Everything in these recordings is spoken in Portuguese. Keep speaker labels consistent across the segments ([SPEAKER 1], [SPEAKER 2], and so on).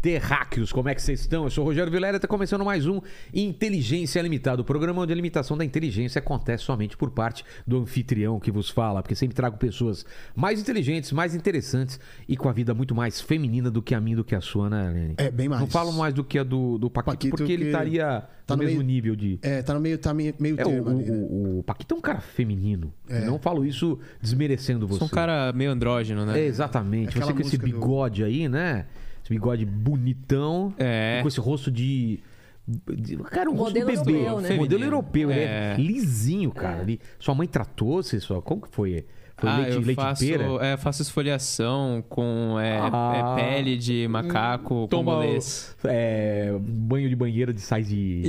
[SPEAKER 1] terráqueos, como é que vocês estão? Eu sou o Rogério Vilela e está começando mais um Inteligência Limitada, o programa onde a limitação da inteligência acontece somente por parte do anfitrião que vos fala, porque sempre trago pessoas mais inteligentes, mais interessantes e com a vida muito mais feminina do que a minha, do que a sua, né, Lene?
[SPEAKER 2] É, bem mais.
[SPEAKER 1] Não falo mais do que a do, do Paquito,
[SPEAKER 2] Paquito
[SPEAKER 1] porque ele estaria
[SPEAKER 2] tá
[SPEAKER 1] no
[SPEAKER 2] no
[SPEAKER 1] mesmo
[SPEAKER 2] meio-
[SPEAKER 1] nível de...
[SPEAKER 2] É, tá no meio, tá meio, meio
[SPEAKER 1] É, o,
[SPEAKER 2] termo ali, né?
[SPEAKER 1] o, o Paquito é um cara feminino. Eu não falo isso desmerecendo você.
[SPEAKER 3] Sou um cara meio andrógeno, né?
[SPEAKER 1] É, exatamente.
[SPEAKER 2] Aquela
[SPEAKER 1] Você com esse
[SPEAKER 2] música do-
[SPEAKER 1] bigode aí, né? Esse bigode bonitão.
[SPEAKER 3] É.
[SPEAKER 1] e Com esse rosto de. Cara, um rosto de
[SPEAKER 4] Modelo
[SPEAKER 1] bebê.
[SPEAKER 4] europeu, né?
[SPEAKER 1] Modelo europeu. Ele é
[SPEAKER 3] É.
[SPEAKER 1] lisinho, cara. Ele- Sua mãe tratou você só? Como que foi? Foi
[SPEAKER 3] ah,
[SPEAKER 1] leite,
[SPEAKER 3] eu
[SPEAKER 1] leite
[SPEAKER 3] faço,
[SPEAKER 1] pera?
[SPEAKER 3] é, faço esfoliação com é,
[SPEAKER 1] Ah.
[SPEAKER 3] é, pele de macaco
[SPEAKER 1] Toma
[SPEAKER 3] congolês.
[SPEAKER 1] é, banho de banheira de sais de.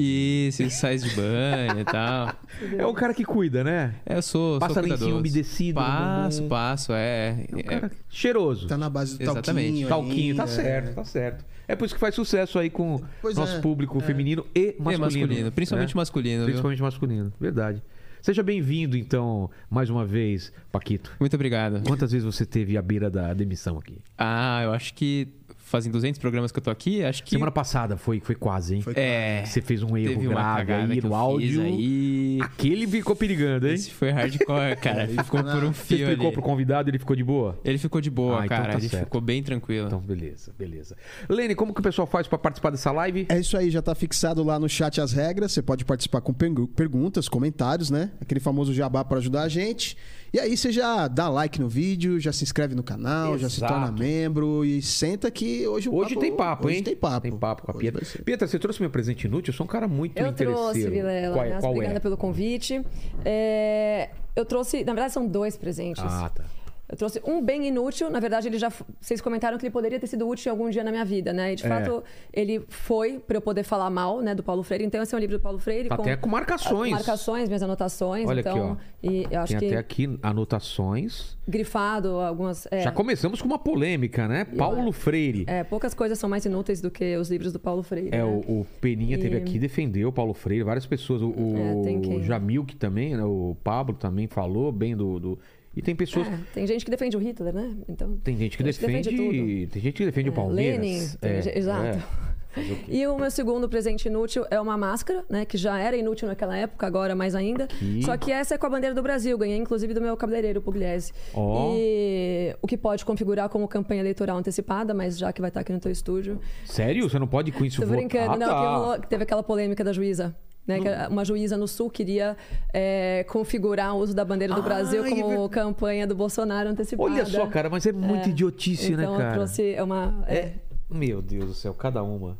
[SPEAKER 3] Isso, sais de banho e tal.
[SPEAKER 1] É o cara que cuida, né?
[SPEAKER 3] É, eu sou,
[SPEAKER 1] Passa
[SPEAKER 3] sou
[SPEAKER 1] lencinho umedecido
[SPEAKER 3] Passo, passo, é.
[SPEAKER 1] É um
[SPEAKER 3] é-
[SPEAKER 1] cara cheiroso.
[SPEAKER 2] Tá na base do
[SPEAKER 3] Exatamente.
[SPEAKER 2] talquinho.
[SPEAKER 1] Talquinho,
[SPEAKER 2] ali,
[SPEAKER 1] tá
[SPEAKER 2] é.
[SPEAKER 1] certo, tá certo. É por isso que faz sucesso aí com
[SPEAKER 2] Pois
[SPEAKER 1] nosso
[SPEAKER 2] é,
[SPEAKER 1] público feminino e masculino.
[SPEAKER 3] é masculino, principalmente masculino. viu?
[SPEAKER 1] Principalmente masculino, verdade. Seja bem-vindo, então, mais uma vez, Paquito.
[SPEAKER 3] Muito obrigado.
[SPEAKER 1] Quantas vezes você teve à beira da demissão aqui?
[SPEAKER 3] Ah, eu acho que fazem 200 programas que eu tô aqui, acho que...
[SPEAKER 1] Semana passada foi, foi quase, hein?
[SPEAKER 2] Foi
[SPEAKER 3] É,
[SPEAKER 1] Você fez um erro grave aí
[SPEAKER 3] que
[SPEAKER 1] no áudio.
[SPEAKER 3] aí.
[SPEAKER 1] Aquele ficou perigando, hein?
[SPEAKER 3] Esse foi hardcore, cara.
[SPEAKER 2] Ele
[SPEAKER 3] Ficou por um
[SPEAKER 1] Você
[SPEAKER 3] fio
[SPEAKER 1] explicou
[SPEAKER 3] ali.
[SPEAKER 1] pro convidado, ele ficou de boa?
[SPEAKER 3] Ele ficou de boa,
[SPEAKER 1] Ah, então
[SPEAKER 3] cara.
[SPEAKER 1] tá
[SPEAKER 3] ele
[SPEAKER 1] certo.
[SPEAKER 3] ficou bem tranquilo.
[SPEAKER 1] Então, beleza, beleza. Lene, como que o pessoal faz pra participar dessa live?
[SPEAKER 2] É isso aí, já tá fixado lá no chat as regras. Você pode participar com pergu- perguntas, comentários, né? Aquele famoso jabá para ajudar a gente. E aí você já dá like no vídeo, já se inscreve no canal, já se
[SPEAKER 1] Exato.
[SPEAKER 2] torna membro e senta que hoje o
[SPEAKER 1] Hoje
[SPEAKER 2] papo-
[SPEAKER 1] tem papo,
[SPEAKER 2] hoje
[SPEAKER 1] hein?
[SPEAKER 2] tem papo.
[SPEAKER 1] Tem papo com a Pietra. Pietra, você trouxe meu presente inútil? Eu sou um cara muito
[SPEAKER 4] Eu
[SPEAKER 1] interesseiro.
[SPEAKER 4] trouxe, Vilela.
[SPEAKER 1] Qual, é- qual
[SPEAKER 4] obrigada
[SPEAKER 1] é?
[SPEAKER 4] pelo convite. É, eu trouxe, na verdade, são dois presentes.
[SPEAKER 1] Ah, tá.
[SPEAKER 4] Eu trouxe um bem inútil. Na verdade, ele já. Vocês comentaram que ele poderia ter sido útil em algum dia na minha vida, né? E de
[SPEAKER 1] É.
[SPEAKER 4] fato, ele foi para eu poder falar mal, né, do Paulo Freire. Então, esse é um livro do Paulo Freire.
[SPEAKER 1] Tá até com marcações.
[SPEAKER 4] Marcações, minhas anotações.
[SPEAKER 1] Olha
[SPEAKER 4] então,
[SPEAKER 1] aqui,
[SPEAKER 4] E eu acho
[SPEAKER 1] Tem
[SPEAKER 4] que
[SPEAKER 1] até aqui anotações.
[SPEAKER 4] grifado algumas. é,
[SPEAKER 1] Já começamos com uma polêmica, né? Paulo Freire.
[SPEAKER 4] é, poucas coisas são mais inúteis do que os livros do Paulo Freire.
[SPEAKER 1] É,
[SPEAKER 4] né?
[SPEAKER 1] o, o Peninha teve
[SPEAKER 4] E-
[SPEAKER 1] aqui, defendeu o Paulo Freire, várias pessoas. O, o
[SPEAKER 4] É, tem quem-
[SPEAKER 1] Jamil, que também, né? O Pablo também falou bem do. do- E tem pessoas.
[SPEAKER 4] É, tem gente que defende o Hitler, né? Então,
[SPEAKER 1] Tem gente que
[SPEAKER 4] Tem gente que
[SPEAKER 1] defende.
[SPEAKER 4] defende
[SPEAKER 1] tem gente que defende o
[SPEAKER 4] É,
[SPEAKER 1] Palmeiras.
[SPEAKER 4] Lenin,
[SPEAKER 1] É,
[SPEAKER 4] exato.
[SPEAKER 1] é. Fazer o?
[SPEAKER 4] E o meu segundo presente inútil é uma máscara, né? Que já era inútil naquela época, agora mais ainda.
[SPEAKER 1] Aqui.
[SPEAKER 4] Só que essa é com a bandeira do Brasil. Ganhei, inclusive, do meu cabeleireiro, Pugliese.
[SPEAKER 1] Ó.
[SPEAKER 4] E o que pode configurar como campanha eleitoral antecipada, mas já que vai estar aqui no teu estúdio.
[SPEAKER 1] Sério? Você não pode com isso
[SPEAKER 4] Tô brincando.
[SPEAKER 1] Ah,
[SPEAKER 4] não,
[SPEAKER 1] tá.
[SPEAKER 4] que teve aquela polêmica da juíza. Né, que uma juíza no Sul queria é, configurar o uso da bandeira do
[SPEAKER 1] Ah,
[SPEAKER 4] Brasil
[SPEAKER 1] é
[SPEAKER 4] como
[SPEAKER 1] verdade.
[SPEAKER 4] campanha do Bolsonaro antecipada.
[SPEAKER 1] Olha só, cara, mas é muita idiotice,
[SPEAKER 4] então
[SPEAKER 1] né, cara?
[SPEAKER 4] eu trouxe uma. é,
[SPEAKER 1] É. Meu Deus do céu, cada uma.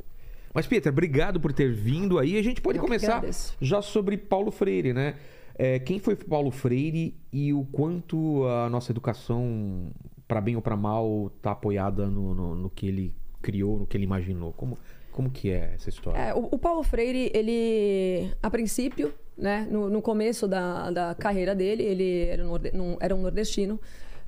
[SPEAKER 1] Mas, Pietra, obrigado por ter vindo aí. A gente pode
[SPEAKER 4] Eu
[SPEAKER 1] começar já sobre Paulo Freire, né? É, quem foi Paulo Freire e o quanto a nossa educação, para bem ou para mal, tá apoiada no, no, no que ele criou, no que ele imaginou? Como, como que é essa história?
[SPEAKER 4] É, o, o Paulo Freire, ele, a princípio, né, no, no começo da, da carreira dele, ele era, um nordestino.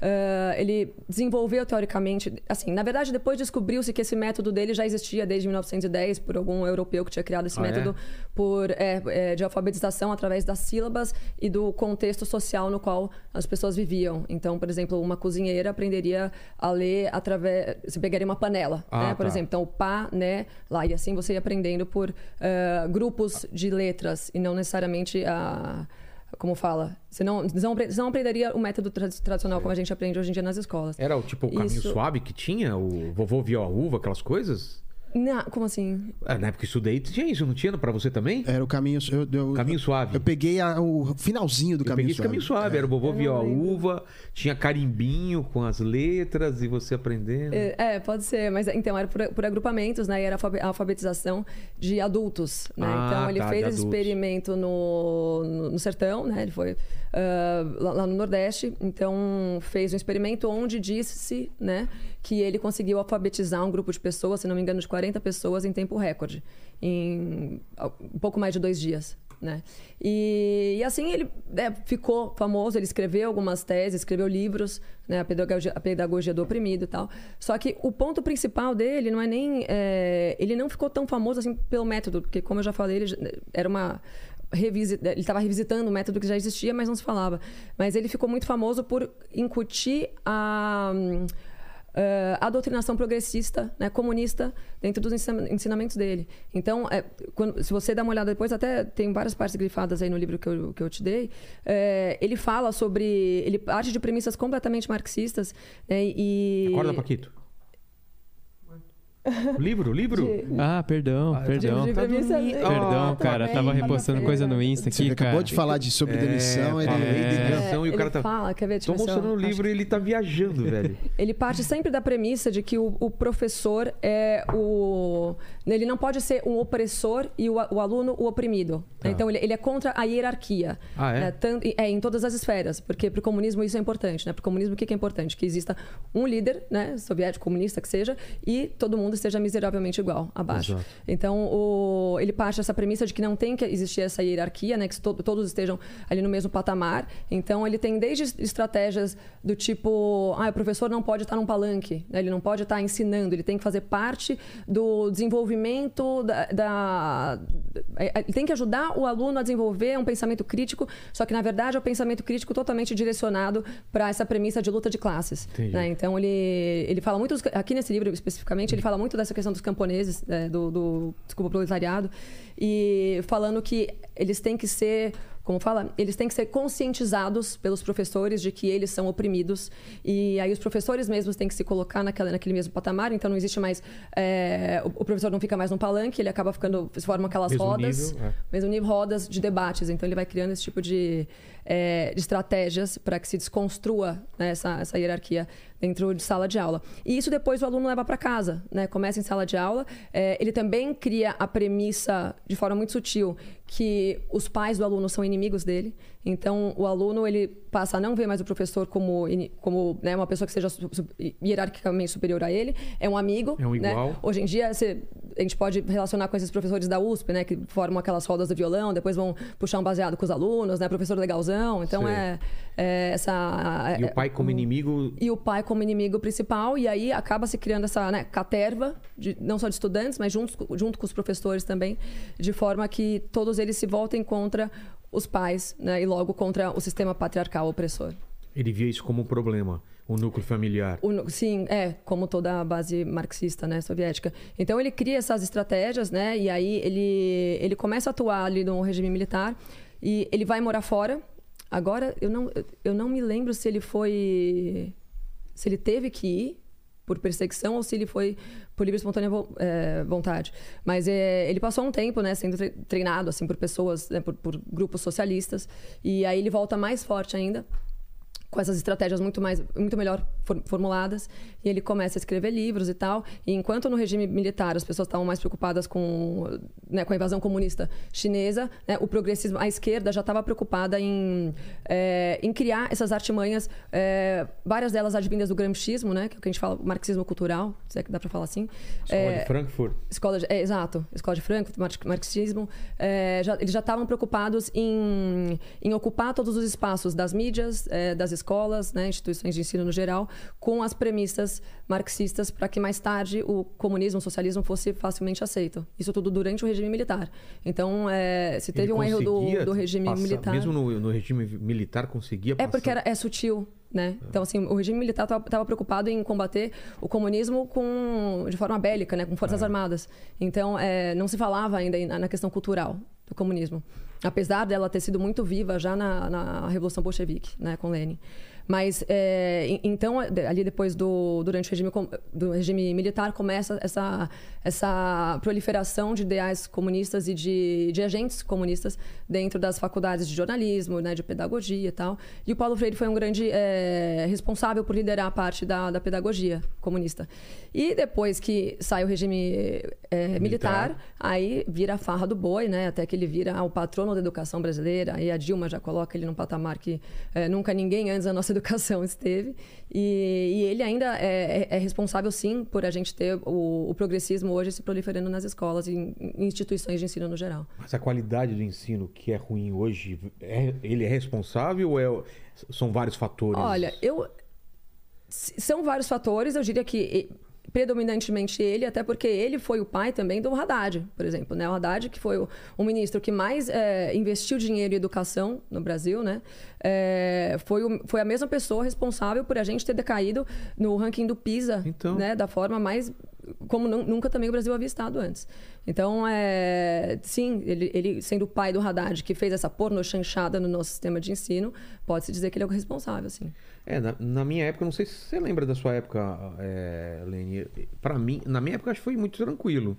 [SPEAKER 4] Ah, ele desenvolveu teoricamente, assim, na verdade, depois descobriu-se que esse método dele já existia desde 1910 por algum europeu que tinha criado esse
[SPEAKER 1] Ah, é?
[SPEAKER 4] método por é, é, de alfabetização através das sílabas e do contexto social no qual as pessoas viviam. Então, por exemplo, uma cozinheira aprenderia a ler através, você pegaria uma panela,
[SPEAKER 1] Ah,
[SPEAKER 4] né, por
[SPEAKER 1] tá.
[SPEAKER 4] exemplo. Então, o pá, né, lá. E assim você ia aprendendo por eh, grupos de letras e não necessariamente a. Como fala? Você não, você não, aprenderia o método tra- tradicional como a gente aprende hoje em dia nas escolas.
[SPEAKER 1] Era o tipo o caminho
[SPEAKER 4] Isso-
[SPEAKER 1] suave que tinha? O vovô viu a uva, aquelas coisas?
[SPEAKER 4] Não, como assim?
[SPEAKER 1] Ah, na época que eu estudei, tinha isso, não tinha pra você também?
[SPEAKER 2] Era o caminho. Eu, eu-
[SPEAKER 1] Caminho suave.
[SPEAKER 2] Eu peguei a- o finalzinho do
[SPEAKER 1] Eu
[SPEAKER 2] caminho
[SPEAKER 1] peguei
[SPEAKER 2] suave.
[SPEAKER 1] caminho suave, era o vovô
[SPEAKER 4] Eu não
[SPEAKER 1] viu a uva, tinha carimbinho com as letras e você aprendendo.
[SPEAKER 4] É, é, pode ser, mas então era por, por agrupamentos, né? E era alfabetização de adultos, né?
[SPEAKER 1] Ah,
[SPEAKER 4] então ele
[SPEAKER 1] tá,
[SPEAKER 4] fez esse experimento no, no, no sertão, né? Ele foi ah, lá, lá no Nordeste, então fez um experimento onde disse, né, que ele conseguiu alfabetizar um grupo de pessoas, se não me engano, de 40 pessoas em tempo recorde, em um pouco mais de dois dias. Né? E, e assim ele né, ficou famoso, ele escreveu algumas teses, escreveu livros, né, a, pedagogia, a pedagogia do oprimido e tal. Só que o ponto principal dele não é nem. é, ele não ficou tão famoso assim pelo método, porque, como eu já falei, ele era uma. ele estava revisitando um método que já existia, mas não se falava. Mas ele ficou muito famoso por incutir a eh, a doutrinação progressista, né, comunista, dentro dos ensina- ensinamentos dele. Então, é, quando- se você dá uma olhada depois, até tem várias partes grifadas aí no livro que eu, que eu te dei, é, ele fala sobre. Ele parte de premissas completamente marxistas né, e.
[SPEAKER 1] Acorda, Paquito. Livro, livro?
[SPEAKER 3] Ah, perdão, perdão.
[SPEAKER 4] de premissa-
[SPEAKER 1] dormindo.
[SPEAKER 3] Perdão,
[SPEAKER 1] Ah,
[SPEAKER 3] cara.
[SPEAKER 4] bem,
[SPEAKER 3] Tava
[SPEAKER 4] tá
[SPEAKER 3] repostando coisa no? Insta
[SPEAKER 2] Você
[SPEAKER 3] aqui,
[SPEAKER 2] acabou
[SPEAKER 3] cara.
[SPEAKER 2] de falar de sobre demissão, ele...
[SPEAKER 1] de
[SPEAKER 3] É.
[SPEAKER 1] demissão e o
[SPEAKER 4] ele
[SPEAKER 1] cara tá.
[SPEAKER 4] fala, quer ver?
[SPEAKER 1] Tô mostrando o livro e ele tá viajando, velho.
[SPEAKER 4] Ele parte sempre da premissa de que o, o professor é o. Ele não pode ser um opressor e o, o aluno o oprimido.
[SPEAKER 1] Tá.
[SPEAKER 4] Então, ele, ele é contra a hierarquia.
[SPEAKER 1] Ah, é?
[SPEAKER 4] né? Tanto- é, em todas as esferas. Porque para o comunismo isso é importante. Né? Para o comunismo, o que que é importante? Que exista um líder, né? soviético, comunista que seja, e todo mundo esteja miseravelmente igual, abaixo.
[SPEAKER 1] Exato.
[SPEAKER 4] Então, o- ele parte dessa premissa de que não tem que existir essa hierarquia, né? Que to- todos estejam ali no mesmo patamar. Então, ele tem desde es- estratégias do tipo, ah, o professor não pode estar num palanque, né? ele não pode estar ensinando, ele tem que fazer parte do desenvolvimento da, da- é, é, ele tem que ajudar o aluno a desenvolver um pensamento crítico, só que na verdade é um pensamento crítico totalmente direcionado para essa premissa de luta de classes. Né? Então ele, ele fala muito, aqui nesse livro especificamente, ele fala muito dessa questão dos camponeses, é, do, do, desculpa, proletariado, e falando que eles têm que ser, como fala, eles têm que ser conscientizados pelos professores de que eles são oprimidos, e aí os professores mesmos têm que se colocar naquela, naquele mesmo patamar, então não existe mais, é, o, o professor não fica mais num palanque, ele acaba ficando, se formam aquelas
[SPEAKER 1] Mesmo
[SPEAKER 4] rodas,
[SPEAKER 1] nível, é.
[SPEAKER 4] mesmo nível rodas de debates. Então ele vai criando esse tipo de, é, de estratégias para que se desconstrua né, essa, essa hierarquia dentro de sala de aula. E isso depois o aluno leva para casa, né? Começa em sala de aula. É, ele também cria a premissa de forma muito sutil que os pais do aluno são inimigos dele. Então o aluno ele passa a não ver mais o professor como como né, uma pessoa que seja hierarquicamente superior a ele, é um amigo,
[SPEAKER 1] É um
[SPEAKER 4] né?
[SPEAKER 1] igual.
[SPEAKER 4] Hoje em dia, você- a gente pode relacionar com esses professores da USP, né? Que formam aquelas rodas do violão, depois vão puxar um baseado com os alunos, né? Professor legalzão. Então, é, é essa...
[SPEAKER 1] E
[SPEAKER 4] é-
[SPEAKER 1] o pai como inimigo.
[SPEAKER 4] e o pai como inimigo principal, e aí acaba se criando essa né, caterva, de- não só de estudantes, mas junto, junto com os professores também, de forma que todos eles se voltem contra os pais, né, e logo contra o sistema patriarcal opressor.
[SPEAKER 1] Ele via isso como um problema, o núcleo familiar.
[SPEAKER 4] O sim, é, como toda a base marxista, né, soviética. Então ele cria essas estratégias, né, e aí ele, ele começa a atuar ali no regime militar e ele vai morar fora. Agora, eu não, eu não me lembro se ele foi... Se ele teve que ir por perseguição ou se ele foi por livre espontânea vo- é, vontade. Mas é, ele passou um tempo, né, sendo tre- treinado, assim, por pessoas, né, por, por grupos socialistas. E aí ele volta mais forte ainda com essas estratégias muito mais muito melhor for- formuladas e ele começa a escrever livros e tal e enquanto no regime militar as pessoas estavam mais preocupadas com né, com a invasão comunista chinesa né, o progressismo a esquerda já estava preocupada em é, em criar essas artimanhas é, várias delas advindas do gramscismo né que é o que a gente fala marxismo cultural se é que dá para falar assim
[SPEAKER 1] Escola
[SPEAKER 4] É,
[SPEAKER 1] de Frankfurt.
[SPEAKER 4] Escola de, é, exato, escola de Frankfurt, mar- marxismo. Já- eles já estavam preocupados em, em ocupar todos os espaços das mídias, das escolas, né, instituições de ensino no geral, com as premissas marxistas para que mais tarde o comunismo, o socialismo fosse facilmente aceito. Isso tudo durante o regime militar. Então, é, se teve
[SPEAKER 1] Ele
[SPEAKER 4] um erro do, do regime
[SPEAKER 1] passar-
[SPEAKER 4] militar.
[SPEAKER 1] Mesmo no, no regime militar conseguia
[SPEAKER 4] É
[SPEAKER 1] passar.
[SPEAKER 4] porque era, é sutil, né? Então, assim, o regime militar estava preocupado em combater o comunismo com, de forma bélica, né? Com forças armadas. Então, é, não se falava ainda na questão cultural do comunismo. Apesar dela ter sido muito viva já na, na Revolução Bolchevique, né? Com Lenin. Mas, é, então, ali depois do... Durante o regime, do regime militar, começa essa, essa proliferação de ideais comunistas e de, de agentes comunistas dentro das faculdades de jornalismo, né, de pedagogia e tal. E o Paulo Freire foi um grande é, responsável por liderar a parte da, da pedagogia comunista. E depois que sai o regime é, militar, aí vira a farra do boi, né, até que ele vira o patrono da educação brasileira. Aí a Dilma já coloca ele num patamar que é, nunca ninguém antes da nossa educação esteve. E, e ele ainda é, é- é responsável, sim, por a gente ter o, o progressismo hoje se proliferando nas escolas e em, em instituições de ensino no geral.
[SPEAKER 1] Mas a qualidade do ensino que é ruim hoje, é- ele é responsável ou é- são vários fatores?
[SPEAKER 4] Olha, eu. São vários fatores, eu diria que. Predominantemente ele, até porque ele foi o pai também do Haddad, por exemplo. Né? O Haddad, que foi o, o ministro que mais é, investiu dinheiro em educação no Brasil, né? É, foi, o, foi a mesma pessoa responsável por a gente ter decaído no ranking do PISA,
[SPEAKER 1] Então.
[SPEAKER 4] né? da forma mais. como nu- nunca também o Brasil havia estado antes. Então, é, sim, ele, ele sendo o pai do Haddad, que fez essa pornochanchada no nosso sistema de ensino, pode-se dizer que ele é o responsável, sim.
[SPEAKER 1] É, na, na minha época, não sei se você lembra da sua época, é, Lene. Pra mim, na minha época, acho que foi muito tranquilo.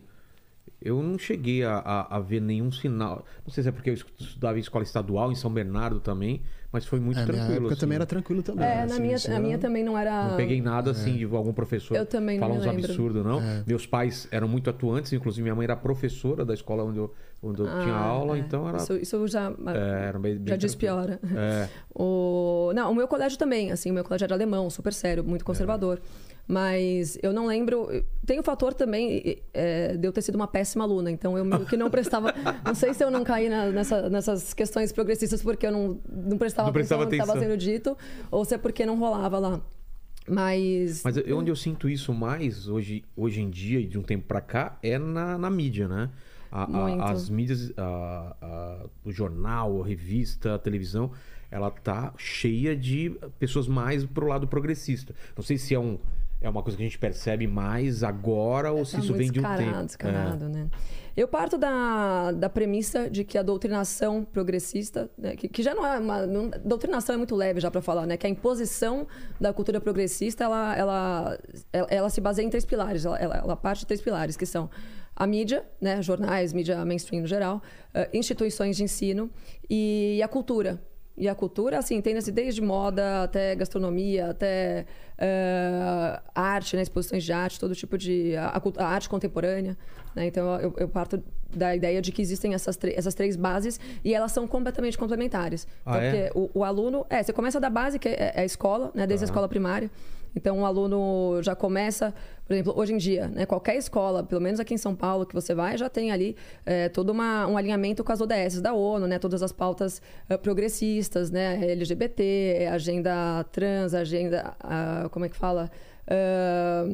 [SPEAKER 1] Eu não cheguei a, a- a ver nenhum sinal. Não sei se é porque eu estudava em escola estadual, em São Bernardo também, mas foi muito
[SPEAKER 2] É, minha
[SPEAKER 1] tranquilo.
[SPEAKER 2] época
[SPEAKER 1] assim.
[SPEAKER 2] também era tranquilo também.
[SPEAKER 4] É, na
[SPEAKER 2] assim,
[SPEAKER 4] minha,
[SPEAKER 2] isso
[SPEAKER 4] a minha também não era.
[SPEAKER 1] Não peguei nada assim de algum professor.
[SPEAKER 4] Eu também não
[SPEAKER 1] falar
[SPEAKER 4] me
[SPEAKER 1] uns absurdos, não.
[SPEAKER 2] É.
[SPEAKER 1] Meus pais eram muito atuantes, inclusive minha mãe era professora da escola onde eu, onde eu tinha
[SPEAKER 4] Ah,
[SPEAKER 1] é. aula,
[SPEAKER 4] é.
[SPEAKER 1] então era.
[SPEAKER 4] Isso, isso já,
[SPEAKER 1] é, era bem, bem
[SPEAKER 4] já
[SPEAKER 1] tranquilo.
[SPEAKER 4] despiora.
[SPEAKER 1] É.
[SPEAKER 4] O... Não, o meu colégio também, assim, o meu colégio era alemão, super sério, muito conservador. Mas eu não lembro. Tem o fator também é, de eu ter sido uma péssima aluna, então eu meio que não prestava. não sei se eu não caí na- nessa- nessas questões progressistas porque eu não, não prestava
[SPEAKER 1] Não prestava
[SPEAKER 4] atenção no que estava sendo dito, ou se é porque não rolava lá. Mas.
[SPEAKER 1] Mas eu- onde eu sinto isso mais hoje, hoje em dia e de um tempo pra cá é na, na mídia, né? A- a- as mídias, a- o jornal, a revista, a televisão, ela tá cheia de pessoas mais pro lado progressista. Não sei se é, um, é uma coisa que a gente percebe mais agora ou se
[SPEAKER 4] Tá
[SPEAKER 1] isso
[SPEAKER 4] muito
[SPEAKER 1] vem de um
[SPEAKER 4] descarado,
[SPEAKER 1] tempo. É.
[SPEAKER 4] Descarado, né? Eu parto da, da premissa de que a doutrinação progressista, né, que, que já não é uma. não- doutrinação é muito leve já para falar, né? Que a imposição da cultura progressista ela, ela, ela, ela se baseia em três pilares. Ela, ela, ela parte de três pilares, que são a mídia, né, jornais, mídia mainstream no geral, eh, instituições de ensino e a cultura. E a cultura, assim, entenda-se desde moda até gastronomia, até eh, arte, né, exposições de arte, todo tipo de. a, a arte contemporânea. Né? Então, eu, eu parto da ideia de que existem essas, três- essas três bases e elas são completamente complementares.
[SPEAKER 1] Ah,
[SPEAKER 4] então,
[SPEAKER 1] é?
[SPEAKER 4] porque o, o aluno. É, você começa da base, que é, é a escola, né, desde a escola primária. Então, o aluno já começa, por exemplo, hoje em dia, né, qualquer escola, pelo menos aqui em São Paulo, que você vai, já tem ali é, todo uma, um alinhamento com as ODS da ONU, né, todas as pautas eh, progressistas, né, LGBT, agenda trans, agenda, ah, como é que fala? Ah,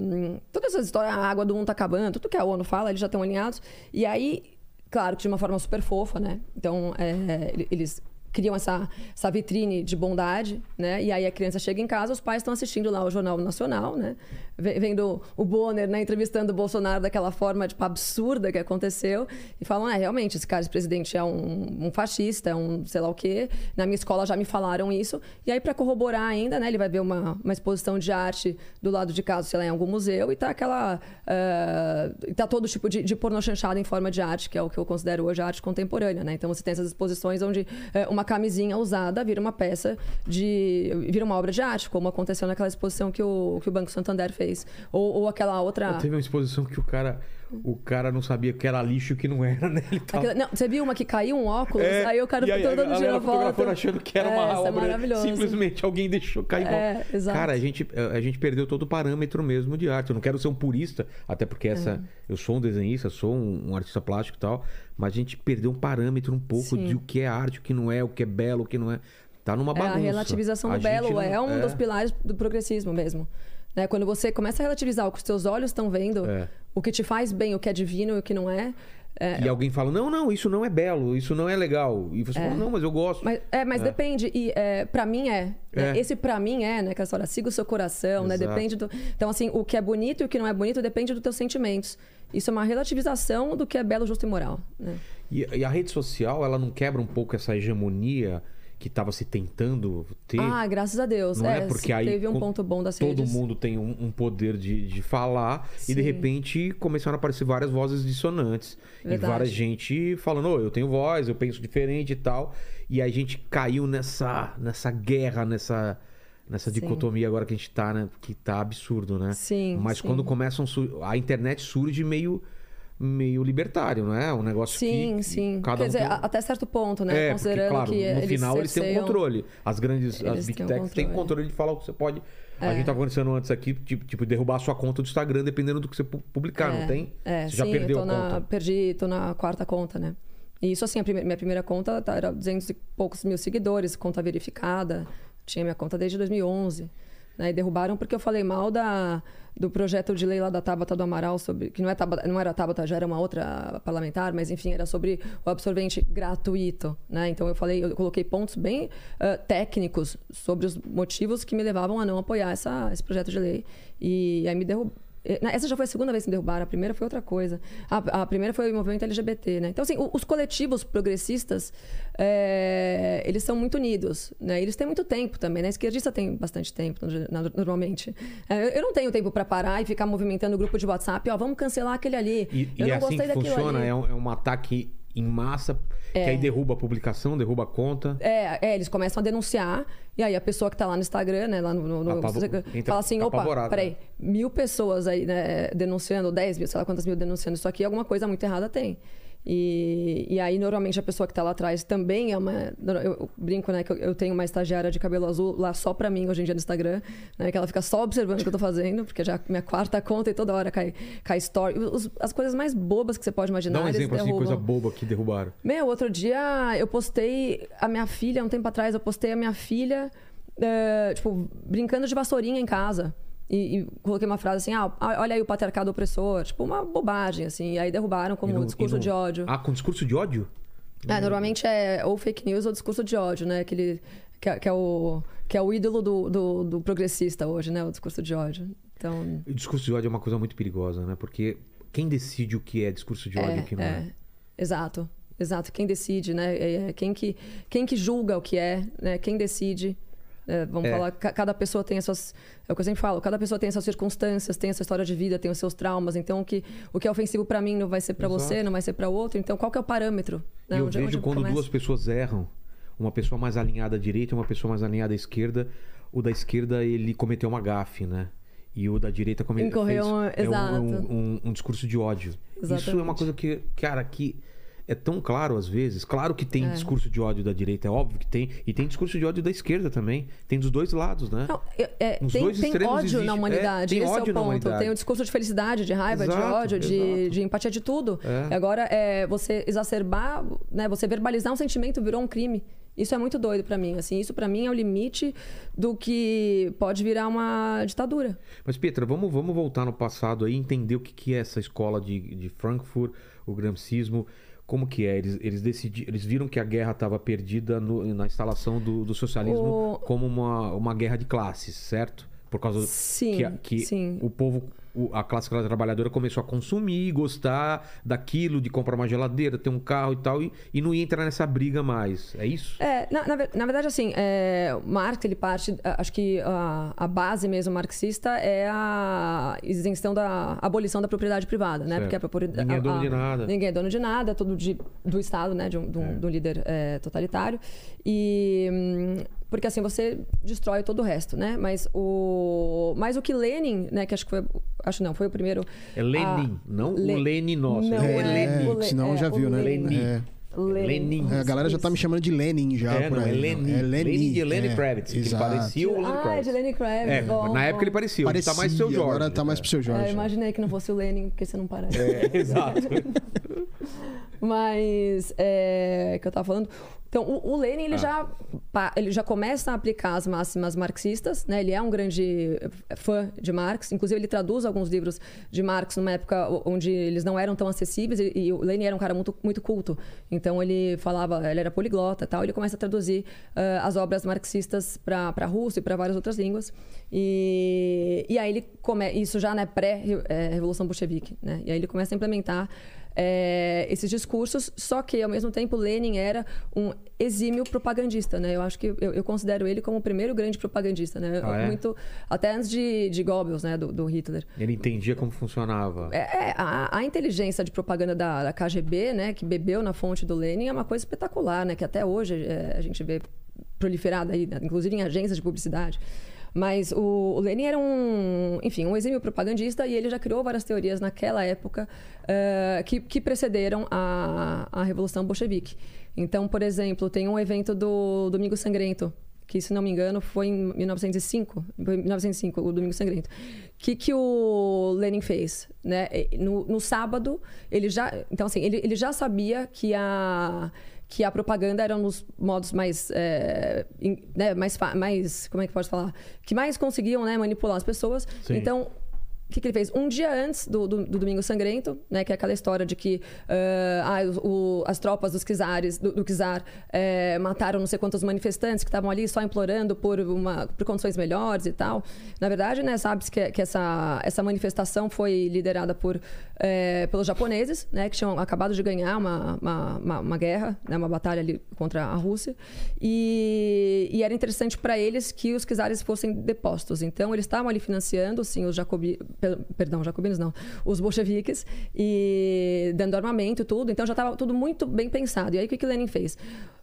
[SPEAKER 4] todas essas histórias, a água do mundo tá acabando, tudo que a ONU fala, eles já estão alinhados. E aí, claro que de uma forma super fofa, né? Então, é, ele- eles criam essa, essa vitrine de bondade, né? E aí a criança chega em casa, os pais estão assistindo lá o Jornal Nacional, né? Ve- Vendo o Bonner, né? Entrevistando o Bolsonaro daquela forma, tipo, absurda que aconteceu. E falam, é, realmente, esse cara, esse presidente é um, um fascista, é um sei lá o quê. Na minha escola já me falaram isso. E aí, para corroborar ainda, né? Ele vai ver uma, uma exposição de arte do lado de casa, sei lá, em algum museu. E tá aquela... ah, e tá todo tipo de, de pornochanchada em forma de arte, que é o que eu considero hoje a arte contemporânea, né? Então, você tem essas exposições onde eh, uma camisinha usada vira uma peça de... vira uma obra de arte, como aconteceu naquela exposição que o, que o Banco Santander fez. Ou, ou aquela outra...
[SPEAKER 1] Teve uma exposição que o cara, o cara não sabia que era lixo e que não era, né? Tava...
[SPEAKER 4] Aquela- não, você viu uma que caiu um óculos?
[SPEAKER 1] É,
[SPEAKER 4] aí o cara
[SPEAKER 1] e aí,
[SPEAKER 4] todo
[SPEAKER 1] a
[SPEAKER 4] foto.
[SPEAKER 1] fotografando achando que era
[SPEAKER 4] É,
[SPEAKER 1] uma
[SPEAKER 4] é
[SPEAKER 1] obra.
[SPEAKER 4] maravilhoso.
[SPEAKER 1] Simplesmente alguém deixou cair.
[SPEAKER 4] É, exato.
[SPEAKER 1] Cara, a gente, a gente perdeu todo o parâmetro mesmo de arte. Eu não quero ser um purista, até porque essa,
[SPEAKER 4] É.
[SPEAKER 1] eu sou um desenhista, sou um, um artista plástico e tal, mas a gente perdeu um parâmetro um pouco
[SPEAKER 4] Sim.
[SPEAKER 1] de o que é arte, o que não é, o que é belo, o que não é. Tá numa
[SPEAKER 4] É,
[SPEAKER 1] bagunça.
[SPEAKER 4] a relativização
[SPEAKER 1] A
[SPEAKER 4] do
[SPEAKER 1] gente
[SPEAKER 4] belo
[SPEAKER 1] não-
[SPEAKER 4] é um
[SPEAKER 1] é.
[SPEAKER 4] dos pilares do progressismo mesmo. Né? Quando você começa a relativizar o que os seus olhos estão vendo,
[SPEAKER 1] É.
[SPEAKER 4] o que te faz bem, o que é divino e o que não é. é,
[SPEAKER 1] E alguém fala, não, não, isso não é belo, isso não é legal. E você fala, não, mas eu gosto.
[SPEAKER 4] Mas, é, mas depende. E é, para mim é. né?
[SPEAKER 1] É.
[SPEAKER 4] Esse pra mim é, né? Que a história siga o seu coração, né?
[SPEAKER 1] Exato.
[SPEAKER 4] Depende do. Então, assim, o que é bonito e o que não é bonito depende dos teus sentimentos. Isso é uma relativização do que é belo, justo e moral. Né?
[SPEAKER 1] E, e a rede social, ela não quebra um pouco essa hegemonia que estava se tentando ter?
[SPEAKER 4] Ah, graças a Deus.
[SPEAKER 1] Não é, porque aí
[SPEAKER 4] teve um ponto bom das
[SPEAKER 1] todo
[SPEAKER 4] redes.
[SPEAKER 1] mundo tem um, um poder de, de falar e de
[SPEAKER 4] Sim.
[SPEAKER 1] repente começaram a aparecer várias vozes dissonantes
[SPEAKER 4] Verdade.
[SPEAKER 1] e várias gente falando, "Ô, eu tenho voz, eu penso diferente e tal. E aí a gente caiu nessa nessa guerra, nessa nessa
[SPEAKER 4] Sim.
[SPEAKER 1] dicotomia agora que a gente tá, né, que tá absurdo, né?
[SPEAKER 4] Sim,
[SPEAKER 1] Mas
[SPEAKER 4] sim.
[SPEAKER 1] quando começam a internet surge meio meio libertário, não é? Um negócio
[SPEAKER 4] Sim,
[SPEAKER 1] que
[SPEAKER 4] sim.
[SPEAKER 1] cada
[SPEAKER 4] Quer
[SPEAKER 1] um
[SPEAKER 4] dizer,
[SPEAKER 1] tem
[SPEAKER 4] a- até certo ponto, né?
[SPEAKER 1] é, porque,
[SPEAKER 4] Considerando
[SPEAKER 1] claro,
[SPEAKER 4] que
[SPEAKER 1] no
[SPEAKER 4] eles
[SPEAKER 1] final eles têm um controle. As grandes, as big techs têm
[SPEAKER 4] controle.
[SPEAKER 1] controle de falar o que você pode. A
[SPEAKER 4] É.
[SPEAKER 1] gente tava conversando antes aqui, tipo, tipo, derrubar a sua conta do Instagram, dependendo do que você pu- publicar, não tem?
[SPEAKER 4] É,
[SPEAKER 1] você já
[SPEAKER 4] sim,
[SPEAKER 1] perdeu
[SPEAKER 4] eu tô
[SPEAKER 1] a
[SPEAKER 4] na,
[SPEAKER 1] conta.
[SPEAKER 4] perdi, tô na quarta conta, né? E isso assim, a prime- minha primeira conta tá- era 200 e poucos mil seguidores, conta verificada. Tinha minha conta desde 2011. Né? E derrubaram porque eu falei mal da, do projeto de lei lá da Tabata do Amaral, sobre, que não, é Tabata, não era Tabata, já era uma outra parlamentar, mas enfim, era sobre o absorvente gratuito. Né? Então eu falei, eu coloquei pontos bem uh, técnicos sobre os motivos que me levavam a não apoiar essa, esse projeto de lei. E aí me derrubou essa já foi a segunda vez que me derrubaram, a primeira foi outra coisa. A, a primeira foi o movimento LGBT, né? Então, assim, os coletivos progressistas, é, eles são muito unidos, né? Eles têm muito tempo também, né? A esquerdista tem bastante tempo, normalmente. É, eu não tenho tempo para parar e ficar movimentando o grupo de WhatsApp, ó, vamos cancelar aquele ali.
[SPEAKER 1] E, eu e não é assim que funciona? É um, é um ataque em massa, é. que aí derruba a publicação, derruba a conta.
[SPEAKER 4] É, é, eles começam a denunciar, e aí a pessoa que está lá no Instagram, né, lá no, no
[SPEAKER 1] Apavo...
[SPEAKER 4] fala assim, opa, peraí,
[SPEAKER 1] né?
[SPEAKER 4] mil pessoas aí, né, denunciando, dez mil, sei lá quantas mil denunciando isso aqui, alguma coisa muito errada tem. E, e aí, normalmente, a pessoa que está lá atrás também é uma. Eu, brinco, né? Que eu, eu, tenho uma estagiária de cabelo azul lá só para mim hoje em dia no Instagram, né? Que ela fica só observando o que eu estou fazendo, porque já minha quarta conta e toda hora cai, cai story. Os, as coisas mais bobas que você pode imaginar.
[SPEAKER 1] Dá um exemplo assim, coisa boba que derrubaram.
[SPEAKER 4] Meu, outro dia eu postei a minha filha, um tempo atrás, eu postei a minha filha, uh, tipo, brincando de vassourinha em casa. E, e, coloquei uma frase assim, ah, olha aí o patriarcado opressor, tipo uma bobagem, assim. E aí derrubaram como no, discurso no... de ódio.
[SPEAKER 1] Ah, com discurso de ódio?
[SPEAKER 4] É, normalmente é ou fake news ou discurso de ódio, né? Aquele, que, é, que é, o, que é o ídolo do, do, do, progressista hoje, né? O discurso de ódio. Então...
[SPEAKER 1] O discurso de ódio é uma coisa muito perigosa, né? Porque quem decide o que é discurso de ódio e o que não é? é?
[SPEAKER 4] Exato, exato. Quem decide, né? É, é, quem, que, quem que julga o que é, né? Quem decide... É, vamos é. falar, cada pessoa tem as suas. É o que eu sempre falo, cada pessoa tem as suas circunstâncias, tem a sua história de vida, tem os seus traumas. Então, o que, o que é ofensivo para mim não vai ser para você, não vai ser para outro. Então, qual que é o parâmetro?
[SPEAKER 1] Né? eu onde, vejo onde quando duas pessoas erram, uma pessoa mais alinhada à direita e uma pessoa mais alinhada à esquerda, o da esquerda ele cometeu uma gafe, né? E o da direita cometeu fez, um, é um, um, um, discurso de ódio. Exatamente. Isso é uma coisa que, cara, que é tão claro às vezes. Claro que tem é. discurso de ódio da direita, é óbvio que tem. E tem discurso de ódio da esquerda também. Tem dos dois lados, né? Não,
[SPEAKER 4] é, é tem, dois tem ódio existe. na humanidade. É, tem Esse ódio é o ponto. Tem o discurso de felicidade, de raiva, exato, de ódio, de, de, empatia, de tudo. É. Agora, é, você exacerbar, né, você verbalizar um sentimento virou um crime. Isso é muito doido para mim. Assim, isso para mim é o limite do que pode virar uma ditadura.
[SPEAKER 1] Mas Petra, vamos, vamos voltar no passado aí, entender o que, que é essa escola de, de Frankfurt, o gramscismo. Como que é? Eles, eles, decidi, eles viram que a guerra estava perdida no, na instalação do, do socialismo o... como uma, uma guerra de classes, certo? Por causa
[SPEAKER 4] sim,
[SPEAKER 1] que, que
[SPEAKER 4] sim.
[SPEAKER 1] o povo a classe trabalhadora começou a consumir, gostar daquilo, de comprar uma geladeira, ter um carro e tal, e, e não ia entrar nessa briga mais. É isso?
[SPEAKER 4] É, na, na, na verdade, assim, é, Marx, ele parte, acho que a, a, base mesmo marxista é a isenção da abolição da propriedade privada, né?
[SPEAKER 1] Certo. Porque a propriedade. Ninguém é dono a, de nada.
[SPEAKER 4] Ninguém é dono de nada, é tudo de, do Estado, né? De um, de um, é. de um líder é, totalitário. E. Hum, porque assim você destrói todo o resto, né? Mas o, mas o que Lenin, né? Que acho que foi, acho não, foi o primeiro.
[SPEAKER 1] É Lenin, a... não Le... o Lenin nosso.
[SPEAKER 2] Não,
[SPEAKER 1] é,
[SPEAKER 2] é Lenin. Le... Senão é, já viu, né?
[SPEAKER 1] Lenin. É.
[SPEAKER 2] Lenin. É, a galera já tá me chamando de Lenin já.
[SPEAKER 1] É, não, é Lenin. É Lenin. Lenin de Lenny é, Kravitz. Ele parecia o Lenny
[SPEAKER 4] Kravitz. Ah, de Lenny Kravitz.
[SPEAKER 1] É, bom, na época ele parecia. parecia. Tá mais seu Jorge.
[SPEAKER 2] Agora tá mais pro seu Jorge.
[SPEAKER 4] É, eu imaginei que não fosse o Lenin, porque você não parece.
[SPEAKER 1] É, exato.
[SPEAKER 4] Mas, é, que eu tava falando, então, o, o Lenin ele, ah. já, ele já começa a aplicar as máximas marxistas, né? Ele é um grande fã de Marx. Inclusive, ele traduz alguns livros de Marx numa época onde eles não eram tão acessíveis. E, e o Lenin era um cara muito, muito culto. Então, ele falava, ele era poliglota tal. Ele começa a traduzir uh, as obras marxistas para russo e para várias outras línguas. E, e aí ele come, isso já né, pré-revolução bolchevique, né? E aí ele começa a implementar é, esses discursos, só que ao mesmo tempo Lenin era um exímio propagandista, né? Eu acho que eu, eu considero ele como o primeiro grande propagandista, né?
[SPEAKER 1] Ah, é?
[SPEAKER 4] Muito até antes de, de Goebbels, né? Do, do Hitler.
[SPEAKER 1] Ele entendia como funcionava.
[SPEAKER 4] É, é a, a, inteligência de propaganda da, da, KGB, né? Que bebeu na fonte do Lenin é uma coisa espetacular, né? Que até hoje é, a gente vê proliferada aí, né? inclusive em agências de publicidade. Mas o, o Lenin era um, enfim, um exímio propagandista e ele já criou várias teorias naquela época uh, que, que precederam a, a Revolução Bolchevique. Então, por exemplo, tem um evento do Domingo Sangrento, que se não me engano foi em 1905, 1905 o Domingo Sangrento. O que, que o Lenin fez? Né? No, no sábado, ele já, então assim, ele, ele já sabia que a que a propaganda era um dos modos mais, é, in- né, mais, mais, como é que pode falar? Que mais conseguiam né, manipular as pessoas.
[SPEAKER 1] Sim.
[SPEAKER 4] Então, o que, que ele fez? Um dia antes do, do, do Domingo Sangrento, né, que é aquela história de que ah, ah, o- o- as tropas dos Kizares, do, do Kizar eh, mataram não sei quantos manifestantes que estavam ali só implorando por, uma, por condições melhores e tal. Na verdade, né, sabe-se que, que essa, essa manifestação foi liderada por, eh, pelos japoneses, né, que tinham acabado de ganhar uma, uma, uma, uma guerra, né, uma batalha ali contra a Rússia. E, e era interessante para eles que os Kizares fossem depostos. Então, eles estavam ali financiando, sim, os jacobi, per- perdão, jacobinos não, os bolcheviques e dando armamento e tudo. Então, já estava tudo muito bem pensado. E aí, o que, que Lenin fez?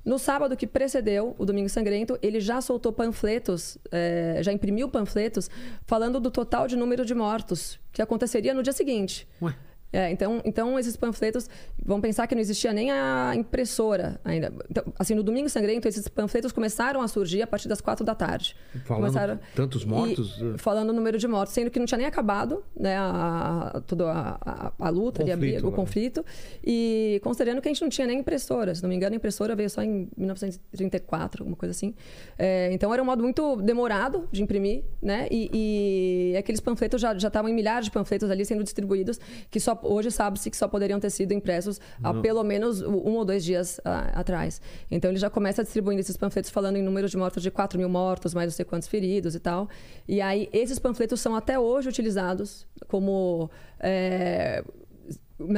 [SPEAKER 4] No sábado que precedeu o Domingo Sangrento, ele já soltou panfletos, eh, já imprimiu panfletos falando do total de número de mortos que aconteceria no dia seguinte.
[SPEAKER 1] Ué.
[SPEAKER 4] É, então, então, esses panfletos, vão pensar que não existia nem a impressora ainda. Então, assim, no Domingo Sangrento, esses panfletos começaram a surgir a partir das quatro da tarde.
[SPEAKER 1] Falando tantos mortos?
[SPEAKER 4] E, falando o número de mortos, sendo que não tinha nem acabado né, a, a, toda a, a, a luta, ali,
[SPEAKER 1] Conflito,
[SPEAKER 4] briga, o
[SPEAKER 1] né?
[SPEAKER 4] conflito. E considerando que a gente não tinha nem impressora. Se não me engano, a impressora veio só em 1934, alguma coisa assim. É, então, era um modo muito demorado de imprimir, né? E, e aqueles panfletos já já estavam em milhares de panfletos ali sendo distribuídos, que só hoje sabe-se que só poderiam ter sido impressos há pelo menos um ou dois dias ah, atrás. Então, ele já começa distribuindo esses panfletos falando em números de mortos de 4 mil mortos, mais não sei quantos feridos e tal. E aí, esses panfletos são até hoje utilizados como... é,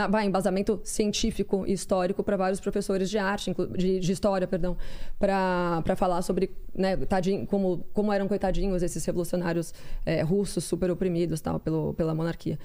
[SPEAKER 4] vai, embasamento científico e histórico para vários professores de arte, de, de história, perdão, para falar sobre né, tadinho, como, como eram coitadinhos esses revolucionários é, russos super oprimidos tal, pelo, pela monarquia.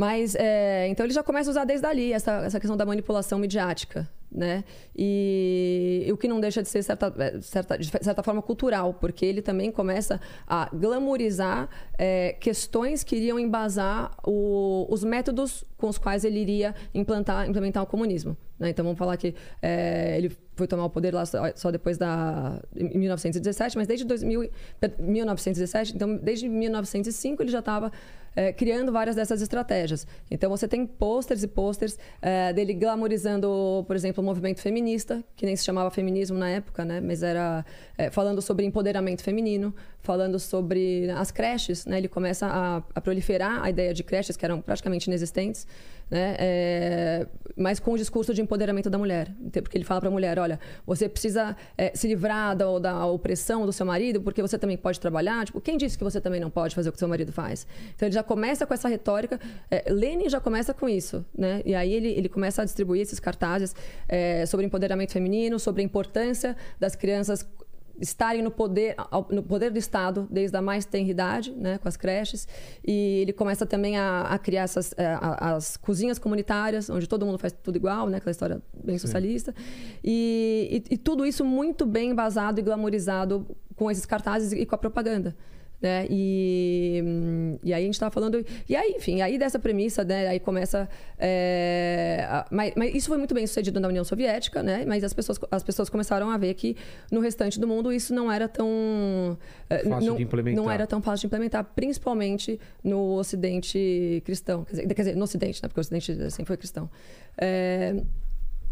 [SPEAKER 4] Mas, é, então ele já começa a usar desde ali essa, essa questão da manipulação midiática, né? E, e o que não deixa de ser, certa, é, certa, de certa forma, cultural, porque ele também começa a glamorizar é, questões que iriam embasar o- os métodos com os quais ele iria implantar, implementar o comunismo. né? Então vamos falar que é, ele foi tomar o poder lá só, só depois da em 1917, mas desde 2000, e- 1917, então desde 1905 ele já estava é, criando várias dessas estratégias. Então você tem posters e posters é, dele glamorizando, por exemplo, o movimento feminista, que nem se chamava feminismo na época, né? Mas era é, falando sobre empoderamento feminino, falando sobre as creches, né? Ele começa a, a proliferar a ideia de creches que eram praticamente inexistentes, né? É, mas com o discurso de empoderamento da mulher, porque ele fala para a mulher, olha, você precisa é, se livrar da, da opressão do seu marido, porque você também pode trabalhar. Tipo, quem disse que você também não pode fazer o que seu marido faz? Então ele já começa com essa retórica. É, Lenin já começa com isso, né? E aí ele, ele começa a distribuir esses cartazes é, sobre empoderamento feminino, sobre a importância das crianças estarem no poder no poder do Estado desde a mais tenra idade, né, com as creches. E ele começa também a, a criar essas eh, a- as cozinhas comunitárias onde todo mundo faz tudo igual, né, aquela história bem socialista. E, e- e tudo isso muito bem embasado e glamorizado com esses cartazes e com a propaganda. Né? E, hum, e aí a gente estava falando. E aí, enfim, aí dessa premissa, né? Aí começa. é, a- mas, mas isso foi muito bem sucedido na União Soviética, né? Mas as pessoas, as pessoas começaram a ver que no restante do mundo isso não era tão. é,
[SPEAKER 1] Fácil
[SPEAKER 4] não,
[SPEAKER 1] de implementar.
[SPEAKER 4] Não era tão fácil de implementar, principalmente no Ocidente cristão. Quer dizer, quer dizer, no Ocidente, né? Porque o Ocidente sempre foi cristão. É,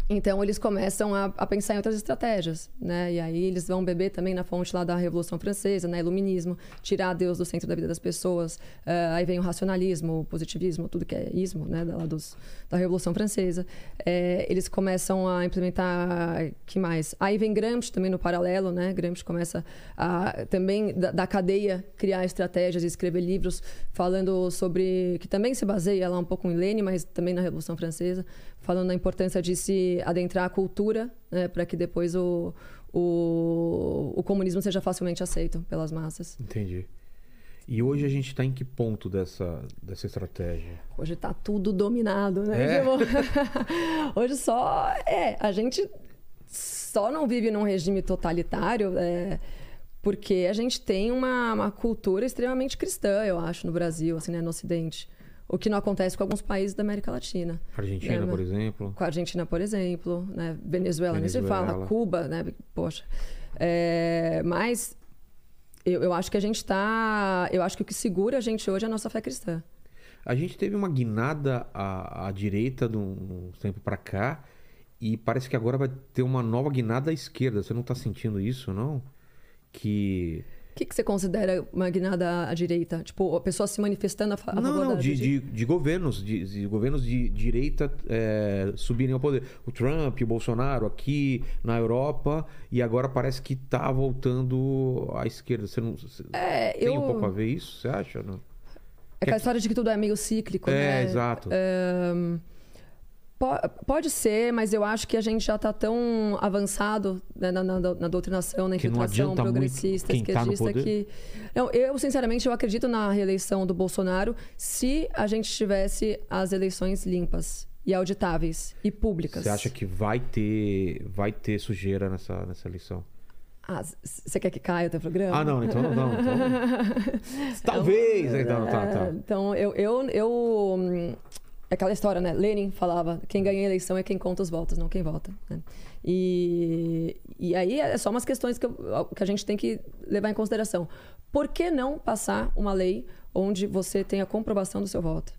[SPEAKER 4] então eles começam a, a pensar em outras estratégias, né? E aí eles vão beber também na fonte lá da Revolução Francesa, né? Iluminismo, tirar Deus do centro da vida das pessoas. Eh, aí vem o racionalismo, o positivismo, tudo que é ismo, né? Da, dos, da Revolução Francesa. Eh, eles começam a implementar, que mais? Aí vem Gramsci também no paralelo, né? Gramsci começa a também da, da cadeia criar estratégias e escrever livros falando sobre que também se baseia lá um pouco em Lenin, mas também na Revolução Francesa, falando da importância de se adentrar a cultura, né, para que depois o, o, o comunismo seja facilmente aceito pelas massas.
[SPEAKER 1] Entendi. E hoje a gente tá em que ponto dessa, dessa estratégia?
[SPEAKER 4] Hoje tá tudo dominado, né?
[SPEAKER 1] É?
[SPEAKER 4] Hoje só é, a gente só não vive num regime totalitário é, porque a gente tem uma, uma cultura extremamente cristã, eu acho, no Brasil, assim, né, no Ocidente. O que não acontece com alguns países da América Latina.
[SPEAKER 1] Argentina,
[SPEAKER 4] É,
[SPEAKER 1] por exemplo.
[SPEAKER 4] Com a Argentina, por exemplo, né? Venezuela, nem se
[SPEAKER 1] Venezuela.
[SPEAKER 4] fala, Cuba, né? Poxa. É, mas eu, eu acho que a gente está. Eu acho que o que segura a gente hoje é a nossa fé cristã.
[SPEAKER 1] A gente teve uma guinada à, à direita de um tempo para cá e parece que agora vai ter uma nova guinada à esquerda. Você não está sentindo isso, não? Que.
[SPEAKER 4] O que, que você considera uma guinada à direita? Tipo, a pessoa se manifestando a, fa a
[SPEAKER 1] não,
[SPEAKER 4] favor
[SPEAKER 1] não,
[SPEAKER 4] da
[SPEAKER 1] de,
[SPEAKER 4] de-
[SPEAKER 1] de, de governos, de, de governos de direita é, subirem ao poder. O Trump, o Bolsonaro aqui na Europa, e agora parece que tá voltando à esquerda. Você não você
[SPEAKER 4] É,
[SPEAKER 1] tem
[SPEAKER 4] eu...
[SPEAKER 1] um pouco a ver isso? Você acha? Não?
[SPEAKER 4] É aquela história de que tudo é meio cíclico,
[SPEAKER 1] É,
[SPEAKER 4] né?
[SPEAKER 1] exato.
[SPEAKER 4] Ahn, po- Pode ser, mas eu acho que a gente já está tão avançado né, na, na- na doutrinação, na infiltração progressista,
[SPEAKER 1] tá
[SPEAKER 4] esquerdista,
[SPEAKER 1] poder?
[SPEAKER 4] que... Não, eu, sinceramente, eu acredito na reeleição do Bolsonaro se a gente tivesse as eleições limpas e auditáveis e públicas.
[SPEAKER 1] Você acha que vai ter, vai ter sujeira nessa, nessa eleição?
[SPEAKER 4] Ah, você quer que caia o teu programa?
[SPEAKER 1] Ah, não, então não. Então... Talvez. Então, tá,
[SPEAKER 4] É,
[SPEAKER 1] tá.
[SPEAKER 4] Então, eu, eu, eu. É Aquela história, né? Lenin falava: quem ganha a eleição é quem conta os votos, não quem vota. né? E, e aí é só umas questões que, eu- que a gente tem que levar em consideração. Por que não passar uma lei onde você tem a comprovação do seu voto?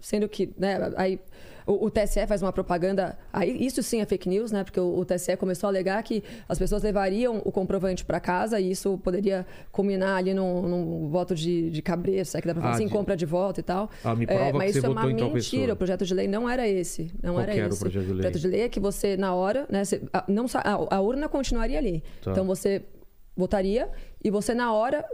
[SPEAKER 4] Sendo que, né, aí o, o TSE faz uma propaganda, aí isso sim é fake news, né? Porque o, o TSE começou a alegar que as pessoas levariam o comprovante para casa e isso poderia culminar ali num, num voto de, de cabreiro, sabe que dá pra falar
[SPEAKER 1] Ah,
[SPEAKER 4] assim,
[SPEAKER 1] de-
[SPEAKER 4] compra de voto e tal.
[SPEAKER 1] Ah, me prova que
[SPEAKER 4] mas
[SPEAKER 1] você
[SPEAKER 4] isso é uma
[SPEAKER 1] votou
[SPEAKER 4] mentira, o projeto de lei não era esse, não
[SPEAKER 1] Qual
[SPEAKER 4] era
[SPEAKER 1] que era o
[SPEAKER 4] esse.
[SPEAKER 1] projeto de lei?
[SPEAKER 4] O projeto de lei é que você na hora, né, você- a, não, a, a urna continuaria ali.
[SPEAKER 1] Tá.
[SPEAKER 4] Então você votaria e você na hora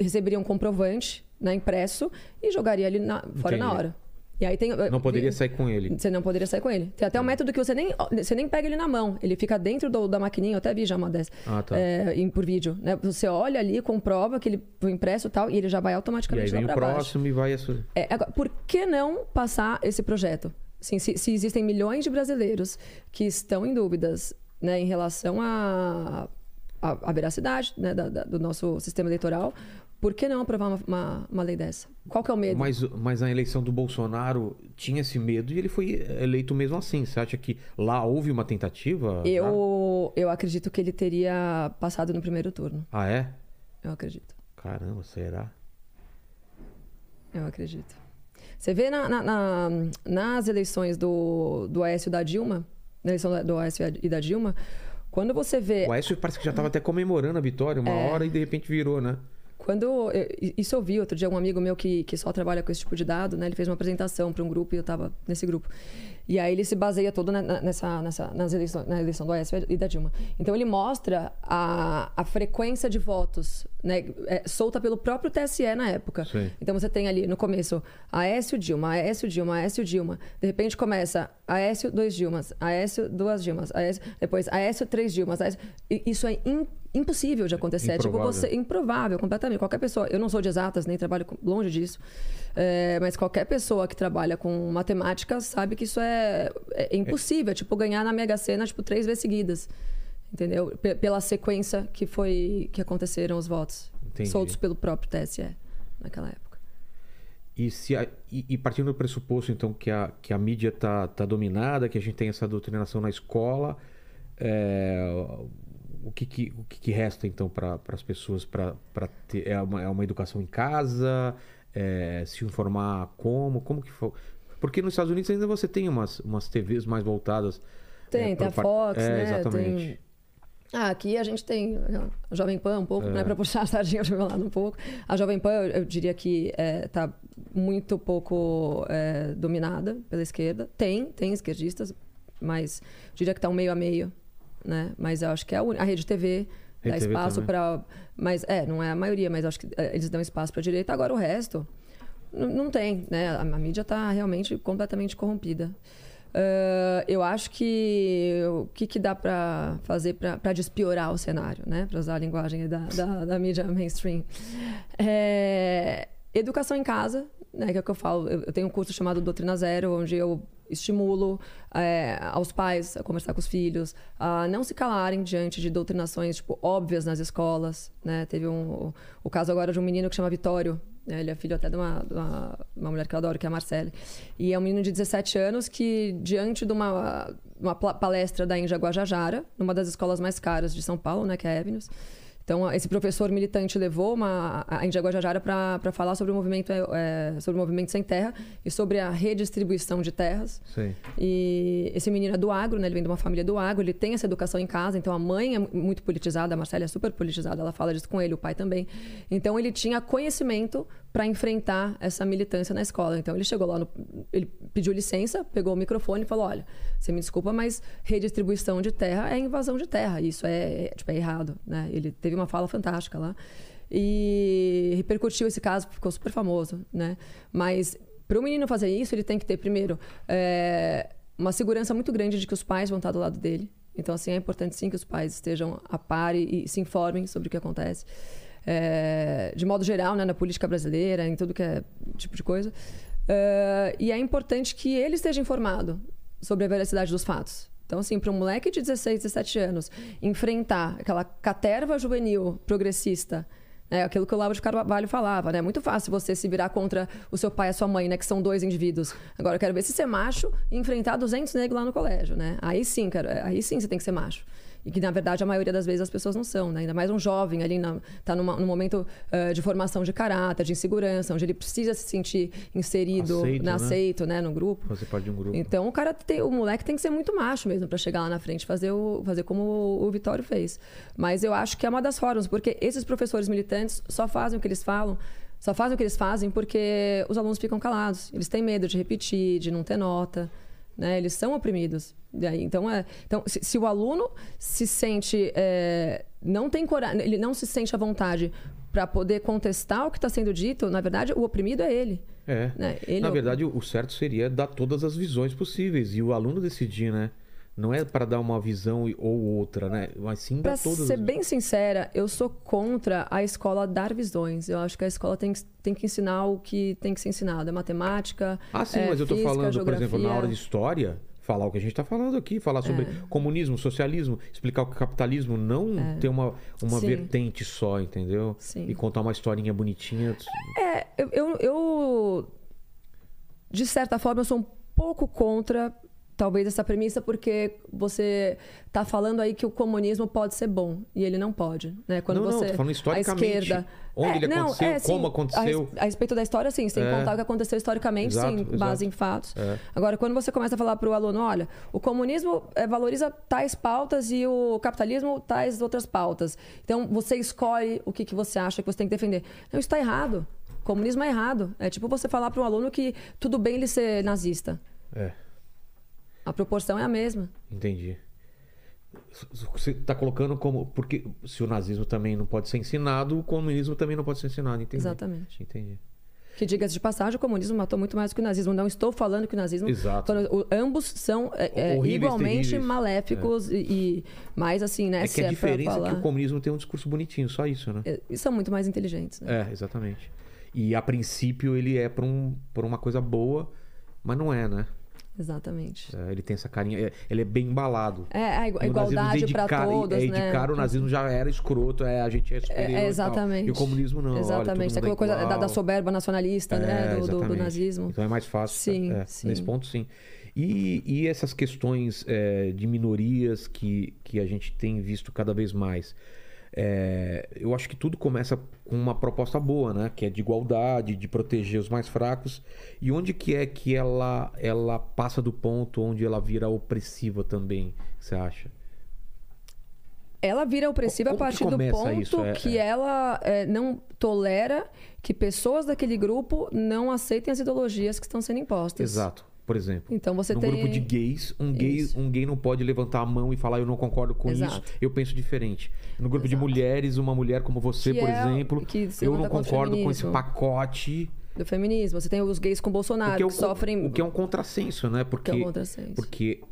[SPEAKER 4] receberia um comprovante, né, impresso e jogaria ali na- fora na
[SPEAKER 1] Entendi.
[SPEAKER 4] hora. E aí tem
[SPEAKER 1] Não poderia sair com ele.
[SPEAKER 4] você não poderia sair com ele. Tem até um método que você nem, você nem pega ele na mão. Ele fica dentro do- da maquininha. Eu até vi já uma dessas.
[SPEAKER 1] Ah, tá.
[SPEAKER 4] é, em- por vídeo. Né? Você olha ali, comprova que ele foi impresso e tal, e ele já vai
[SPEAKER 1] E aí
[SPEAKER 4] automaticamente
[SPEAKER 1] vem o
[SPEAKER 4] pra baixo.
[SPEAKER 1] próximo e vai...
[SPEAKER 4] É, agora, por que não passar esse projeto? Assim, se, se existem milhões de brasileiros que estão em dúvidas né, em relação à à- à veracidade né, da- da- do nosso sistema eleitoral, por que não aprovar uma, uma, uma lei dessa? Qual que é o medo?
[SPEAKER 1] Mas, mas a eleição do Bolsonaro tinha esse medo e ele foi eleito mesmo assim. Você acha que lá houve uma tentativa?
[SPEAKER 4] Eu, eu acredito que ele teria passado no primeiro turno.
[SPEAKER 1] Ah, é?
[SPEAKER 4] Eu acredito.
[SPEAKER 1] Caramba, será?
[SPEAKER 4] Eu acredito. Você vê na- na- na- nas eleições do, do Aécio e da Dilma, na eleição do Aécio e da Dilma, quando você vê.
[SPEAKER 1] O Aécio parece que já estava até comemorando a vitória uma
[SPEAKER 4] É.
[SPEAKER 1] hora e de repente virou, né?
[SPEAKER 4] Quando. eu- isso eu vi outro dia, um amigo meu que, que só trabalha com esse tipo de dado, né? Ele fez uma apresentação para um grupo e eu estava nesse grupo. E aí ele se baseia todo na- nessa, nessa, nas eleições, na eleição do Aécio e da Dilma. Então ele mostra a, a frequência de votos, né? é, solta pelo próprio TSE na época.
[SPEAKER 1] Sim.
[SPEAKER 4] Então você tem ali no começo Aécio Dilma, Aécio Dilma, Aécio Dilma. De repente começa Aécio dois Dilmas, Aécio duas Dilmas, Aécio, depois Aécio três Dilmas. Aécio... Isso é im- impossível de acontecer. É tipo
[SPEAKER 1] Improvável.
[SPEAKER 4] você improvável completamente. Qualquer pessoa, eu não sou de exatas, nem trabalho com- longe disso, é, mas qualquer pessoa que trabalha com matemática sabe que isso é, é impossível. É tipo ganhar na Mega Sena tipo três vezes seguidas. Entendeu? P- pela sequência que foi que aconteceram os votos
[SPEAKER 1] Entendi.
[SPEAKER 4] soltos pelo próprio TSE naquela época.
[SPEAKER 1] E, se a- e- e partindo do pressuposto, então, que a, que a mídia está tá dominada, que a gente tem essa doutrinação na escola, é, o, que, que- o que, que resta, então, para as pessoas para ter. É uma, é uma educação em casa? É, se informar como? Como que for? Porque nos Estados Unidos ainda você tem umas, umas TVs mais voltadas.
[SPEAKER 4] Tem,
[SPEAKER 1] é,
[SPEAKER 4] tem a Fox,
[SPEAKER 1] é,
[SPEAKER 4] né?
[SPEAKER 1] Exatamente.
[SPEAKER 4] Tem... Ah, aqui a gente tem a Jovem Pan um pouco,
[SPEAKER 1] É.
[SPEAKER 4] né? Para puxar a sardinha para meu lado um pouco. A Jovem Pan, eu, eu diria que está muito pouco é, dominada pela esquerda. Tem, tem esquerdistas, mas diria que está um meio a meio, né? Mas eu acho que é a, un- a Rede TV dá
[SPEAKER 1] TV
[SPEAKER 4] espaço para... Mas, é, não é a maioria, mas acho que é, eles dão espaço para a direita. Agora o resto... Não tem, né? A, a mídia está realmente completamente corrompida. Ah, eu acho que o que, que dá para fazer para despiorar o cenário, né? Para usar a linguagem da, da, da mídia mainstream. É, educação em casa, né? Que é o que eu falo. Eu, eu tenho um curso chamado Doutrina Zero, onde eu estimulo é, aos pais a conversar com os filhos, a não se calarem diante de doutrinações tipo, óbvias nas escolas. Né? Teve um, o caso agora de um menino que chama Vitório. né? Ele é filho até de uma, de uma, uma mulher que eu adoro, que é a Marcele. E é um menino de 17 anos que, diante de uma, uma palestra da Índia Guajajara, numa das escolas mais caras de São Paulo, né, que é a Avenues, Então, esse professor militante levou uma, a Índia Guajajara para falar sobre o movimento é, sobre o movimento sem terra e sobre a redistribuição de terras.
[SPEAKER 1] Sim.
[SPEAKER 4] E esse menino é do agro, né? Ele vem de uma família do agro, ele tem essa educação em casa, então a mãe é muito politizada, a Marcela é super politizada, ela fala disso com ele, o pai também. Então ele tinha conhecimento para enfrentar essa militância na escola. Então ele chegou lá, no, ele pediu licença, pegou o microfone e falou: Olha, você me desculpa, mas redistribuição de terra é invasão de terra. Isso é, é, tipo, é errado. Né? Ele teve uma fala fantástica lá. E repercutiu esse caso, ficou super famoso. Né? Mas para o menino fazer isso, ele tem que ter, primeiro, é, uma segurança muito grande de que os pais vão estar do lado dele. Então, assim, é importante sim que os pais estejam a par e, e se informem sobre o que acontece é, de modo geral, né, na política brasileira, em tudo que é tipo de coisa. É, e é importante que ele esteja informado sobre a veracidade dos fatos. Então, assim, para um moleque de 16, 17 anos enfrentar aquela caterva juvenil progressista é aquilo que o Lavo de Carvalho falava, né? É muito fácil você se virar contra o seu pai e a sua mãe, né? Que são dois indivíduos. Agora, eu quero ver se ser macho e enfrentar 200 negros lá no colégio, né? Aí sim, cara, aí sim você tem que ser macho. E que, na verdade, a maioria das vezes as pessoas não são, né? Ainda mais um jovem ali está num momento uh, de formação de caráter, de insegurança, onde ele precisa se sentir inserido, aceito, né? aceito né? no grupo.
[SPEAKER 1] Fazer parte de um grupo.
[SPEAKER 4] Então, o cara tem, o moleque tem que ser muito macho mesmo para chegar lá na frente, fazer, o, fazer como o, o Vitório fez. Mas eu acho que é uma das formas, porque esses professores militantes só fazem o que eles falam só fazem o que eles fazem porque os alunos ficam calados. Eles têm medo de repetir, de não ter nota. Né? Eles são oprimidos. Então, é, então se, se o aluno se sente. É, não tem coragem, ele não se sente à vontade para poder contestar o que está sendo dito, na verdade, o oprimido é ele.
[SPEAKER 1] É.
[SPEAKER 4] Né? ele
[SPEAKER 1] na
[SPEAKER 4] é
[SPEAKER 1] verdade, o certo seria dar todas as visões possíveis e o aluno decidir, né? Não é para dar uma visão ou outra, né? Mas sim
[SPEAKER 4] para
[SPEAKER 1] todas.
[SPEAKER 4] Para ser bem sincera, eu sou contra a escola dar visões. Eu acho que a escola tem, tem que ensinar o que tem que ser ensinado. É matemática.
[SPEAKER 1] Ah, sim,
[SPEAKER 4] é
[SPEAKER 1] mas eu estou falando,
[SPEAKER 4] geografia.
[SPEAKER 1] por exemplo, na aula de história, falar o que a gente está falando aqui, falar sobre é. comunismo, socialismo, explicar o que é capitalismo, não é. ter uma, uma vertente só, entendeu?
[SPEAKER 4] Sim.
[SPEAKER 1] E contar uma historinha bonitinha.
[SPEAKER 4] É, eu, eu, eu, de certa forma, eu sou um pouco contra talvez essa premissa porque você está falando aí que o comunismo pode ser bom e ele não pode, né?
[SPEAKER 1] Quando não, você não, falando historicamente. A esquerda, onde é, ele não, aconteceu, é, como aconteceu.
[SPEAKER 4] A, respeito da história, sim, você tem que é. contar o que aconteceu historicamente, exato, sim, exato. base em fatos. É. Agora, quando você começa a falar para o aluno, olha, o comunismo é, valoriza tais pautas e o capitalismo tais outras pautas. Então, você escolhe o que, que você acha que você tem que defender. Não, isso está errado. O comunismo é errado. É tipo você falar para um aluno que tudo bem ele ser nazista.
[SPEAKER 1] É.
[SPEAKER 4] A proporção é a mesma.
[SPEAKER 1] Entendi. Você está colocando como. Porque se o nazismo também não pode ser ensinado, o comunismo também não pode ser ensinado. Entendi.
[SPEAKER 4] Exatamente.
[SPEAKER 1] Entendi.
[SPEAKER 4] Que diga-se de passagem, o comunismo matou muito mais do que o nazismo. Não estou falando que o nazismo.
[SPEAKER 1] Exato.
[SPEAKER 4] O, ambos são é, é igualmente terríveis. maléficos é. E, e. Mas assim, né?
[SPEAKER 1] É que a é diferença falar... é que o comunismo tem um discurso bonitinho, só isso, né?
[SPEAKER 4] É, e são muito mais inteligentes, né?
[SPEAKER 1] É, exatamente. E a princípio ele é para um, uma coisa boa, mas não é, né?
[SPEAKER 4] Exatamente.
[SPEAKER 1] É, ele tem essa carinha. É, ele é bem embalado.
[SPEAKER 4] É, a igualdade para todos,
[SPEAKER 1] é,
[SPEAKER 4] né?
[SPEAKER 1] De cara o nazismo já era escroto, é, a gente é superior.
[SPEAKER 4] É, exatamente. E,
[SPEAKER 1] e, o comunismo não.
[SPEAKER 4] Exatamente.
[SPEAKER 1] Olha,
[SPEAKER 4] Aquela coisa da, da, soberba nacionalista, né?
[SPEAKER 1] É,
[SPEAKER 4] do, do, do, nazismo.
[SPEAKER 1] Então é mais fácil.
[SPEAKER 4] Sim, é, sim.
[SPEAKER 1] Nesse ponto, sim. E, e essas questões de minorias que, que a gente tem visto cada vez mais. É, eu acho que tudo começa com uma proposta boa, né? Que é de igualdade, de proteger os mais fracos. E onde que é que ela, ela passa do ponto onde ela vira opressiva também, você acha?
[SPEAKER 4] Ela vira opressiva Como a partir do ponto é, que é. ela é, não tolera que pessoas daquele grupo não aceitem as ideologias que estão sendo impostas.
[SPEAKER 1] Exato por exemplo.
[SPEAKER 4] Então você
[SPEAKER 1] no
[SPEAKER 4] tem.
[SPEAKER 1] grupo de gays, um gay, um gay não pode levantar a mão e falar eu não concordo com
[SPEAKER 4] Exato.
[SPEAKER 1] isso, eu penso diferente. No grupo Exato. de mulheres, uma mulher como você,
[SPEAKER 4] que
[SPEAKER 1] por
[SPEAKER 4] é,
[SPEAKER 1] exemplo, eu não concordo com esse pacote
[SPEAKER 4] do feminismo. Você tem os gays com Bolsonaro que, é
[SPEAKER 1] o,
[SPEAKER 4] sofrem.
[SPEAKER 1] O que é um contrassenso, né? Porque,
[SPEAKER 4] que é um contrassenso.
[SPEAKER 1] porque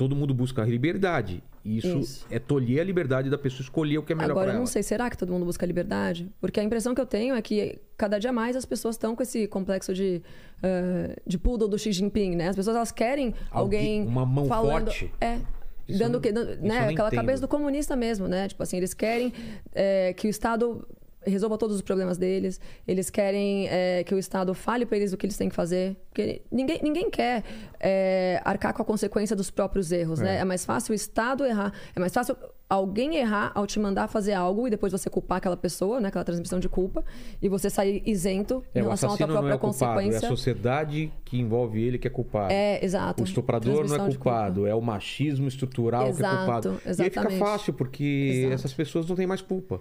[SPEAKER 1] todo mundo busca a liberdade. E isso, isso, é tolher a liberdade da pessoa escolher o que é melhor
[SPEAKER 4] Agora,
[SPEAKER 1] eu
[SPEAKER 4] não sei, será que todo mundo busca liberdade? Porque a impressão que eu tenho é que cada dia mais as pessoas estão com esse complexo de, uh, de poodle do Xi Jinping, né? As pessoas elas querem alguém.
[SPEAKER 1] Uma mão
[SPEAKER 4] falando,
[SPEAKER 1] forte.
[SPEAKER 4] É. Isso dando que, né, aquela
[SPEAKER 1] entendo.
[SPEAKER 4] cabeça do comunista mesmo, né? Tipo assim, eles querem é, que o Estado resolva todos os problemas deles. Eles querem é, que o Estado fale para eles o que eles têm que fazer. Porque ninguém, ninguém quer é, arcar com a consequência dos próprios erros, né? É mais fácil o Estado errar. É mais fácil alguém errar ao te mandar fazer algo e depois você culpar aquela pessoa, né? Aquela transmissão de culpa. E você sair isento em
[SPEAKER 1] É, o
[SPEAKER 4] relação à
[SPEAKER 1] não
[SPEAKER 4] própria
[SPEAKER 1] é culpado, é
[SPEAKER 4] consequência.
[SPEAKER 1] a sociedade que envolve ele que é culpado.
[SPEAKER 4] É, exato.
[SPEAKER 1] O estuprador não é culpado, é o machismo estrutural que é
[SPEAKER 4] Exato,
[SPEAKER 1] culpado. E aí fica
[SPEAKER 4] exatamente.
[SPEAKER 1] fácil, porque
[SPEAKER 4] Exato.
[SPEAKER 1] essas pessoas não têm mais culpa.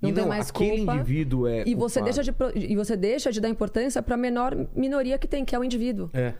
[SPEAKER 4] Não
[SPEAKER 1] e
[SPEAKER 4] tem
[SPEAKER 1] não,
[SPEAKER 4] mais
[SPEAKER 1] aquele
[SPEAKER 4] culpa.
[SPEAKER 1] indivíduo é
[SPEAKER 4] E você,
[SPEAKER 1] culpado.
[SPEAKER 4] deixa de, e você deixa de dar importância para a menor minoria que tem, que é o indivíduo.
[SPEAKER 1] É.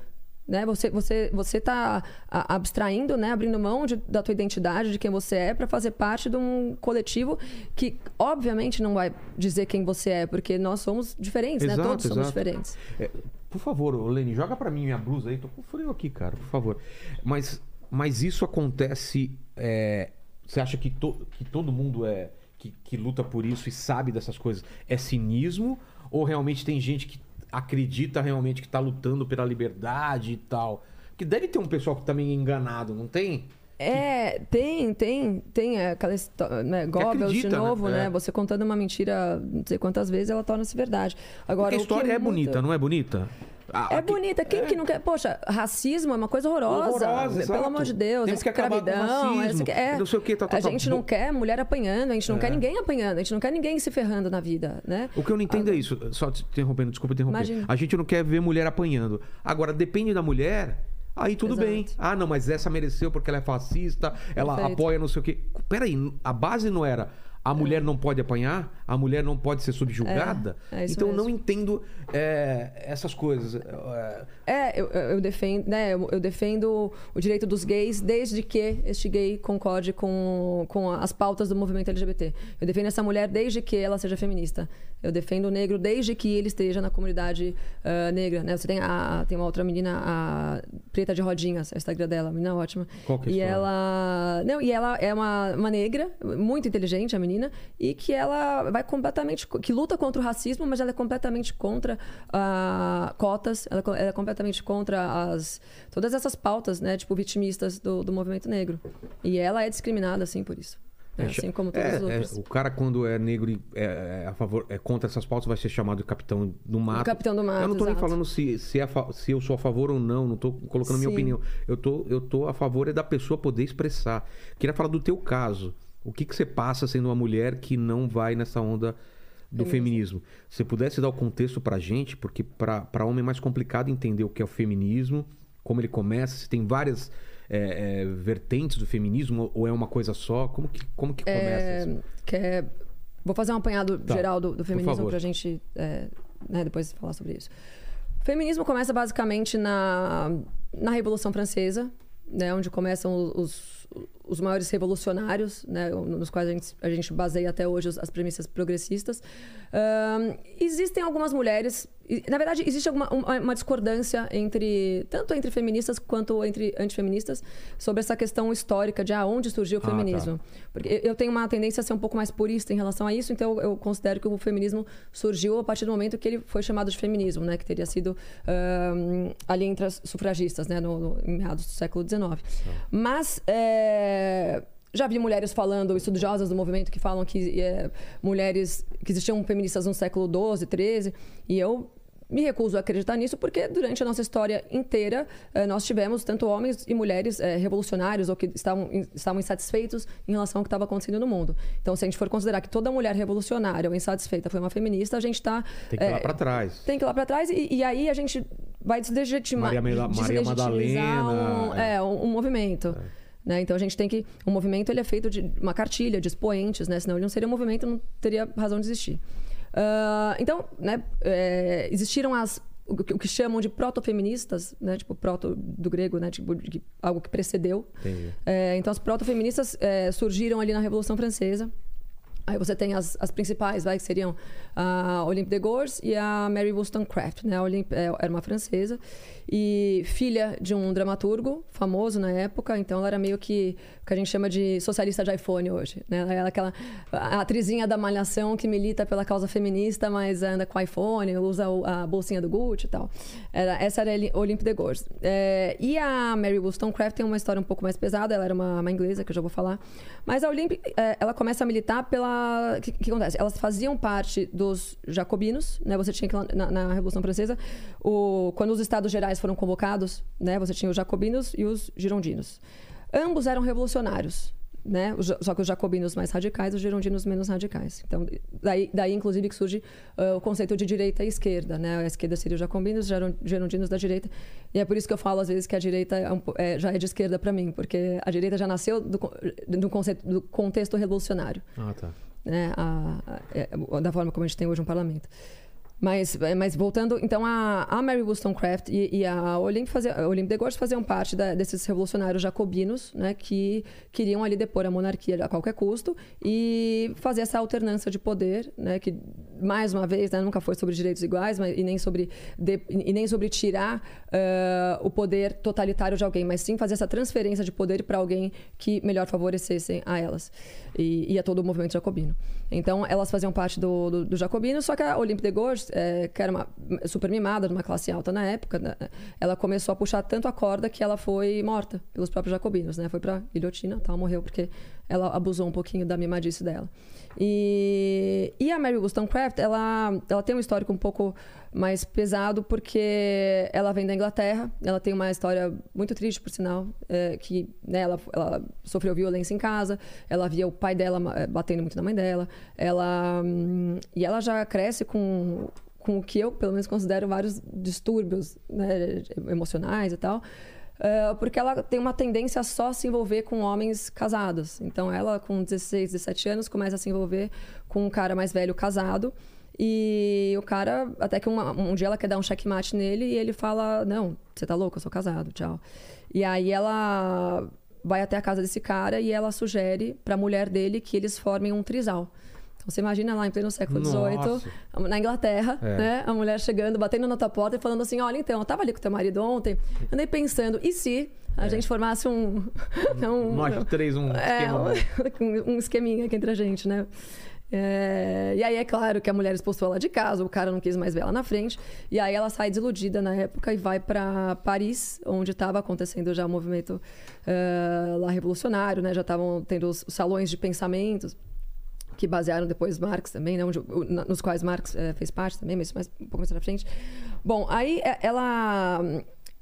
[SPEAKER 4] Né? Você, você, você tá a- abstraindo, né? abrindo mão de- da tua identidade, de quem você é, para fazer parte de um coletivo que, obviamente, não vai dizer quem você é, porque nós somos diferentes, né?
[SPEAKER 1] Exato,
[SPEAKER 4] Todos somos
[SPEAKER 1] exato.
[SPEAKER 4] diferentes.
[SPEAKER 1] É, por favor, ô, Lene, joga pra mim minha blusa aí. Tô com frio aqui, cara, por favor. Mas, mas isso acontece. é, você acha que, to- que todo mundo é que, que luta por isso e sabe dessas coisas é cinismo? Ou realmente tem gente que acredita realmente que tá lutando pela liberdade e tal? Que deve ter um pessoal que tá meio enganado, não tem?
[SPEAKER 4] É, tem, tem, tem aquela história, né? Goebbels de
[SPEAKER 1] acredita, né?
[SPEAKER 4] novo, né?
[SPEAKER 1] É.
[SPEAKER 4] Você contando uma mentira, não sei quantas vezes, ela torna-se verdade. Agora,
[SPEAKER 1] Porque a história é
[SPEAKER 4] muito-
[SPEAKER 1] bonita, não é bonita? Ah,
[SPEAKER 4] É
[SPEAKER 1] aqui-
[SPEAKER 4] bonita. Quem que não quer? Poxa, racismo é uma coisa horrorosa.
[SPEAKER 1] Horrorosa,
[SPEAKER 4] Pelo amor de Deus.
[SPEAKER 1] Temos que com
[SPEAKER 4] escravidão. que- é.
[SPEAKER 1] não sei o que, tá, tá,
[SPEAKER 4] a
[SPEAKER 1] tá.
[SPEAKER 4] gente não quer mulher apanhando, a gente não
[SPEAKER 1] É.
[SPEAKER 4] quer ninguém apanhando, a gente não quer ninguém se ferrando na vida, né?
[SPEAKER 1] O que eu não entendo é isso. Só te interrompendo, desculpa interromper.
[SPEAKER 4] Imagina.
[SPEAKER 1] A gente não quer ver mulher apanhando. Agora, depende da mulher. Aí tudo
[SPEAKER 4] Exato.
[SPEAKER 1] bem. Ah, não, mas essa mereceu porque ela é fascista, ela
[SPEAKER 4] Perfeito.
[SPEAKER 1] apoia não sei o quê. Peraí, a base não era a mulher não pode apanhar, a mulher não pode ser subjugada.
[SPEAKER 4] É, é
[SPEAKER 1] então eu não
[SPEAKER 4] mesmo.
[SPEAKER 1] entendo é, essas coisas. É,
[SPEAKER 4] É, eu, eu eu defendo, né, eu, eu defendo o direito dos gays desde que este gay concorde com, com as pautas do movimento LGBT. Eu defendo essa mulher desde que ela seja feminista. Eu defendo o negro desde que ele esteja na comunidade ah, negra. Né? Você tem, a, tem uma outra menina, a Preta de Rodinhas, é o Instagram dela, menina ótima.
[SPEAKER 1] Qual que é
[SPEAKER 4] e
[SPEAKER 1] história?
[SPEAKER 4] ela. Não, e ela é uma, uma negra, muito inteligente, a menina, e que ela vai completamente. que luta contra o racismo, mas ela é completamente contra ah, cotas, ela, é ela é completamente contra as. todas essas pautas, né, tipo, vitimistas do, do movimento negro. E ela é discriminada, assim, por isso. Né, assim como todos
[SPEAKER 1] é,
[SPEAKER 4] os outros.
[SPEAKER 1] é, o cara, quando é negro e é, é a favor, é contra essas pautas, vai ser chamado de capitão do mato.
[SPEAKER 4] capitão do mato,
[SPEAKER 1] Eu não tô nem falando se, se, é se eu sou a favor ou não, não tô colocando minha
[SPEAKER 4] Sim.
[SPEAKER 1] opinião. Eu tô, eu tô a favor é da pessoa poder expressar. Queria falar do teu caso. O que, que você passa sendo uma mulher que não vai nessa onda do feminismo? Se você pudesse dar o contexto pra gente, porque pra homem é mais complicado entender o que é o feminismo, como ele começa, se tem várias é, é, vertentes do feminismo ou é uma coisa só, como que, como que começa
[SPEAKER 4] É,
[SPEAKER 1] isso?
[SPEAKER 4] que é- Vou fazer um apanhado
[SPEAKER 1] Tá,
[SPEAKER 4] geral do, do feminismo
[SPEAKER 1] favor.
[SPEAKER 4] pra gente é, né, depois falar sobre isso. O feminismo começa basicamente na, na Revolução Francesa, né, onde começam os, os maiores revolucionários, né, nos quais a gente, a gente baseia até hoje os- as premissas progressistas. Ahn, existem algumas mulheres, na verdade, existe alguma, uma, uma discordância entre tanto entre feministas quanto entre antifeministas sobre essa questão histórica de ah, onde surgiu o
[SPEAKER 1] Ah, tá.
[SPEAKER 4] feminismo. Porque eu tenho uma tendência a ser um pouco mais purista em relação a isso, então eu considero que o feminismo surgiu a partir do momento que ele foi chamado de feminismo, né? Que teria sido ali entre as sufragistas, né? No, no- em meados do século XIX. Mas é, já vi mulheres falando, estudiosas do movimento, que falam que é, mulheres que existiam feministas no século XII, XIII, e eu me recuso a acreditar nisso porque durante a nossa história inteira eh, nós tivemos tanto homens e mulheres eh, revolucionários ou que estavam, estavam insatisfeitos em relação ao que estava acontecendo no mundo. Então, se a gente for considerar que toda mulher revolucionária ou insatisfeita foi uma feminista, a gente está
[SPEAKER 1] Tem que ir lá pra trás.
[SPEAKER 4] tem que ir lá para trás e, e aí a gente vai deslegitimar
[SPEAKER 1] Maria Mela- Maria Madalena,
[SPEAKER 4] um,
[SPEAKER 1] é.
[SPEAKER 4] é, um, um movimento. Né? Então a gente tem que. O movimento ele é feito de uma cartilha, de expoentes, né? Senão ele não seria um movimento, não teria razão de existir. Ah, então, né, é, existiram as. O que, o que chamam de protofeministas, né? Tipo, proto do grego, né? Tipo, de- algo que precedeu. É, então, as protofeministas é, surgiram ali na Revolução Francesa. Aí você tem as, as principais, vai, que seriam a Olympe de Gouges e a Mary Wollstonecraft. Né? A Olympe é, era uma francesa e filha de um dramaturgo famoso na época. Então, ela era meio que o que a gente chama de socialista de iPhone hoje. Né? Ela era aquela a atrizinha da Malhação que milita pela causa feminista, mas anda com iPhone, usa a bolsinha do Gucci e tal. Era, essa era a Olympe de Gouges. É, e a Mary Wollstonecraft tem uma história um pouco mais pesada. Ela era uma, uma inglesa, que eu já vou falar. Mas a Olympe, é, ela começa a militar pela ela. O que, que acontece? Elas faziam parte dos jacobinos, né? Você tinha que, na, na Revolução Francesa, o, quando os Estados Gerais foram convocados, né? Você tinha os jacobinos e os girondinos. Ambos eram revolucionários, né? Só que os jacobinos mais radicais, os girondinos menos radicais. Então, daí, daí inclusive, que surge ah, o conceito de direita e esquerda, né? A esquerda seria os jacobinos, os girondinos da direita. E é por isso que eu falo, às vezes, que a direita é um é- já é de esquerda para mim, porque a direita já nasceu do, do, conceito, do contexto revolucionário
[SPEAKER 1] Ah, tá.
[SPEAKER 4] Né, a- a- é, da forma como a gente tem hoje um parlamento. Mas, mas voltando, então a, a Mary Wollstonecraft e, e a Olympe, fazia, Olympe de Gouges faziam parte da- desses revolucionários jacobinos, né, que queriam ali depor a monarquia a qualquer custo e fazer essa alternância de poder, né, que mais uma vez né, nunca foi sobre direitos iguais, mas, e nem sobre de- e nem sobre tirar ah, o poder totalitário de alguém, mas sim fazer essa transferência de poder para alguém que melhor favorecesse a elas e, e a todo o movimento jacobino. Então, elas faziam parte do, do, do jacobino, só que a Olympe de Gouges, eh, que era uma super mimada, de uma classe alta na época, né, ela começou a puxar tanto a corda que ela foi morta pelos próprios jacobinos, né? Foi para guilhotina, ela morreu porque ela abusou um pouquinho da mimadice dela. E, e a Mary Wollstonecraft, ela, ela tem um histórico um pouco mais pesado porque ela vem da Inglaterra, ela tem uma história muito triste, por sinal, é, que né, ela, ela sofreu violência em casa, ela via o pai dela batendo muito na mãe dela, ela e ela já cresce com com o que eu pelo menos considero vários distúrbios né, emocionais e tal. Uh, porque ela tem uma tendência a só se envolver com homens casados. Então, ela, com 16, 17 anos, começa a se envolver com um cara mais velho casado. E o cara, até que uma- um dia ela quer dar um checkmate nele e ele fala: Não, você tá louco, eu sou casado, tchau. E aí ela vai até a casa desse cara e ela sugere pra mulher dele que eles formem um trisal. Você imagina lá em pleno século XVIII, na Inglaterra,
[SPEAKER 1] É.
[SPEAKER 4] né? A mulher chegando, batendo na tua porta e falando assim: Olha, então, eu tava ali com teu marido ontem, andei pensando, e se a gente formasse um. um
[SPEAKER 1] Nós três, um
[SPEAKER 4] é, um, um esqueminha aqui entre a gente, né? É, e aí é claro que a mulher expulsou ela de casa, o cara não quis mais ver ela na frente. E aí ela sai desiludida na época e vai para Paris, onde estava acontecendo já o movimento eh, lá revolucionário, né? Já estavam tendo os salões de pensamentos que basearam depois Marx também, né? Onde, nos quais Marx eh, fez parte também, mas mais, um pouco mais pra frente. Bom, aí eh, ela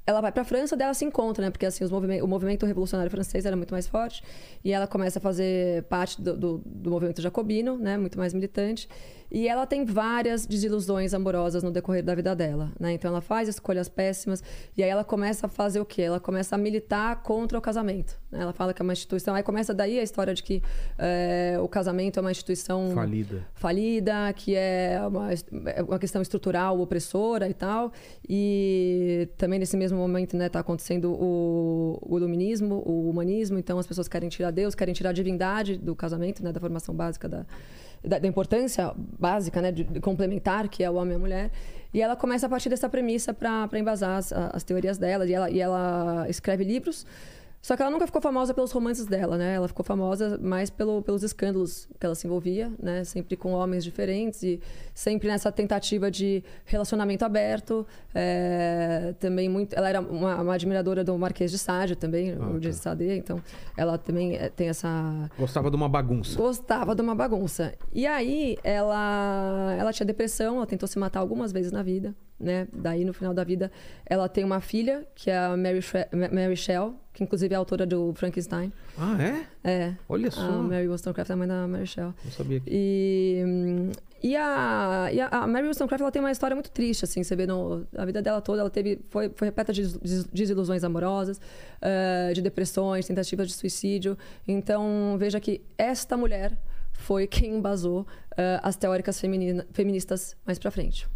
[SPEAKER 4] ela vai para a França, daí ela se encontra, né? Porque assim, os movimen- o movimento revolucionário francês era muito mais forte e ela começa a fazer parte do, do, do movimento jacobino, né? Muito mais militante. E ela tem várias desilusões amorosas no decorrer da vida dela, né? Então ela faz escolhas péssimas e aí ela começa a fazer o quê? Ela começa a militar contra o casamento. né? Ela fala que é uma instituição. Aí começa daí a história de que eh, o casamento é uma instituição
[SPEAKER 1] Falida.
[SPEAKER 4] falida, que é uma, é uma questão estrutural, opressora e tal. E também nesse mesmo momento está acontecendo o, o iluminismo, o humanismo. Então as pessoas querem tirar Deus, querem tirar a divindade do casamento, né, da formação básica da, da, da importância básica, né, de, de complementar, que é o homem e a mulher. E ela começa a partir dessa premissa para embasar as, as teorias dela. E ela, e ela escreve livros. Só que ela nunca ficou famosa pelos romances dela, né? Ela ficou famosa mais pelo, pelos escândalos que ela se envolvia, né? Sempre com homens diferentes e sempre nessa tentativa de relacionamento aberto. É, também muito... Ela era uma, uma admiradora do Marquês de Sade também,
[SPEAKER 1] Ah,
[SPEAKER 4] o de
[SPEAKER 1] tá.
[SPEAKER 4] Sade. Então, ela também é, tem essa...
[SPEAKER 1] Gostava de uma bagunça.
[SPEAKER 4] Gostava de uma bagunça. E aí, ela, ela tinha depressão, ela tentou se matar algumas vezes na vida, né? Daí, no final da vida, ela tem uma filha, que é a Mary, Shre- Mary Shell, que inclusive é a autora do Frankenstein.
[SPEAKER 1] Ah, é?
[SPEAKER 4] É.
[SPEAKER 1] Olha só.
[SPEAKER 4] A Mary Wollstonecraft é a mãe da Mary Shell.
[SPEAKER 1] Não sabia que.
[SPEAKER 4] E, e, a, e a, Mary Wollstonecraft ela tem uma história muito triste, assim, você vê no, a vida dela toda, ela teve, foi, foi repleta de des- des- desilusões amorosas, eh, de depressões, tentativas de suicídio. Então, veja que esta mulher foi quem embasou eh, as teóricas feminina- feministas mais pra frente.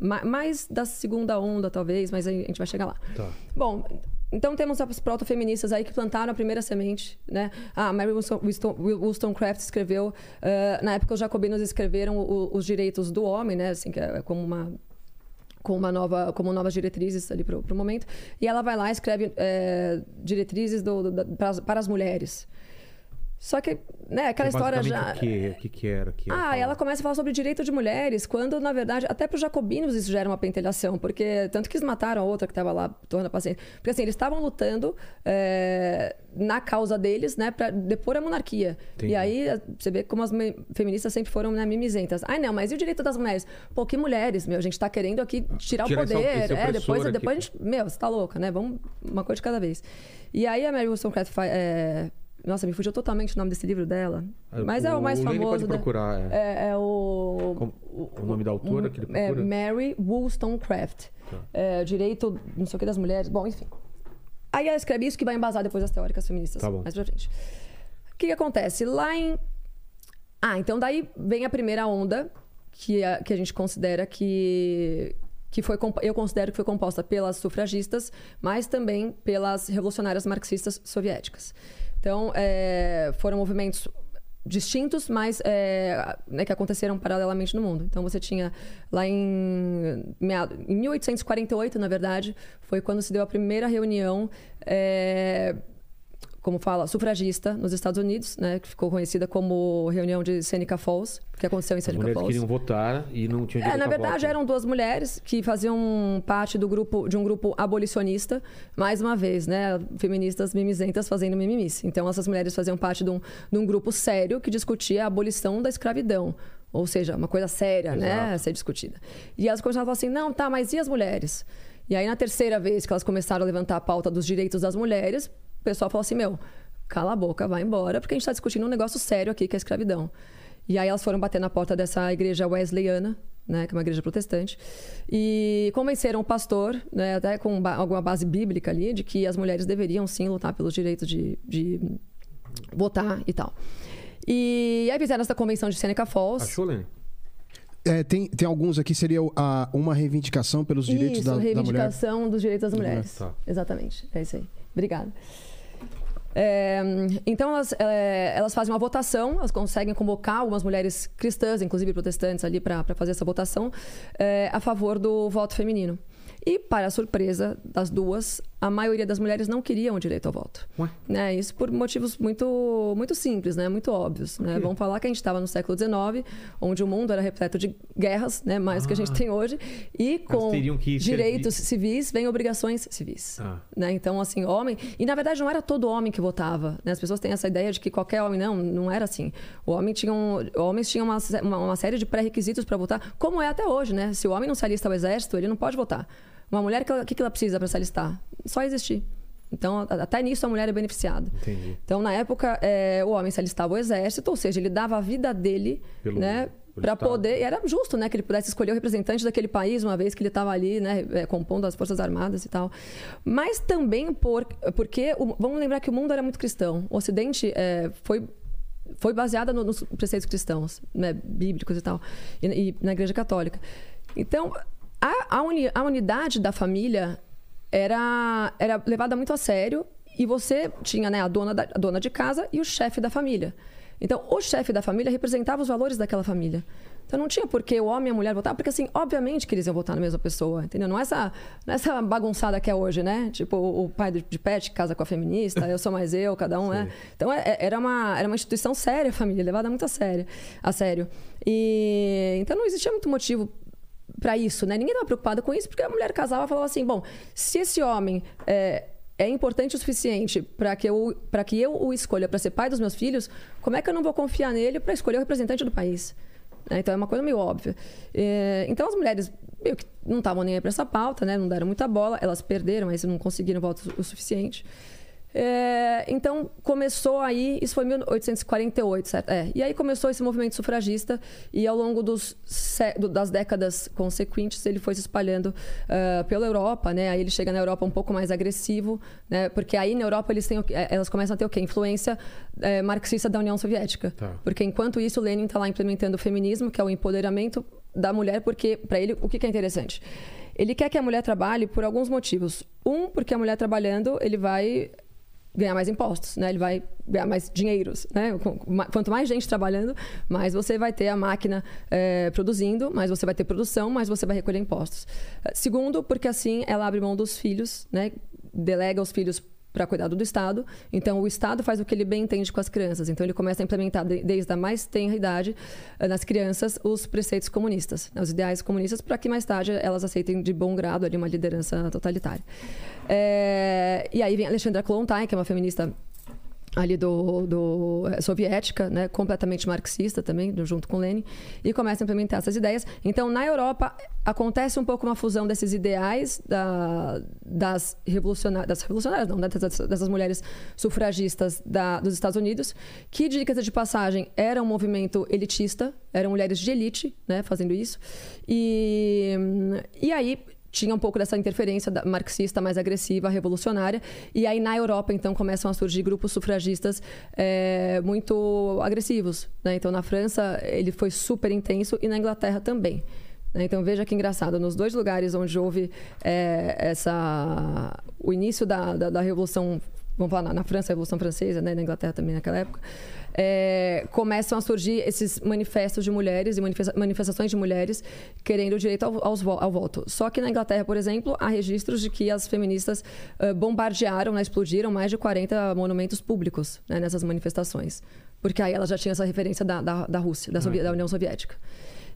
[SPEAKER 4] Ma- mais da segunda onda, talvez, mas a gente vai chegar lá.
[SPEAKER 1] Tá.
[SPEAKER 4] Bom, então temos as proto-feministas aí que plantaram a primeira semente, né? A Mary Wollston- Wollston- Wollstonecraft escreveu, eh, na época os jacobinos escreveram o- os direitos do homem, né? Assim, que é como uma com uma nova, como novas diretrizes ali para o momento. E ela vai lá e escreve eh, diretrizes do- do- da- para as mulheres. Só que, né, aquela
[SPEAKER 1] Que
[SPEAKER 4] história já.
[SPEAKER 1] O que, o que, que era? Que
[SPEAKER 4] Ah, ela começa a falar sobre direito de mulheres, quando, na verdade, até para os jacobinos isso já era uma pentelhação, porque tanto que eles mataram a outra que estava lá tornando a paciente. Porque assim, eles estavam lutando é, na causa deles, né, para depor a monarquia.
[SPEAKER 1] Entendi.
[SPEAKER 4] E aí você vê como as feministas sempre foram né, mimizentas. Ai, não, mas e o direito das mulheres? Pô, que mulheres, meu? A gente tá querendo aqui tirar, o
[SPEAKER 1] essa-
[SPEAKER 4] poder. é, depois, depois a gente. Meu, você tá louca, né? Vamos uma coisa de cada vez. E aí a Mary Wollstonecraft faz. É... Nossa, me fugiu totalmente o nome desse livro dela. Mas é o mais
[SPEAKER 1] Lene
[SPEAKER 4] famoso.
[SPEAKER 1] pode
[SPEAKER 4] da-
[SPEAKER 1] procurar. é.
[SPEAKER 4] é, é o.
[SPEAKER 1] Como- o nome da autora que ele
[SPEAKER 4] é,
[SPEAKER 1] procura?
[SPEAKER 4] Mary Wollstonecraft. É, direito, não sei o que, das mulheres. Bom, enfim. Aí ela escreve isso que vai embasar depois as teóricas feministas.
[SPEAKER 1] Tá bom.
[SPEAKER 4] Mais pra frente. O que, que acontece? Lá em. Ah, então daí vem a primeira onda que a, que a gente considera que. Que foi, eu considero que foi composta pelas sufragistas, mas também pelas revolucionárias marxistas soviéticas. Então, é, foram movimentos distintos, mas é, né, que aconteceram paralelamente no mundo. Então você tinha lá em, em 1848, na verdade, foi quando se deu a primeira reunião, é, como fala, sufragista nos Estados Unidos, né, que ficou conhecida como reunião de Seneca Falls, que aconteceu em
[SPEAKER 1] As
[SPEAKER 4] Seneca
[SPEAKER 1] mulheres
[SPEAKER 4] Falls.
[SPEAKER 1] queriam votar e não tinham
[SPEAKER 4] É,
[SPEAKER 1] direito
[SPEAKER 4] na
[SPEAKER 1] a
[SPEAKER 4] verdade eram duas mulheres que faziam parte do grupo de um grupo abolicionista, mais uma vez, né, feministas mimizentas fazendo mimimice. Então essas mulheres faziam parte de um, de um grupo sério que discutia a abolição da escravidão, ou seja, uma coisa séria, né, a ser discutida. E elas começaram a falar assim: "Não, tá, mas e as mulheres?" E aí na terceira vez que elas começaram a levantar a pauta dos direitos das mulheres, o pessoal falou assim: "Meu, cala a boca, vai embora, porque a gente está discutindo um negócio sério aqui que é a escravidão." E aí elas foram bater na porta dessa igreja wesleyana, né, que é uma igreja protestante, e convenceram o pastor, né, até com ba- alguma base bíblica ali, de que as mulheres deveriam sim lutar pelos direitos de, de votar e tal. E aí fizeram essa convenção de Seneca Falls.
[SPEAKER 1] Achou, Lene?
[SPEAKER 2] É, tem, tem alguns aqui, seria a- uma reivindicação pelos direitos
[SPEAKER 4] isso,
[SPEAKER 2] da, da mulher.
[SPEAKER 4] reivindicação dos direitos das mulheres.
[SPEAKER 1] Tá.
[SPEAKER 4] Exatamente, é isso aí. Obrigada. É, então elas, é, elas fazem uma votação, elas conseguem convocar algumas mulheres cristãs, inclusive protestantes, ali para fazer essa votação é, a favor do voto feminino. E, para surpresa das duas, a maioria das mulheres não queriam o direito ao voto.
[SPEAKER 1] Ué?
[SPEAKER 4] Né? Isso por motivos muito, muito simples, né? muito óbvios. Né? Vamos falar que a gente estava no século XIX, onde o mundo era repleto de guerras, né? mais do que a gente tem hoje, e com direitos civis vêm obrigações civis.
[SPEAKER 1] Ah.
[SPEAKER 4] Né? Então, assim, homem. E na verdade não era todo homem que votava. Né? As pessoas têm essa ideia de que qualquer homem. Não, não era assim. O homem tinha um- homens tinham uma, uma, uma série de pré-requisitos para votar, como é até hoje, né? Se o homem não se alista ao exército, ele não pode votar. Uma mulher, o que, que ela precisa para se alistar? Só existir. Então, até nisso a mulher é beneficiada.
[SPEAKER 1] Entendi.
[SPEAKER 4] Então, na época, é, o homem se alistava ao exército, ou seja, ele dava a vida dele,
[SPEAKER 1] Pelo-
[SPEAKER 4] né? Para poder. E era justo, né? Que ele pudesse escolher o representante daquele país, uma vez que ele estava ali, né? é, compondo as Forças Armadas e tal. Mas também por, porque. o- vamos lembrar que o mundo era muito cristão. O Ocidente é, foi. Foi baseada no- nos preceitos cristãos, né, bíblicos e tal, e, e na Igreja Católica. Então, a, a, uni- a unidade da família era, era levada muito a sério e você tinha né, a, dona da- a dona de casa e o chefe da família. Então, o chefe da família representava os valores daquela família. Então, não tinha por que o homem e a mulher votar, porque, assim, obviamente que eles iam votar na mesma pessoa, entendeu? Não é essa, não é essa bagunçada que é hoje, né? Tipo, o pai de pet casa com a feminista, eu sou mais eu, cada um é. Então, é- é- era uma, era uma instituição séria, a família, levada muito a sério. A sério. E, então, não existia muito motivo para isso, né? Ninguém estava preocupado com isso, porque a mulher casava falava assim: bom, se esse homem é, é importante o suficiente para que, eu, que eu o escolha para ser pai dos meus filhos, como é que eu não vou confiar nele para escolher o representante do país? Né? Então é uma coisa meio óbvia. É, então as mulheres meio que não estavam nem aí para essa pauta, né? não deram muita bola, elas perderam, mas não conseguiram voto o suficiente. É, então começou aí, isso foi em 1848, certo? É, e aí começou esse movimento sufragista e ao longo dos, das décadas consequentes ele foi se espalhando ah, pela Europa, né? Aí ele chega na Europa um pouco mais agressivo, né? Porque aí na Europa eles têm? Eh, elas começam a ter o quê? Influência eh, marxista da União Soviética.
[SPEAKER 1] Tá.
[SPEAKER 4] Porque enquanto isso Lenin está lá implementando o feminismo, que é o empoderamento da mulher, porque para ele o que, que é interessante? Ele quer que a mulher trabalhe por alguns motivos. Um, porque a mulher trabalhando, ele vai ganhar mais impostos, né? Ele vai ganhar mais dinheiros, né? Quanto mais gente trabalhando, mais você vai ter a máquina eh, produzindo, mais você vai ter produção, mais você vai recolher impostos. Eh, Segundo, porque assim ela abre mão dos filhos, né? Delega os filhos para cuidado do Estado. Então, o Estado faz o que ele bem entende com as crianças. Então, ele começa a implementar, de, desde a mais tenra idade, eh, nas crianças, os preceitos comunistas, né, os ideais comunistas, para que mais tarde elas aceitem de bom grado ali, uma liderança totalitária. É, e aí vem Alexandra Klontai, que é uma feminista ali do, do eh, soviética, né, completamente marxista também, junto com Lenin, e começa a implementar essas ideias. Então, na Europa acontece um pouco uma fusão desses ideais da, das revolucionárias, das revolucionárias não, né, dessas, dessas mulheres sufragistas da, dos Estados Unidos, que dicas de passagem era um movimento elitista, eram mulheres de elite, né, fazendo isso, e e aí tinha um pouco dessa interferência marxista mais agressiva, revolucionária. E aí, na Europa, então, começam a surgir grupos sufragistas é, muito agressivos. Né? Então, na França, ele foi super intenso e na Inglaterra também. Né? Então, veja que engraçado. Nos dois lugares onde houve é, essa, o início da, da, da Revolução vamos falar na, na França, a Revolução Francesa, né, na Inglaterra também naquela época, é, começam a surgir esses manifestos de mulheres e manifestações de mulheres querendo o direito ao, ao, ao, voto. Só que na Inglaterra, por exemplo, há registros de que as feministas uh, bombardearam, né, explodiram mais de 40 monumentos públicos né, nessas manifestações. Porque aí elas já tinham essa referência da, da, da Rússia, da, ah, da União Soviética.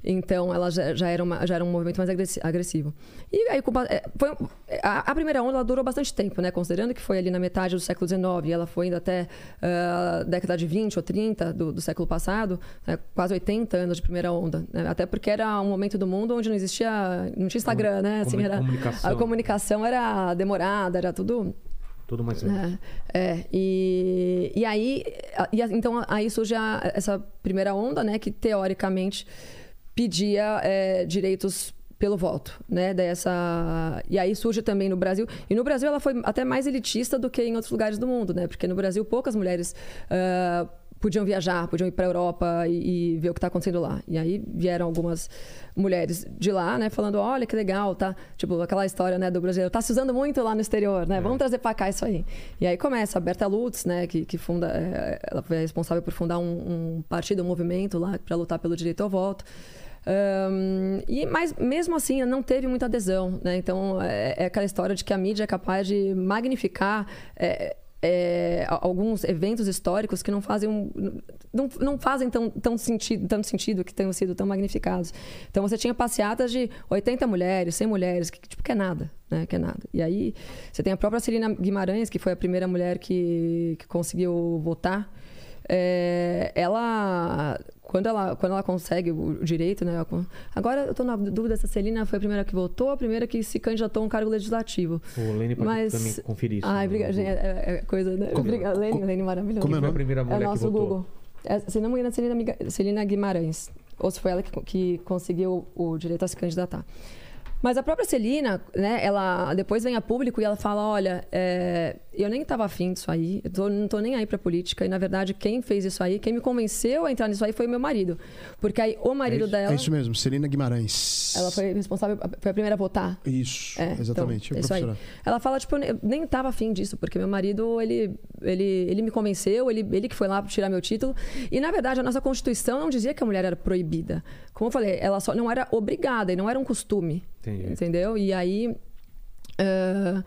[SPEAKER 4] Então, ela já, já, era, uma, já era um movimento mais agressivo. E aí, é, foi, a, a, primeira onda durou bastante tempo, né? Considerando que foi ali na metade do século XIX e ela foi ainda até a uh, década de 20 ou 30 do, do século passado, né? quase 80 anos de primeira onda. Né? Até porque era um momento do mundo onde não existia, não tinha Instagram, né? Assim, era,
[SPEAKER 1] comunicação.
[SPEAKER 4] A comunicação era demorada, era tudo
[SPEAKER 1] tudo mais
[SPEAKER 4] é, é, e, e aí e, então aí surge a, essa primeira onda né que teoricamente pedia é, direitos pelo voto, né? Dessa e aí surge também no Brasil e no Brasil ela foi até mais elitista do que em outros lugares do mundo, né? Porque no Brasil poucas mulheres uh, podiam viajar, podiam ir para a Europa e, e, ver o que está acontecendo lá. E aí vieram algumas mulheres de lá, né? Falando, olha que legal, tá? Tipo aquela história, né? Do brasileiro, tá se usando muito lá no exterior, né? É. Vamos trazer para cá isso aí. E aí começa a Berta Lutz, né? Que, que funda, é, ela foi responsável por fundar um, um partido, um movimento lá para lutar pelo direito ao voto. Um, e, mas mesmo assim não teve muita adesão. Né? Então é, é, aquela história de que a mídia é capaz de magnificar. É, é, alguns eventos históricos que não fazem um, não, não fazem tão, tão sentido, tanto sentido que tenham sido tão magnificados. Então você tinha passeatas de 80 mulheres, 100 mulheres, que tipo que é nada, né? Que é nada. E aí você tem a própria Celina Guimarães, que foi a primeira mulher que, que conseguiu votar. É, ela quando ela, quando ela consegue o direito, né? Agora eu estou na dúvida se a Celina foi a primeira que votou ou a primeira que se candidatou a um cargo legislativo.
[SPEAKER 1] O Lene pode Mas... também conferir isso.
[SPEAKER 4] Ai, obrigada, gente. É, é, coisa, né? Obrigada, Lene, Lene maravilhoso.
[SPEAKER 1] Como é, é a primeira mulher
[SPEAKER 4] é o nosso
[SPEAKER 1] que
[SPEAKER 4] votou? Google. É, se não me engano, é Celina, Celina Guimarães. Ou se foi ela que, que conseguiu o direito a se candidatar. Mas a própria Celina, né, ela depois vem a público e ela fala: olha, é, eu nem estava afim disso aí, eu tô, não tô nem aí pra política. E na verdade, quem fez isso aí, quem me convenceu a entrar nisso aí foi o meu marido. Porque aí o marido
[SPEAKER 2] é isso,
[SPEAKER 4] dela.
[SPEAKER 2] É isso mesmo, Celina Guimarães.
[SPEAKER 4] Ela foi responsável, foi a primeira a votar.
[SPEAKER 2] Isso, é, exatamente.
[SPEAKER 4] Então, isso aí. Ela fala: tipo, eu nem estava afim disso, porque meu marido, ele, ele, ele me convenceu, ele, ele que foi lá tirar meu título. E na verdade, a nossa Constituição não dizia que a mulher era proibida. Como eu falei, ela só não era obrigada e não era um costume. Entendi. Entendeu? E aí. Uh,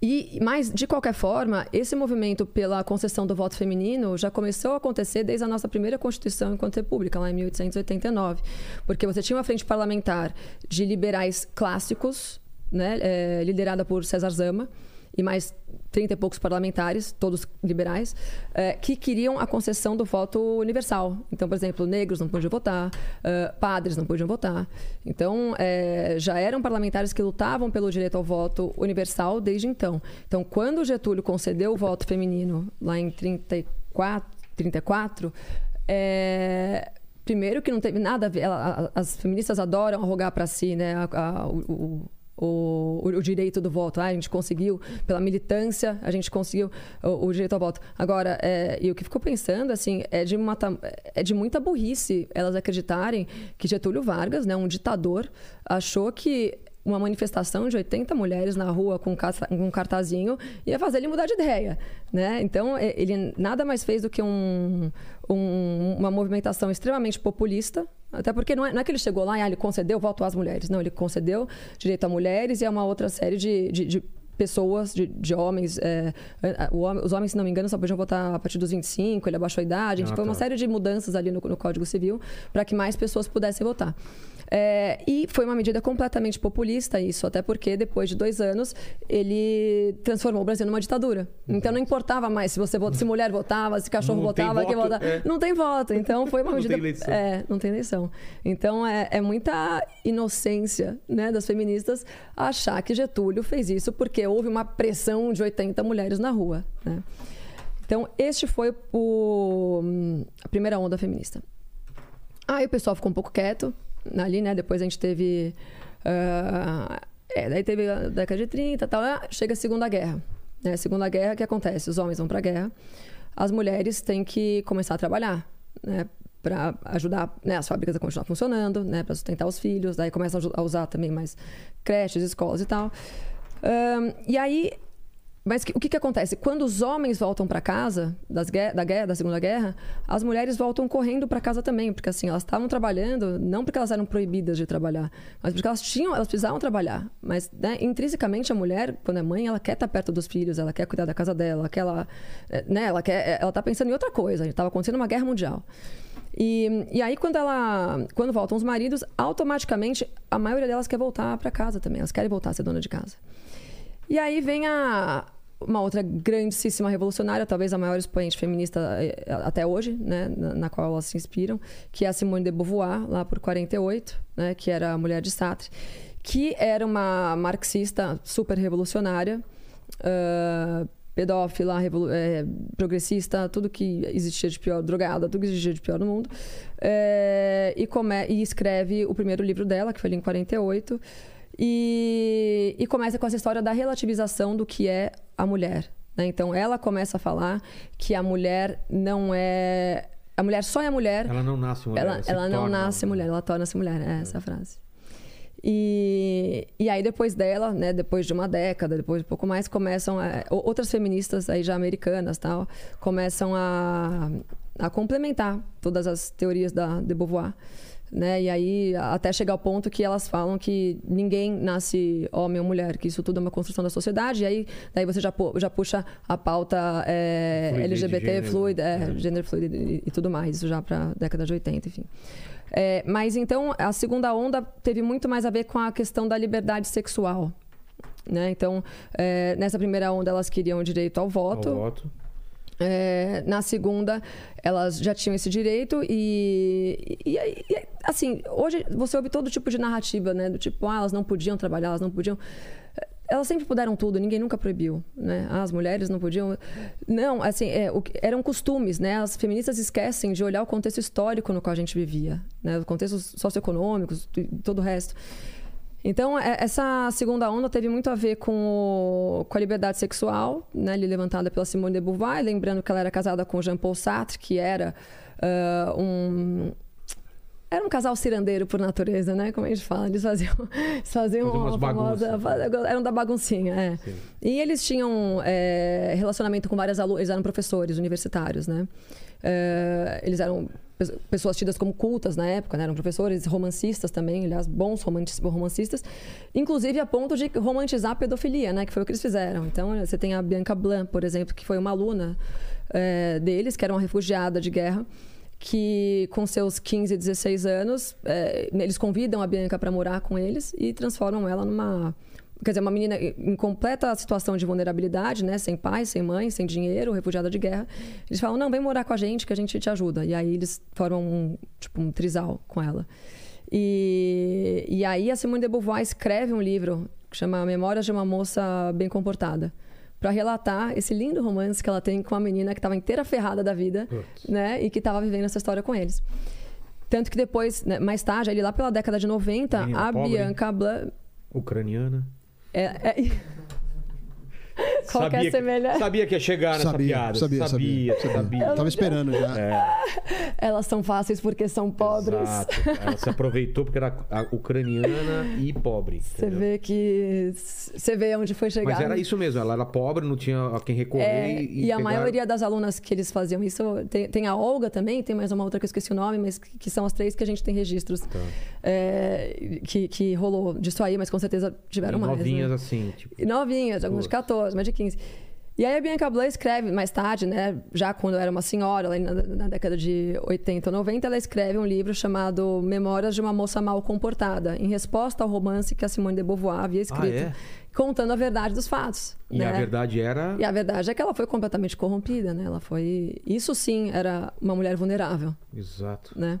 [SPEAKER 4] e, mas, de qualquer forma, esse movimento pela concessão do voto feminino já começou a acontecer desde a nossa primeira Constituição enquanto República, lá em 1889. Porque você tinha uma frente parlamentar de liberais clássicos, né, é, liderada por César Zama, e mais 30 e poucos parlamentares, todos liberais, é, que queriam a concessão do voto universal. Então, por exemplo, negros não podiam votar, uh, padres não podiam votar. Então, é, já eram parlamentares que lutavam pelo direito ao voto universal desde então. Então, quando Getúlio concedeu o voto feminino, lá em 34, 34 é, primeiro que não teve nada a ver, as feministas adoram arrogar para si né, a, a, o, o, o, direito do voto. Ah, a gente conseguiu, pela militância, a gente conseguiu o, o direito ao voto. Agora, é, e o que ficou pensando, assim, é de, uma, é de muita burrice elas acreditarem que Getúlio Vargas, né, um ditador, achou que uma manifestação de 80 mulheres na rua com um cartazinho ia fazer ele mudar de ideia, né? Então, ele nada mais fez do que um, um, uma movimentação extremamente populista, até porque não é, não é que ele chegou lá e ah, ele concedeu voto às mulheres. Não, ele concedeu direito a mulheres e a uma outra série de, de, de pessoas, de, de homens. é, é, os homens, se não me engano, só podiam votar a partir dos 25, ele abaixou a idade.
[SPEAKER 1] Ah,
[SPEAKER 4] foi uma
[SPEAKER 1] tá.
[SPEAKER 4] série de mudanças ali no, no Código Civil para que mais pessoas pudessem votar. É, e foi uma medida completamente populista isso, até porque depois de dois anos ele transformou o Brasil numa ditadura. Então não importava mais se você se mulher votava, se cachorro
[SPEAKER 1] Não
[SPEAKER 4] votava, quem votava.
[SPEAKER 1] é.
[SPEAKER 4] Não tem voto. Então foi uma
[SPEAKER 1] Não tem
[SPEAKER 4] medida.
[SPEAKER 1] eleição.
[SPEAKER 4] É, não tem eleição. Então é, é muita inocência né, das feministas achar que Getúlio fez isso porque houve uma pressão de 80 mulheres na rua. Né? Então, este foi o, a primeira onda feminista. Aí o pessoal ficou um pouco quieto ali, né? Depois a gente teve. ah, é, daí teve a década de 30 e tal. ah, Chega a Segunda Guerra. Né? Segunda Guerra, o que acontece? Os homens vão pra guerra, as mulheres têm que começar a trabalhar, né? Para ajudar né, as fábricas a continuar funcionando, né? Para sustentar os filhos. Daí começam a a usar também mais creches, escolas e tal. Ahn, e aí mas que- o que, que acontece? Quando os homens voltam para casa das da guerra, da Segunda Guerra, as mulheres voltam correndo para casa também, porque assim elas estavam trabalhando não porque elas eram proibidas de trabalhar, mas porque elas tinham, elas precisavam trabalhar. Mas né, intrinsecamente a mulher, quando é mãe, ela quer estar perto dos filhos, ela quer cuidar da casa dela, quer ela, eh, né, ela quer, ela tá pensando em outra coisa. Estava acontecendo uma guerra mundial. E, e aí, quando ela. Quando voltam os maridos, automaticamente a maioria delas quer voltar para casa também. Elas querem voltar a ser dona de casa. E aí vem a, uma outra grandíssima revolucionária, talvez a maior expoente feminista eh, até hoje, né, na, na qual elas se inspiram, que é a Simone de Beauvoir, lá por 48, né, que era a mulher de Sartre, que era uma marxista super revolucionária, ah, pedófila, revolu- eh, progressista, tudo que existia de pior, drogada, tudo que existia de pior no mundo, Eh, e, e escreve o primeiro livro dela, que foi ali em 48, e, e começa com essa história da relativização do que é a mulher. né? Então ela começa a falar que a mulher não é. A mulher só é mulher.
[SPEAKER 1] Ela não nasce mulher.
[SPEAKER 4] Ela, ela não nasce mulher, ela torna-se mulher. É essa a frase. E, e aí depois dela, né, depois de uma década, depois de um pouco mais, começam a- outras feministas aí já americanas tal, começam a, a complementar todas as teorias da de Beauvoir. Né? E aí, até chegar ao ponto que elas falam que ninguém nasce homem ou mulher, que isso tudo é uma construção da sociedade. E aí, daí você já, já puxa a pauta é,
[SPEAKER 1] Fluidez de
[SPEAKER 4] LGBT,
[SPEAKER 1] gênero,
[SPEAKER 4] fluida, é,
[SPEAKER 1] é.
[SPEAKER 4] gênero fluido e, e tudo mais, isso já para década de 80, enfim. É, mas então, a segunda onda teve muito mais a ver com a questão da liberdade sexual. Né? Então, é, nessa primeira onda, elas queriam o direito ao
[SPEAKER 1] Ao
[SPEAKER 4] voto. É, na segunda, elas já tinham esse direito e, e, e assim, hoje você ouve todo tipo de narrativa, né? Do tipo, ah, elas não podiam trabalhar, elas não podiam... Elas sempre puderam tudo, ninguém nunca proibiu, né? Ah, as mulheres não podiam... Não, assim, é, o eram costumes, né? As feministas esquecem de olhar o contexto histórico no qual a gente vivia, né? Os contextos socioeconômicos e todo o resto. Então, é- essa segunda onda teve muito a ver com, o- com a liberdade sexual, né, levantada pela Simone de Beauvoir, lembrando que ela era casada com Jean-Paul Sartre, que era ah, um... Era um casal cirandeiro por natureza, né? Como a gente fala. Eles faziam, eles faziam uma famosa... Eram da baguncinha, é.
[SPEAKER 1] Sim.
[SPEAKER 4] E eles tinham é, relacionamento com várias alunas, eles eram professores universitários, né? É, eles eram pessoas tidas como cultas na época, né? eram professores, romancistas também, aliás, bons romancistas, inclusive a ponto de romantizar a pedofilia, né? Que foi o que eles fizeram. Então, você tem a Bianca Blanc, por exemplo, que foi uma aluna é, deles, que era uma refugiada de guerra, que com seus 15, 16 anos, é, eles convidam a Bianca para morar com eles e transformam ela numa quer dizer, uma menina em completa situação de vulnerabilidade, né, sem pai, sem mãe, sem dinheiro, refugiada de guerra. Eles falam: "Não, vem morar com a gente que a gente te ajuda". E aí eles formam um, tipo um trisal com ela. E, e aí a Simone de Beauvoir escreve um livro que chama Memórias de uma moça bem comportada. Para relatar esse lindo romance que ela tem com a menina que estava inteira ferrada da vida,
[SPEAKER 1] Putz.
[SPEAKER 4] né? E que estava vivendo essa história com eles. Tanto que depois, né, mais tarde, ali lá pela década de 90,
[SPEAKER 1] Menina
[SPEAKER 4] a
[SPEAKER 1] pobre.
[SPEAKER 4] Bianca Blanc.
[SPEAKER 1] Ucraniana.
[SPEAKER 4] É, é... Qualquer
[SPEAKER 1] sabia,
[SPEAKER 4] semelhança.
[SPEAKER 1] que, sabia que ia chegar nessa
[SPEAKER 2] Sabia,
[SPEAKER 1] piada.
[SPEAKER 2] sabia,
[SPEAKER 1] sabia.
[SPEAKER 2] sabia.
[SPEAKER 1] sabia.
[SPEAKER 2] Eu tava esperando já.
[SPEAKER 4] Elas são fáceis porque são pobres.
[SPEAKER 1] Exato. Ela se aproveitou porque era ucraniana e pobre.
[SPEAKER 4] Você vê que. Você vê onde foi chegar.
[SPEAKER 1] Mas era isso mesmo, ela era pobre, não tinha a quem recorrer.
[SPEAKER 4] É,
[SPEAKER 1] e,
[SPEAKER 4] e, a
[SPEAKER 1] pegaram-
[SPEAKER 4] maioria das alunas que eles faziam isso, tem, tem a Olga também, tem mais uma outra que eu esqueci o nome, mas que, que são as três que a gente tem registros
[SPEAKER 1] Tá.
[SPEAKER 4] é, que, que rolou disso aí, mas com certeza tiveram
[SPEAKER 1] E
[SPEAKER 4] mais.
[SPEAKER 1] novinhas
[SPEAKER 4] né?
[SPEAKER 1] assim, tipo.
[SPEAKER 4] Novinhas, algumas de 14, mais de 15. E aí a Bianca Blanc escreve, mais tarde, né, já quando era uma senhora, lá na, na década de 80 ou 90, ela escreve um livro chamado Memórias de uma Moça Mal Comportada, em resposta ao romance que a Simone de Beauvoir havia escrito,
[SPEAKER 1] é?
[SPEAKER 4] contando a verdade dos fatos.
[SPEAKER 1] E
[SPEAKER 4] né?
[SPEAKER 1] a verdade era.
[SPEAKER 4] E a verdade é que ela foi completamente corrompida, né? Ela foi... Isso sim era uma mulher vulnerável,
[SPEAKER 1] Exato.
[SPEAKER 4] né?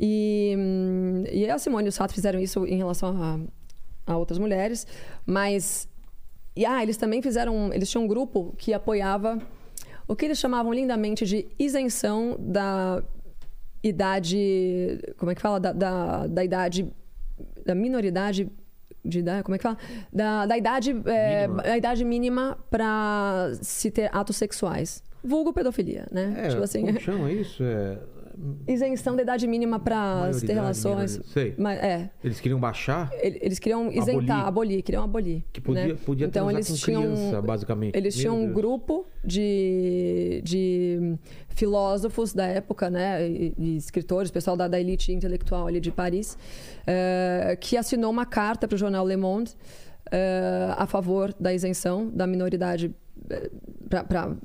[SPEAKER 4] E, hum, e a Simone e o Sato fizeram isso em relação a, a outras mulheres, mas... E, ah, eles também fizeram... Eles tinham um grupo que apoiava o que eles chamavam lindamente de isenção da idade... Como é que fala? Da, da, da idade... Da minoridade... De idade, como é que fala? Da, da idade, é,
[SPEAKER 1] Mínima.
[SPEAKER 4] a idade mínima para se ter atos sexuais. Vulgo pedofilia, né?
[SPEAKER 1] É,
[SPEAKER 4] tipo assim,
[SPEAKER 1] como chama isso? É...
[SPEAKER 4] isenção da idade mínima para ter relações.
[SPEAKER 1] Sei.
[SPEAKER 4] Mas, é,
[SPEAKER 1] Eles queriam baixar?
[SPEAKER 4] ele- eles queriam isentar,
[SPEAKER 1] Abolir.
[SPEAKER 4] abolir, queriam abolir.
[SPEAKER 1] Que podia,
[SPEAKER 4] né?
[SPEAKER 1] podia
[SPEAKER 4] então eles tinham
[SPEAKER 1] criança, basicamente.
[SPEAKER 4] eles
[SPEAKER 1] Meu
[SPEAKER 4] tinham um
[SPEAKER 1] Deus.
[SPEAKER 4] grupo de, de filósofos da época, né, e, e escritores, pessoal da, da elite intelectual ali de Paris, eh, que assinou uma carta para o jornal Le Monde eh, a favor da isenção da minoridade para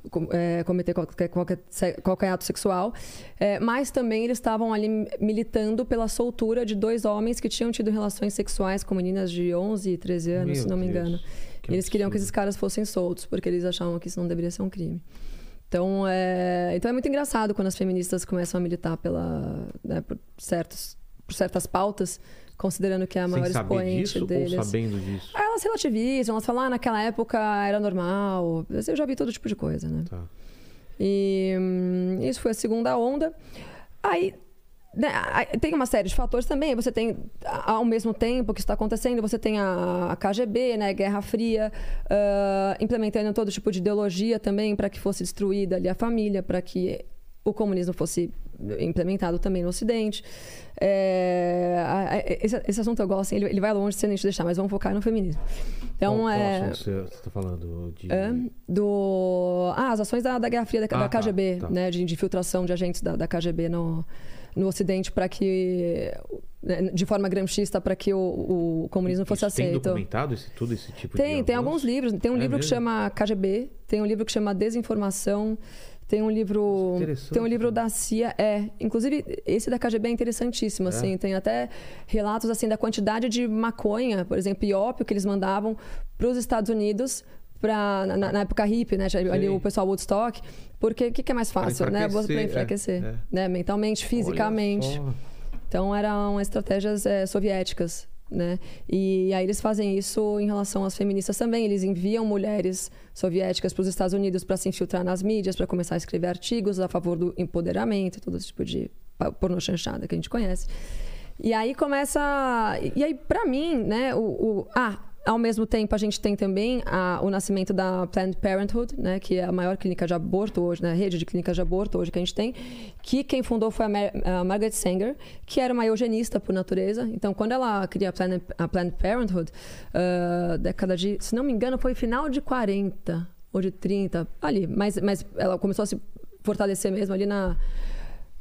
[SPEAKER 4] cometer qualquer, qualquer, qualquer ato sexual, Eh, mas também eles estavam ali militando pela soltura de dois homens que tinham tido relações sexuais com meninas de 11 e 13 anos,
[SPEAKER 1] Meu
[SPEAKER 4] se não me
[SPEAKER 1] Deus,
[SPEAKER 4] engano.
[SPEAKER 1] que
[SPEAKER 4] E eles queriam que esses caras fossem soltos, porque eles achavam que isso não deveria ser um crime. Então é, então é muito engraçado quando as feministas começam a militar pela, né, por, certos, por certas pautas, considerando que é a maior
[SPEAKER 1] Sem saber
[SPEAKER 4] expoente
[SPEAKER 1] disso
[SPEAKER 4] deles.
[SPEAKER 1] ou sabendo disso?
[SPEAKER 4] Elas relativizam, elas falam, ah, naquela época era normal. Eu já vi todo tipo de coisa, né?
[SPEAKER 1] Tá.
[SPEAKER 4] E hum, isso foi a segunda onda. Aí né, tem uma série de fatores também. Você tem, ao mesmo tempo que isso está acontecendo, você tem a, KGB, né, Guerra Fria, ah, implementando todo tipo de ideologia também para que fosse destruída ali a família, para que o comunismo fosse implementado também no Ocidente. É, a- a- esse, esse assunto eu gosto, assim, ele, ele vai longe se a gente deixar, mas vamos focar no feminismo. Então,
[SPEAKER 1] Qual, qual
[SPEAKER 4] é,
[SPEAKER 1] assunto você está falando? De...
[SPEAKER 4] é, do ah, as ações da, da Guerra Fria da,
[SPEAKER 1] Ah,
[SPEAKER 4] da
[SPEAKER 1] tá,
[SPEAKER 4] KGB,
[SPEAKER 1] tá.
[SPEAKER 4] né, de, de infiltração de agentes da, da KGB no, no Ocidente para que né, de forma gramscista para que o, o comunismo fosse
[SPEAKER 1] Isso Tem
[SPEAKER 4] aceito.
[SPEAKER 1] documentado esse, tudo esse tipo de
[SPEAKER 4] Tem, tem alguns livros. Tem um
[SPEAKER 1] É
[SPEAKER 4] livro que
[SPEAKER 1] mesmo?
[SPEAKER 4] chama KGB, tem um livro que chama Desinformação, tem um livro,
[SPEAKER 1] Nossa,
[SPEAKER 4] tem um livro
[SPEAKER 1] né?
[SPEAKER 4] da CIA, é, inclusive esse da KGB é interessantíssimo, assim, tem até relatos assim da quantidade de maconha, por exemplo, e ópio que eles mandavam para os Estados Unidos pra, na, na época hippie, né? Ali o pessoal Woodstock, porque o que, que é mais fácil, né? Para
[SPEAKER 1] enfraquecer, é,
[SPEAKER 4] enfraquecer,
[SPEAKER 1] é.
[SPEAKER 4] né? Mentalmente, fisicamente. Então eram estratégias eh, soviéticas, né? E aí eles fazem isso em relação às feministas também. Eles enviam mulheres soviéticas para os Estados Unidos para se infiltrar nas mídias, para começar a escrever artigos a favor do empoderamento, todo esse tipo de pa- pornochanchada que a gente conhece. E aí começa. E aí, para mim, né? O, o- ah, ao mesmo tempo, a gente tem também a- o nascimento da Planned Parenthood, né? Que é a maior clínica de aborto hoje, né? A rede de clínicas de aborto hoje que a gente tem. Que quem fundou foi a, Mar a Margaret Sanger, que era uma eugenista por natureza. Então, quando ela cria a Planned, a Planned Parenthood, ah, década de. Se não me engano, foi final de 40 ou de 30, ali. Mas, mas ela começou a se fortalecer mesmo ali na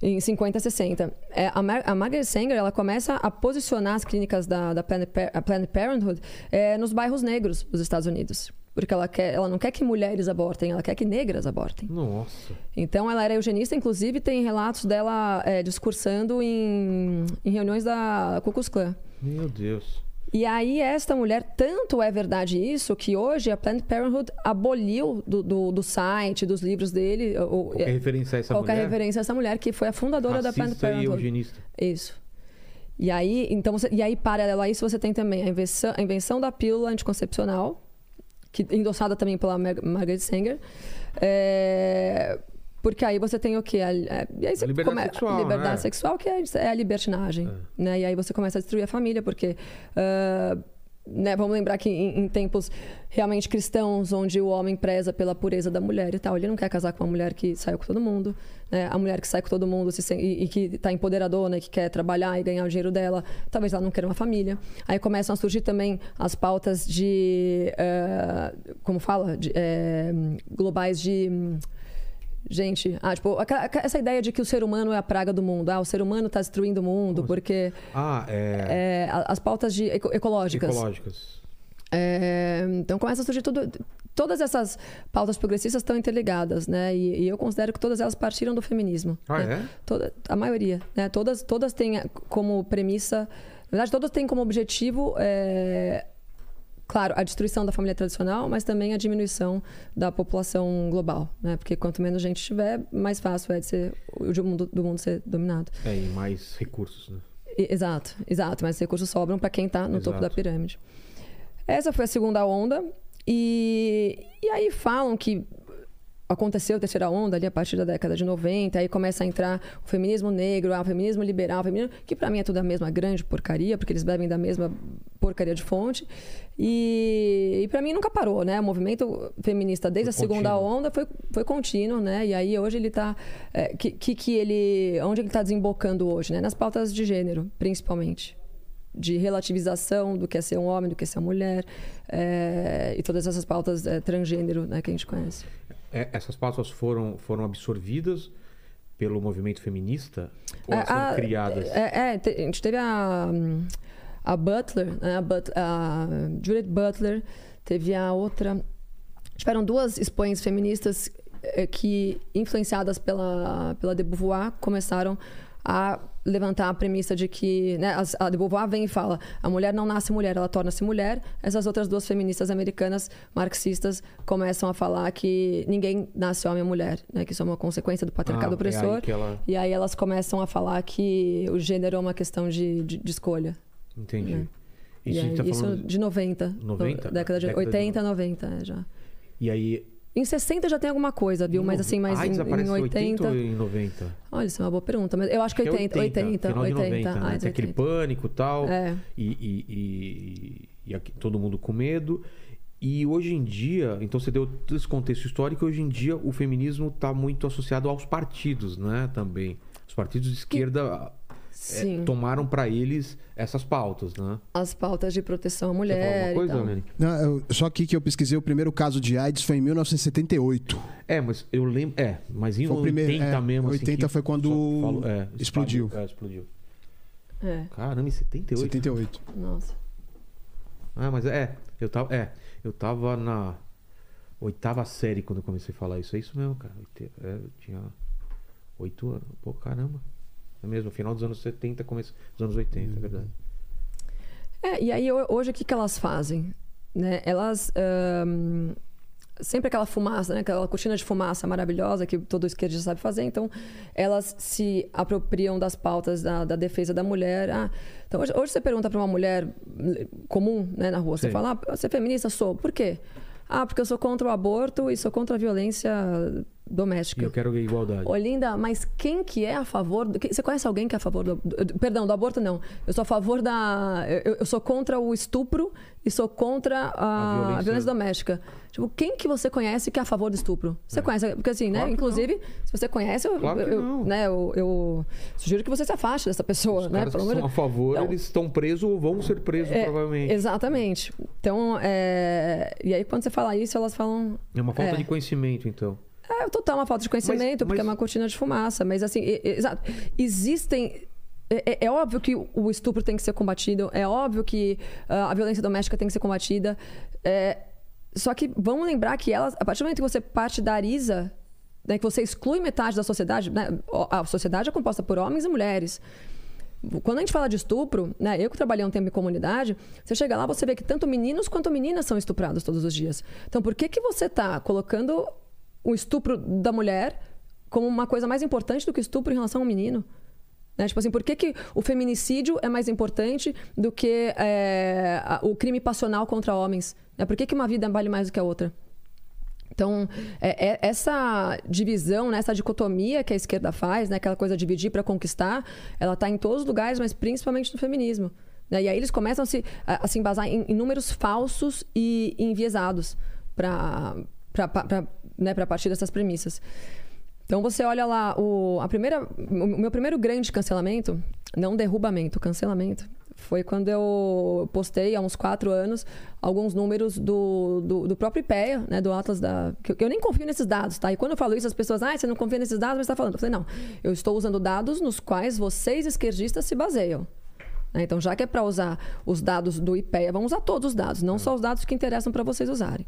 [SPEAKER 4] em 50, 60. É, a, Mar a Margaret Sanger ela começa a posicionar as clínicas da, da Planned, Planned Parenthood é, nos bairros negros dos Estados Unidos. Porque ela, quer, ela não quer que mulheres abortem, ela quer que negras abortem.
[SPEAKER 1] Nossa.
[SPEAKER 4] Então, ela era eugenista, inclusive tem relatos dela é, discursando em, em reuniões da Ku Klux Klan.
[SPEAKER 1] Meu Deus.
[SPEAKER 4] E aí, esta mulher, tanto é verdade isso, que hoje a Planned Parenthood aboliu do, do, do site, dos livros dele, o-
[SPEAKER 1] Qualquer referência a essa
[SPEAKER 4] qualquer
[SPEAKER 1] mulher?
[SPEAKER 4] referência a essa mulher, que foi a fundadora da Planned
[SPEAKER 1] Racista e
[SPEAKER 4] Parenthood.
[SPEAKER 1] eugenista.
[SPEAKER 4] Isso. E aí, então, você- e aí, paralelo a isso, você tem também a invenção, a invenção da pílula anticoncepcional, que endossada também pela Mar- Margaret Sanger. É, porque aí você tem o quê? A, a- e aí você
[SPEAKER 1] liberdade
[SPEAKER 4] come-
[SPEAKER 1] sexual,
[SPEAKER 4] liberdade
[SPEAKER 1] né?
[SPEAKER 4] sexual, que é, é a libertinagem. Né? E aí você começa a destruir a família, porque ah, né, vamos lembrar que em, em, tempos realmente cristãos, onde o homem preza pela pureza da mulher e tal, ele não quer casar com uma mulher que saiu com todo mundo, né? A mulher que sai com todo mundo se, e, e, que está empoderadora, que quer trabalhar e ganhar o dinheiro dela, talvez ela não queira uma família. Aí começam a surgir também as pautas de, uh, como fala, de, uh, globais de Gente, ah, tipo, essa ideia de que o ser humano é a praga do mundo. Ah, o ser humano está destruindo o mundo
[SPEAKER 1] Como
[SPEAKER 4] porque...
[SPEAKER 1] Ah, é...
[SPEAKER 4] é... As pautas de ecológicas.
[SPEAKER 1] Ecológicas.
[SPEAKER 4] É, então começa a surgir tudo. Todas essas pautas progressistas estão interligadas, né? E, e, eu considero que todas elas partiram do feminismo.
[SPEAKER 1] Ah,
[SPEAKER 4] né?
[SPEAKER 1] é?
[SPEAKER 4] Toda, a maioria, né? Todas, todas têm como premissa, na verdade, todas têm como objetivo é, claro, a destruição da família tradicional, mas também a diminuição da população global, né? Porque quanto menos gente tiver, mais fácil é de ser o mundo, do mundo ser dominado.
[SPEAKER 1] É, e mais recursos, né?
[SPEAKER 4] exato, exato. Mas recursos sobram para quem está no exato. topo da pirâmide. Essa foi a segunda onda. E, e aí falam que aconteceu a terceira onda ali a partir da década de 90, aí começa a entrar o feminismo negro, ah, o feminismo liberal, o feminismo, que para mim é tudo a mesma grande porcaria, porque eles bebem da mesma porcaria de fonte. E, e para mim nunca parou, né? O movimento feminista desde foi a segunda contínuo. onda foi, foi contínuo, né? E aí hoje ele está é, que, que, que ele onde ele está desembocando hoje, né? Nas pautas de gênero, principalmente de relativização do que é ser um homem, do que é ser uma mulher, é, e todas essas pautas é, transgênero né, que a gente conhece.
[SPEAKER 1] É, essas pautas foram, foram absorvidas pelo movimento feminista ou elas foram criadas?
[SPEAKER 4] É, é, a gente teve a, a Butler, né, a, But, a Judith Butler, teve a outra. Tiveram duas expoentes feministas é, que, influenciadas pela, pela de Beauvoir, começaram a levantar a premissa de que né, a de Beauvoir vem e fala a mulher não nasce mulher, ela torna-se mulher. Essas outras duas feministas americanas marxistas começam a falar que ninguém nasce homem ou mulher, né, que isso é uma consequência do patriarcado ah, opressor. É aí ela... E aí elas começam a falar que o gênero é uma questão de, de, de escolha.
[SPEAKER 1] Entendi. Né?
[SPEAKER 4] Isso, aí, tá isso de 90. 90? década de década 80, de... 90 é, já.
[SPEAKER 1] E aí
[SPEAKER 4] em 60 já tem alguma coisa, viu? Mas assim, mais AIDS
[SPEAKER 1] em, em 80. 80 ou em 90?
[SPEAKER 4] Olha, isso é uma boa pergunta. Mas eu acho que, 80, 80, 80.
[SPEAKER 1] Final
[SPEAKER 4] 80,
[SPEAKER 1] 90, né?
[SPEAKER 4] Tem
[SPEAKER 1] aquele pânico tal,
[SPEAKER 4] é.
[SPEAKER 1] e tal. E, e, e, aqui, todo mundo com medo. E hoje em dia, então você deu esse contexto histórico, hoje em dia o feminismo está muito associado aos partidos, né? Também. Os partidos de esquerda é, tomaram para eles essas pautas, né?
[SPEAKER 4] As pautas de proteção à mulher.
[SPEAKER 1] Você alguma coisa,
[SPEAKER 2] Não, eu, só aqui que eu pesquisei, o primeiro caso de AIDS foi em 1978.
[SPEAKER 1] É, mas eu lembro. É, mas em foi 80 primeiro, é, mesmo.
[SPEAKER 2] 80
[SPEAKER 1] assim,
[SPEAKER 2] foi quando falo, é, explodiu.
[SPEAKER 1] É, explodiu.
[SPEAKER 4] É.
[SPEAKER 1] Caramba, em 78?
[SPEAKER 2] 78.
[SPEAKER 4] Nossa.
[SPEAKER 1] Ah, mas é, eu tava, é, eu tava na oitava série quando eu comecei a falar isso. É isso mesmo, cara. É, eu tinha oito anos. Pô, caramba. É mesmo, final dos anos 70, começo dos anos 80, uhum. é verdade.
[SPEAKER 4] É, e aí hoje o que, que elas fazem? Né? Elas. Um, sempre aquela fumaça, né? aquela cortina de fumaça maravilhosa que todo esquerdista sabe fazer. Então, elas se apropriam das pautas da, da defesa da mulher. Ah, então, hoje, hoje você pergunta para uma mulher comum né, na rua, Sim. você fala, ah, você é feminista? Sou. Por quê? Ah, porque eu sou contra o aborto e sou contra a violência doméstica.
[SPEAKER 1] E eu quero igualdade.
[SPEAKER 4] Olinda, mas quem que é a favor... Do, você conhece alguém que é a favor do. Perdão, do aborto não. Eu sou a favor da... Eu, eu sou contra o estupro e sou contra a, a, violência. a, violência. doméstica. Tipo, quem que você conhece que é a favor do estupro? Você é. conhece? Porque assim, né? claro né? Inclusive, não. se você conhece, eu,
[SPEAKER 1] claro
[SPEAKER 4] eu, né? Eu, eu, sugiro que você se afaste dessa pessoa,
[SPEAKER 1] Os
[SPEAKER 4] né?
[SPEAKER 1] Caras que são a favor, então, eles estão presos ou vão ser presos,
[SPEAKER 4] é,
[SPEAKER 1] provavelmente.
[SPEAKER 4] Exatamente. Então, é... e aí quando você fala isso, elas falam...
[SPEAKER 1] É uma falta é. de conhecimento, então.
[SPEAKER 4] É total uma falta de conhecimento, mas, porque mas... é uma cortina de fumaça. Mas assim, exato. Existem é, é, é, óbvio que o estupro tem que ser combatido, é óbvio que uh, a violência doméstica tem que ser combatida. É, só que vamos lembrar que elas, a partir do momento que você partidariza, né, que você exclui metade da sociedade, né, a sociedade é composta por homens e mulheres. Quando a gente fala de estupro, né, eu que trabalhei um tempo em comunidade, você chega lá, você vê que tanto meninos quanto meninas são estuprados todos os dias. Então, por que, que você está colocando o estupro da mulher como uma coisa mais importante do que o estupro em relação ao menino? Né? Tipo assim, por que, que o feminicídio é mais importante do que é, o crime passional contra homens? Né? Por que, que uma vida vale mais do que a outra? Então, é, é, essa divisão, né, essa dicotomia que a esquerda faz, né, aquela coisa de dividir para conquistar, ela está em todos os lugares, mas principalmente no feminismo. Né? E aí eles começam a se, a, a se embasar em, em números falsos e enviesados para né, partir dessas premissas. Então você olha lá, o, a primeira, o meu primeiro grande cancelamento, não derrubamento, cancelamento, foi quando eu postei há uns quatro anos alguns números do, do, do próprio IPEA, né, do Atlas da. Que eu, eu, nem confio nesses dados, tá? E quando eu falo isso, as pessoas, ah, você não confia nesses dados, mas está falando. Eu falei, não, eu estou usando dados nos quais vocês, esquerdistas, se baseiam. Né? Então, já que é para usar os dados do IPEA, vamos usar todos os dados, não só os dados que interessam para vocês usarem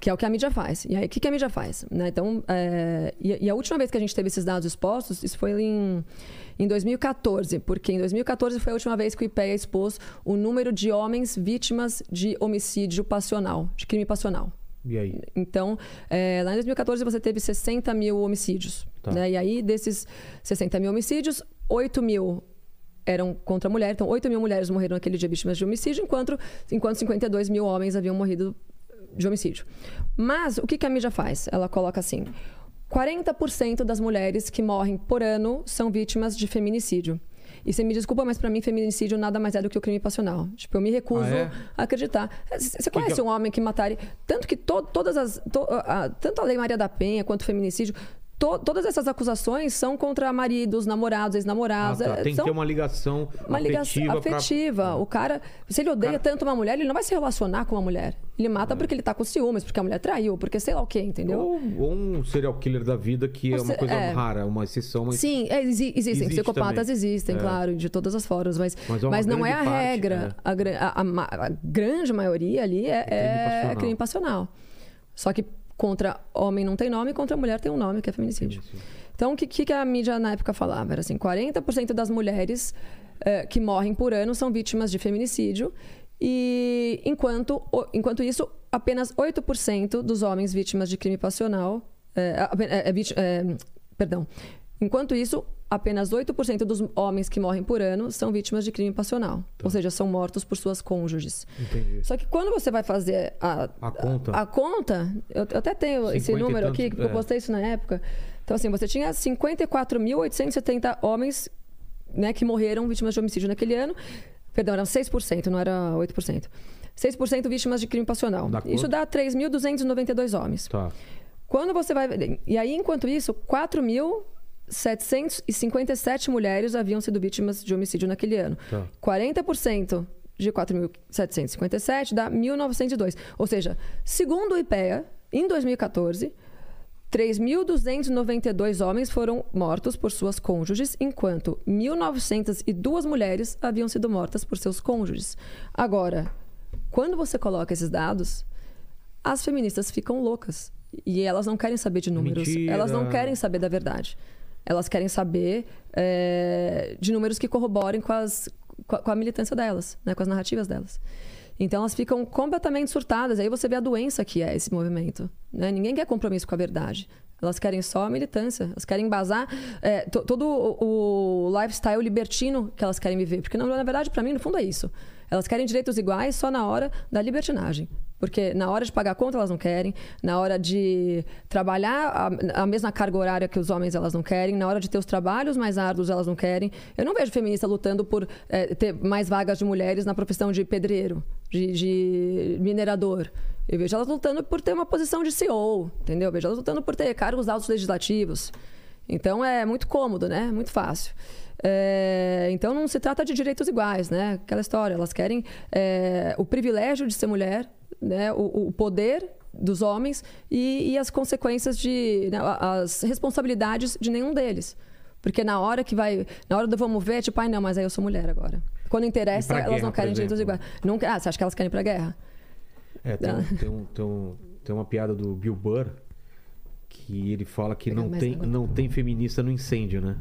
[SPEAKER 4] que é o que a mídia faz. E aí, o que, que a mídia faz? Né? Então, é, e, e, a última vez que a gente teve esses dados expostos, isso foi em, em 2014, porque em 2014 foi a última vez que o IPEA expôs o número de homens vítimas de homicídio passional, de crime passional.
[SPEAKER 1] E aí?
[SPEAKER 4] Então, é, lá em 2014 você teve 60 mil homicídios. Tá. Né? E aí, desses 60 mil homicídios, 8 mil eram contra a mulher. Então, 8 mil mulheres morreram naquele dia vítimas de homicídio, enquanto, enquanto 52 mil homens haviam morrido de homicídio. Mas o que, que a mídia faz? Ela coloca assim: 40% das mulheres que morrem por ano são vítimas de feminicídio. E você me desculpa, mas para mim feminicídio nada mais é do que o crime passional. Tipo, eu me recuso ah, é? a acreditar. Você conhece que um homem que mataria. Tanto que to, todas as. To, a, tanto a Lei Maria da Penha quanto o feminicídio to, todas essas acusações são contra maridos, namorados, ex-namorados. Ah,
[SPEAKER 1] tá. Tem
[SPEAKER 4] são
[SPEAKER 1] que ter uma ligação uma ligação
[SPEAKER 4] afetiva. Pra... O cara, se ele odeia cara... tanto uma mulher, ele não vai se relacionar com uma mulher. Ele mata é. porque ele tá com ciúmes, porque a mulher traiu, porque sei lá o quê, entendeu?
[SPEAKER 1] Ou, ou um serial killer da vida que é uma coisa é... rara, uma exceção. Mas...
[SPEAKER 4] Sim, é, exi existem. Existe psicopatas também. existem, é. claro, de todas as formas, mas, mas, é mas não é a parte, regra. É. A, a, a, a, grande maioria ali é, é, crime, crime passional. Só que Contra homem não tem nome, contra mulher tem um nome, que é feminicídio. Então, o que, que a mídia na época falava? Era assim, 40% das mulheres uh, que morrem por ano são vítimas de feminicídio. E enquanto, enquanto isso, apenas 8% dos homens vítimas de crime passional. É, é, é, perdão. Enquanto isso, apenas 8% dos homens que morrem por ano são vítimas de crime passional. Tá. Ou seja, são mortos por suas cônjuges.
[SPEAKER 1] Entendi.
[SPEAKER 4] Só que quando você vai fazer a,
[SPEAKER 1] a conta,
[SPEAKER 4] a, a conta eu, eu, até tenho esse número aqui, porque é. eu postei isso na época. Então, assim, você tinha 54.870 homens né, que morreram vítimas de homicídio naquele ano. Perdão, eram 6%, não era 8%. 6% vítimas de crime passional. Dá isso dá 3.292 homens.
[SPEAKER 1] Tá.
[SPEAKER 4] Quando você vai. E aí, enquanto isso, 4 mil 757 mulheres haviam sido vítimas de homicídio naquele ano. Tá. 40% de 4.757 dá 1.902. Ou seja, segundo o IPEA, em 2014, 3.292 homens foram mortos por suas cônjuges, enquanto 1.902 mulheres haviam sido mortas por seus cônjuges. Agora, quando você coloca esses dados, as feministas ficam loucas. E elas não querem saber de números. Mentira. Elas não querem saber da verdade. Elas querem saber é, de números que corroborem com, as, com a militância delas, né? com as narrativas delas. Então elas ficam completamente surtadas. Aí você vê a doença que é esse movimento. Né? Ninguém quer compromisso com a verdade. Elas querem só a militância. Elas querem embasar é, todo o, o, lifestyle libertino que elas querem viver. Porque, na verdade, para mim, no fundo, é isso. Elas querem direitos iguais só na hora da libertinagem. Porque na hora de pagar a conta elas não querem, na hora de trabalhar a, a, mesma carga horária que os homens elas não querem, na hora de ter os trabalhos mais árduos elas não querem. Eu não vejo feminista lutando por é, ter mais vagas de mulheres na profissão de pedreiro, de, de minerador. Eu vejo elas lutando por ter uma posição de CEO, entendeu? Eu vejo elas lutando por ter cargos altos legislativos. Então é muito cômodo, né? Muito fácil. É, então não se trata de direitos iguais, né? Aquela história. Elas querem é, o privilégio de ser mulher, né? o, o poder dos homens e, e, as consequências de né? as responsabilidades de nenhum deles. Porque na hora que vai, na hora do vamos ver, tipo, ai não, mas aí eu sou mulher agora. Quando interessa, elas guerra, não querem direitos iguais. Não, ah, você acha que elas querem ir pra guerra?
[SPEAKER 1] É, tem, um, tem, um, tem, um, tem uma piada do Bill Burr que ele fala que não tem, não tem feminista no incêndio, né?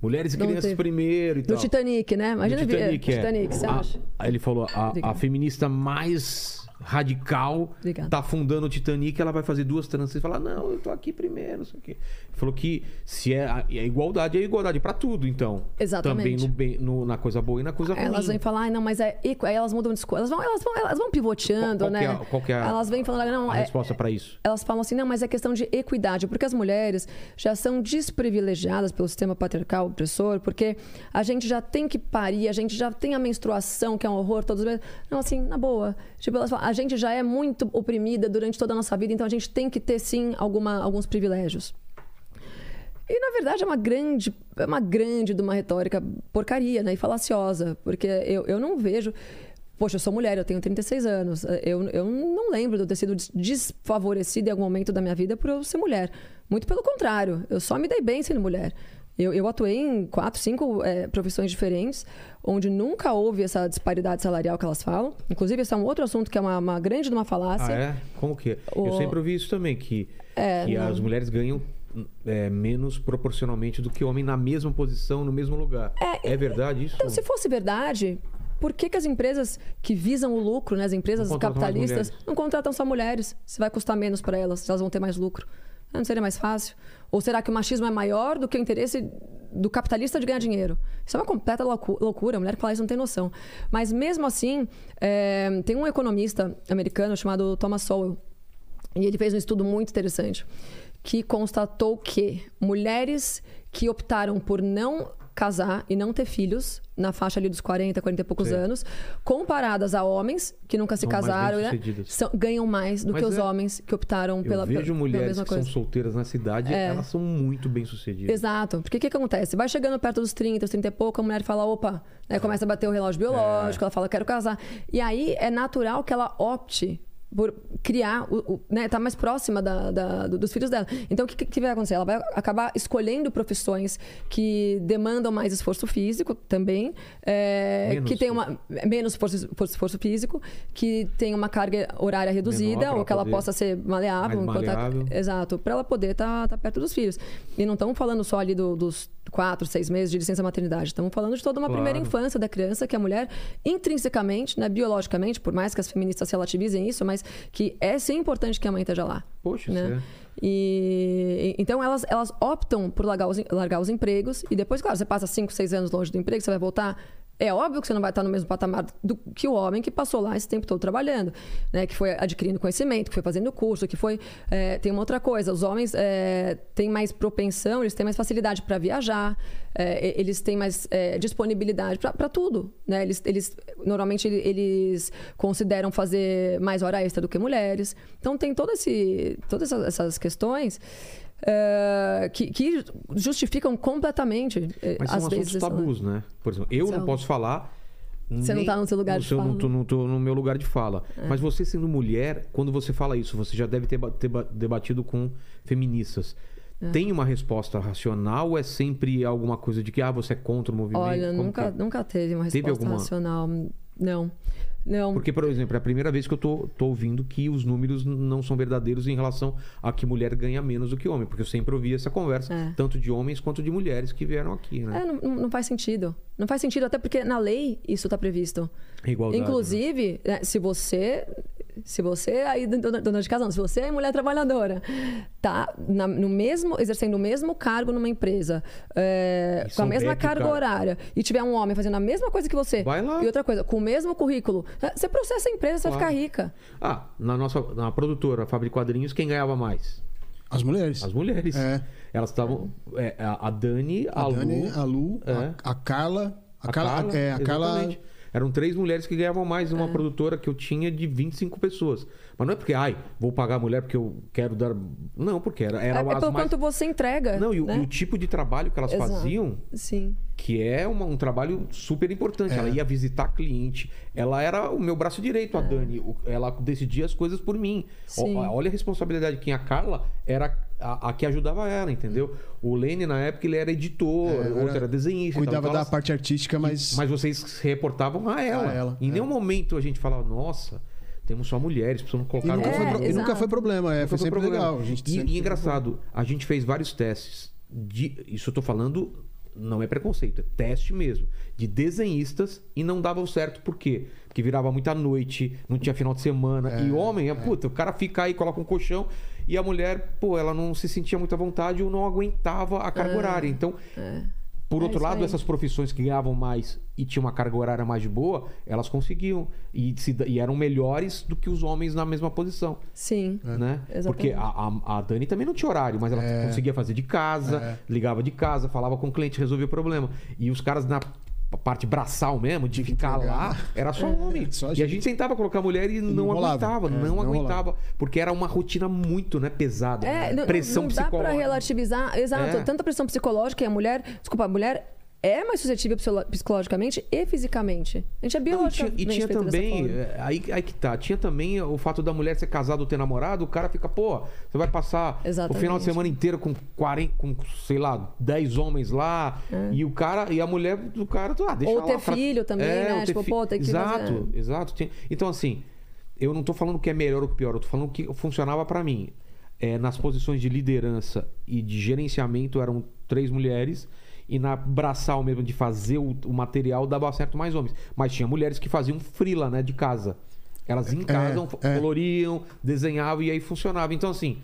[SPEAKER 1] Mulheres e crianças primeiro e tal.
[SPEAKER 4] Do Titanic, né? Imagina
[SPEAKER 1] do Titanic,
[SPEAKER 4] é. Titanic, você
[SPEAKER 1] a,
[SPEAKER 4] acha?
[SPEAKER 1] Aí ele falou, a, a feminista mais radical,
[SPEAKER 4] Obrigada.
[SPEAKER 1] tá afundando o Titanic, ela vai fazer duas tranças e falar: Não, eu tô aqui primeiro, não sei o quê. Falou que se é a, a igualdade, é igualdade pra tudo, então.
[SPEAKER 4] Exatamente.
[SPEAKER 1] Também no no- na coisa boa e na coisa ruim.
[SPEAKER 4] Elas vêm falar, ai, não, mas é. Aí elas mudam de discurso. Elas vão, elas vão, elas vão pivoteando,
[SPEAKER 1] Qual- qual
[SPEAKER 4] né?
[SPEAKER 1] que é qual que é a-
[SPEAKER 4] elas vêm falando, não,
[SPEAKER 1] a
[SPEAKER 4] é-
[SPEAKER 1] resposta pra isso.
[SPEAKER 4] elas falam assim, não, mas é questão de equidade, porque as mulheres já são desprivilegiadas pelo sistema patriarcal opressor, porque a gente já tem que parir, a gente já tem a menstruação, que é um horror todos os meses. Não, assim, na boa. Tipo, elas falam, a gente já é muito oprimida durante toda a nossa vida, então a gente tem que ter, sim, alguma, alguns privilégios. E na verdade é uma grande, é uma grande de uma retórica porcaria, né? E falaciosa, porque eu, eu não vejo. Poxa, eu sou mulher, eu tenho 36 anos. Eu, eu não lembro de eu ter sido des- desfavorecida em algum momento da minha vida por eu ser mulher. Muito pelo contrário, eu só me dei bem sendo mulher. Eu, eu atuei em quatro, cinco eh, profissões diferentes, onde nunca houve essa disparidade salarial que elas falam. Inclusive, esse é um outro assunto que é uma, uma grande de uma
[SPEAKER 1] Ah,
[SPEAKER 4] falácia.
[SPEAKER 1] é? Como que é? Eu
[SPEAKER 4] O-
[SPEAKER 1] sempre ouvi isso também, que,
[SPEAKER 4] É,
[SPEAKER 1] que
[SPEAKER 4] não.
[SPEAKER 1] as mulheres ganham é, menos proporcionalmente do que o homem na mesma posição, no mesmo lugar. É, verdade isso?
[SPEAKER 4] Então, se fosse verdade, por que, que as empresas que visam o lucro, né, as empresas
[SPEAKER 1] Não
[SPEAKER 4] capitalistas, não contratam só mulheres? Se vai custar menos para elas, se elas vão ter mais lucro. Não seria mais fácil? Ou será que o machismo é maior do que o interesse do capitalista de ganhar dinheiro? Isso é uma completa loucu- loucura. A mulher que fala isso não tem noção. Mas mesmo assim, é, tem um economista americano chamado Thomas Sowell. E ele fez um estudo muito interessante que constatou que mulheres que optaram por não casar e não ter filhos na faixa ali dos 40, 40 e poucos
[SPEAKER 1] Sim.
[SPEAKER 4] anos, comparadas a homens que nunca se
[SPEAKER 1] São
[SPEAKER 4] casaram, né,
[SPEAKER 1] bem-sucedidas.
[SPEAKER 4] são- ganham mais do
[SPEAKER 1] Mas
[SPEAKER 4] que os
[SPEAKER 1] é-
[SPEAKER 4] homens que optaram
[SPEAKER 1] Eu
[SPEAKER 4] pela,
[SPEAKER 1] vejo
[SPEAKER 4] pela
[SPEAKER 1] mulheres que
[SPEAKER 4] coisa. É.
[SPEAKER 1] são solteiras na cidade, elas são muito bem sucedidas.
[SPEAKER 4] Exato. Porque o que, que acontece? Vai chegando perto dos 30, os 30 e pouco, a mulher fala, opa, né, começa a bater o relógio biológico, ela fala, quero casar. E aí é natural que ela opte por criar, o, o- né, tá mais próxima da- da- do- dos filhos dela. Então, o que, que vai acontecer? Ela vai acabar escolhendo profissões que demandam mais esforço físico também, é,
[SPEAKER 1] Menos
[SPEAKER 4] que tem uma menos esforço, esforço- físico, que tem uma carga horária reduzida, ou que ela possa ser maleável, ela-
[SPEAKER 1] maleável.
[SPEAKER 4] Exato, para ela poder estar perto dos filhos. E não estamos falando só ali do- dos quatro, seis meses de licença maternidade. Estamos falando de toda uma
[SPEAKER 1] Claro.
[SPEAKER 4] primeira infância da criança, que a mulher, intrinsecamente, né, biologicamente, por mais que as feministas relativizem isso, mas que é sim importante que a mãe esteja lá.
[SPEAKER 1] Poxa,
[SPEAKER 4] né?
[SPEAKER 1] sério.
[SPEAKER 4] E e- então elas, elas optam por largar os, largar os empregos e depois, claro, você passa cinco, seis anos longe do emprego, você vai voltar. É óbvio que você não vai estar no mesmo patamar do que o homem que passou lá esse tempo todo trabalhando, né? Que foi adquirindo conhecimento, que foi fazendo curso, que foi. é, tem uma outra coisa: os homens é, têm mais propensão, eles têm mais facilidade para viajar, é, eles têm mais é, disponibilidade para tudo, né? Eles, eles normalmente ele- eles consideram fazer mais hora extra do que mulheres. Então tem todo esse, todas essas questões é, que, que justificam completamente é,
[SPEAKER 1] Mas
[SPEAKER 4] às
[SPEAKER 1] são
[SPEAKER 4] vezes
[SPEAKER 1] tabus, né? Por exemplo, eu não
[SPEAKER 4] São.
[SPEAKER 1] posso falar.
[SPEAKER 4] Você não
[SPEAKER 1] nem-
[SPEAKER 4] tá no seu lugar de
[SPEAKER 1] eu
[SPEAKER 4] fala. É.
[SPEAKER 1] Não tô, não tô no meu lugar de fala. Mas você sendo mulher, quando você fala isso, você já deve ter, ter ba- debatido com feministas.
[SPEAKER 4] É.
[SPEAKER 1] Tem uma resposta racional ou é sempre alguma coisa de que ah, você é contra o movimento?
[SPEAKER 4] Olha,
[SPEAKER 1] Como
[SPEAKER 4] nunca,
[SPEAKER 1] que é?
[SPEAKER 4] nunca teve uma
[SPEAKER 1] Teve
[SPEAKER 4] resposta
[SPEAKER 1] alguma?
[SPEAKER 4] racional. Não. Não.
[SPEAKER 1] Porque, por exemplo, é a primeira vez que eu tô, tô ouvindo que os números não são verdadeiros em relação a que mulher ganha menos do que homem. Porque eu sempre ouvi essa conversa,
[SPEAKER 4] É.
[SPEAKER 1] tanto de homens quanto de mulheres que vieram aqui, né?
[SPEAKER 4] É, não, não- não faz sentido. Não faz sentido, até porque na lei isso está previsto.
[SPEAKER 1] Igualdade,
[SPEAKER 4] Inclusive, né, se você. Se você aí, dona dona de casa, não, se você é mulher trabalhadora, tá na- no mesmo, exercendo o mesmo cargo numa empresa, é, com a mesma carga
[SPEAKER 1] cara-
[SPEAKER 4] horária, e tiver um homem fazendo a mesma coisa que você,
[SPEAKER 1] Vai lá.
[SPEAKER 4] e outra coisa, com o mesmo currículo, é, você processa a empresa, você vai ficar rica.
[SPEAKER 1] Ah, na nossa na produtora, a Fábrica de Quadrinhos, quem ganhava mais?
[SPEAKER 2] As mulheres.
[SPEAKER 1] As mulheres.
[SPEAKER 2] É.
[SPEAKER 1] Elas estavam. é, a a Dani, a,
[SPEAKER 2] A Dani,
[SPEAKER 1] Lu,
[SPEAKER 2] a Lu,
[SPEAKER 1] É.
[SPEAKER 2] a, a Carla. A, Carla, é, a Carla.
[SPEAKER 1] Eram três mulheres que ganhavam mais
[SPEAKER 4] É.
[SPEAKER 1] numa produtora que eu tinha de 25 pessoas. Mas não é porque, ai, vou pagar a mulher porque eu quero dar. Não, porque era,
[SPEAKER 4] É,
[SPEAKER 1] era
[SPEAKER 4] é
[SPEAKER 1] as
[SPEAKER 4] pelo
[SPEAKER 1] mais.
[SPEAKER 4] quanto você entrega.
[SPEAKER 1] Não, e, o-
[SPEAKER 4] né?
[SPEAKER 1] e o tipo de trabalho que elas
[SPEAKER 4] Exato.
[SPEAKER 1] faziam,
[SPEAKER 4] Sim.
[SPEAKER 1] Que é uma- um trabalho super importante.
[SPEAKER 2] É.
[SPEAKER 1] Ela ia visitar cliente. Ela era o meu braço direito, a Dani. Ela decidia as coisas por mim.
[SPEAKER 4] É. Sim.
[SPEAKER 1] Olha a responsabilidade. Quem a Carla era a, a que ajudava ela, entendeu? O Lene, na época, ele era editor,
[SPEAKER 2] É,
[SPEAKER 1] outro
[SPEAKER 2] era-
[SPEAKER 1] era desenhista. e.
[SPEAKER 2] Cuidava
[SPEAKER 1] Então,
[SPEAKER 2] da
[SPEAKER 1] elas-
[SPEAKER 2] parte artística, mas.
[SPEAKER 1] Mas vocês se reportavam a ela.
[SPEAKER 2] A ela,
[SPEAKER 1] em
[SPEAKER 2] é.
[SPEAKER 1] nenhum momento a gente falava, nossa, temos só mulheres, precisamos
[SPEAKER 2] E
[SPEAKER 1] colocar
[SPEAKER 2] nunca,
[SPEAKER 1] um
[SPEAKER 2] foi,
[SPEAKER 1] homem."
[SPEAKER 2] pro- e nunca foi problema, é,
[SPEAKER 1] Nunca
[SPEAKER 2] foi sempre
[SPEAKER 1] problema.
[SPEAKER 2] legal. A gente
[SPEAKER 1] e,
[SPEAKER 2] sempre
[SPEAKER 1] e engraçado, a gente fez vários testes. De, isso eu tô falando não é preconceito, é teste mesmo, de desenhistas e não davam certo. Por quê? Porque virava muita noite, não tinha final de semana. e homem, é, puta, o cara fica aí, coloca um colchão e a mulher, pô, ela não se sentia muito à vontade ou não aguentava a carga horária. Então, por
[SPEAKER 4] É
[SPEAKER 1] outro lado,
[SPEAKER 4] aí.
[SPEAKER 1] essas profissões que ganhavam mais e tinham uma carga horária mais de boa, elas conseguiam. E, se- e eram melhores do que os homens na mesma posição.
[SPEAKER 4] Sim.
[SPEAKER 1] Né?
[SPEAKER 4] Exatamente.
[SPEAKER 1] Porque a, a, a Dani também não tinha horário, mas ela conseguia fazer de casa, ligava de casa, falava com o cliente, resolvia o problema. E os caras na parte braçal mesmo, de ficar
[SPEAKER 2] entregar.
[SPEAKER 1] lá, era só homem.
[SPEAKER 2] Só
[SPEAKER 1] e a
[SPEAKER 2] gente.
[SPEAKER 1] tentava colocar mulher e não,
[SPEAKER 2] rolava.
[SPEAKER 1] aguentava,
[SPEAKER 2] É,
[SPEAKER 1] não,
[SPEAKER 2] não
[SPEAKER 1] aguentava. Porque era uma rotina muito né, pesada.
[SPEAKER 4] É,
[SPEAKER 1] né?
[SPEAKER 4] não,
[SPEAKER 1] Pressão
[SPEAKER 4] não dá pra
[SPEAKER 1] psicológica.
[SPEAKER 4] relativizar. Exato.
[SPEAKER 1] É.
[SPEAKER 4] Tanta pressão psicológica e a mulher. Desculpa, a mulher é mais suscetível psicologicamente e fisicamente. A gente é
[SPEAKER 1] Não, e tinha,
[SPEAKER 4] biologicamente.
[SPEAKER 1] e tinha também, é, aí, aí que tá, tinha também o fato da mulher ser casada ou ter namorado, o cara fica, pô, você vai passar o
[SPEAKER 4] Exatamente.
[SPEAKER 1] final de semana inteiro com 40, com, sei lá, 10 homens lá, e o cara, e a mulher do cara, ah, deixa
[SPEAKER 4] É. Ou
[SPEAKER 1] lá
[SPEAKER 4] ter
[SPEAKER 1] pra-
[SPEAKER 4] filho também, né?
[SPEAKER 1] ou ter
[SPEAKER 4] Tipo, pô, tem que
[SPEAKER 1] Exato,
[SPEAKER 4] fazer-
[SPEAKER 1] exato. Então, assim, eu não tô falando que é melhor ou pior, eu tô falando que funcionava pra mim. É, nas posições de liderança e de gerenciamento eram três mulheres. E na braçal mesmo de fazer o, o material dava certo mais homens. Mas tinha mulheres que faziam frila, né, de casa. Elas em casa
[SPEAKER 2] é.
[SPEAKER 1] coloriam, desenhavam e aí funcionava. Então, assim,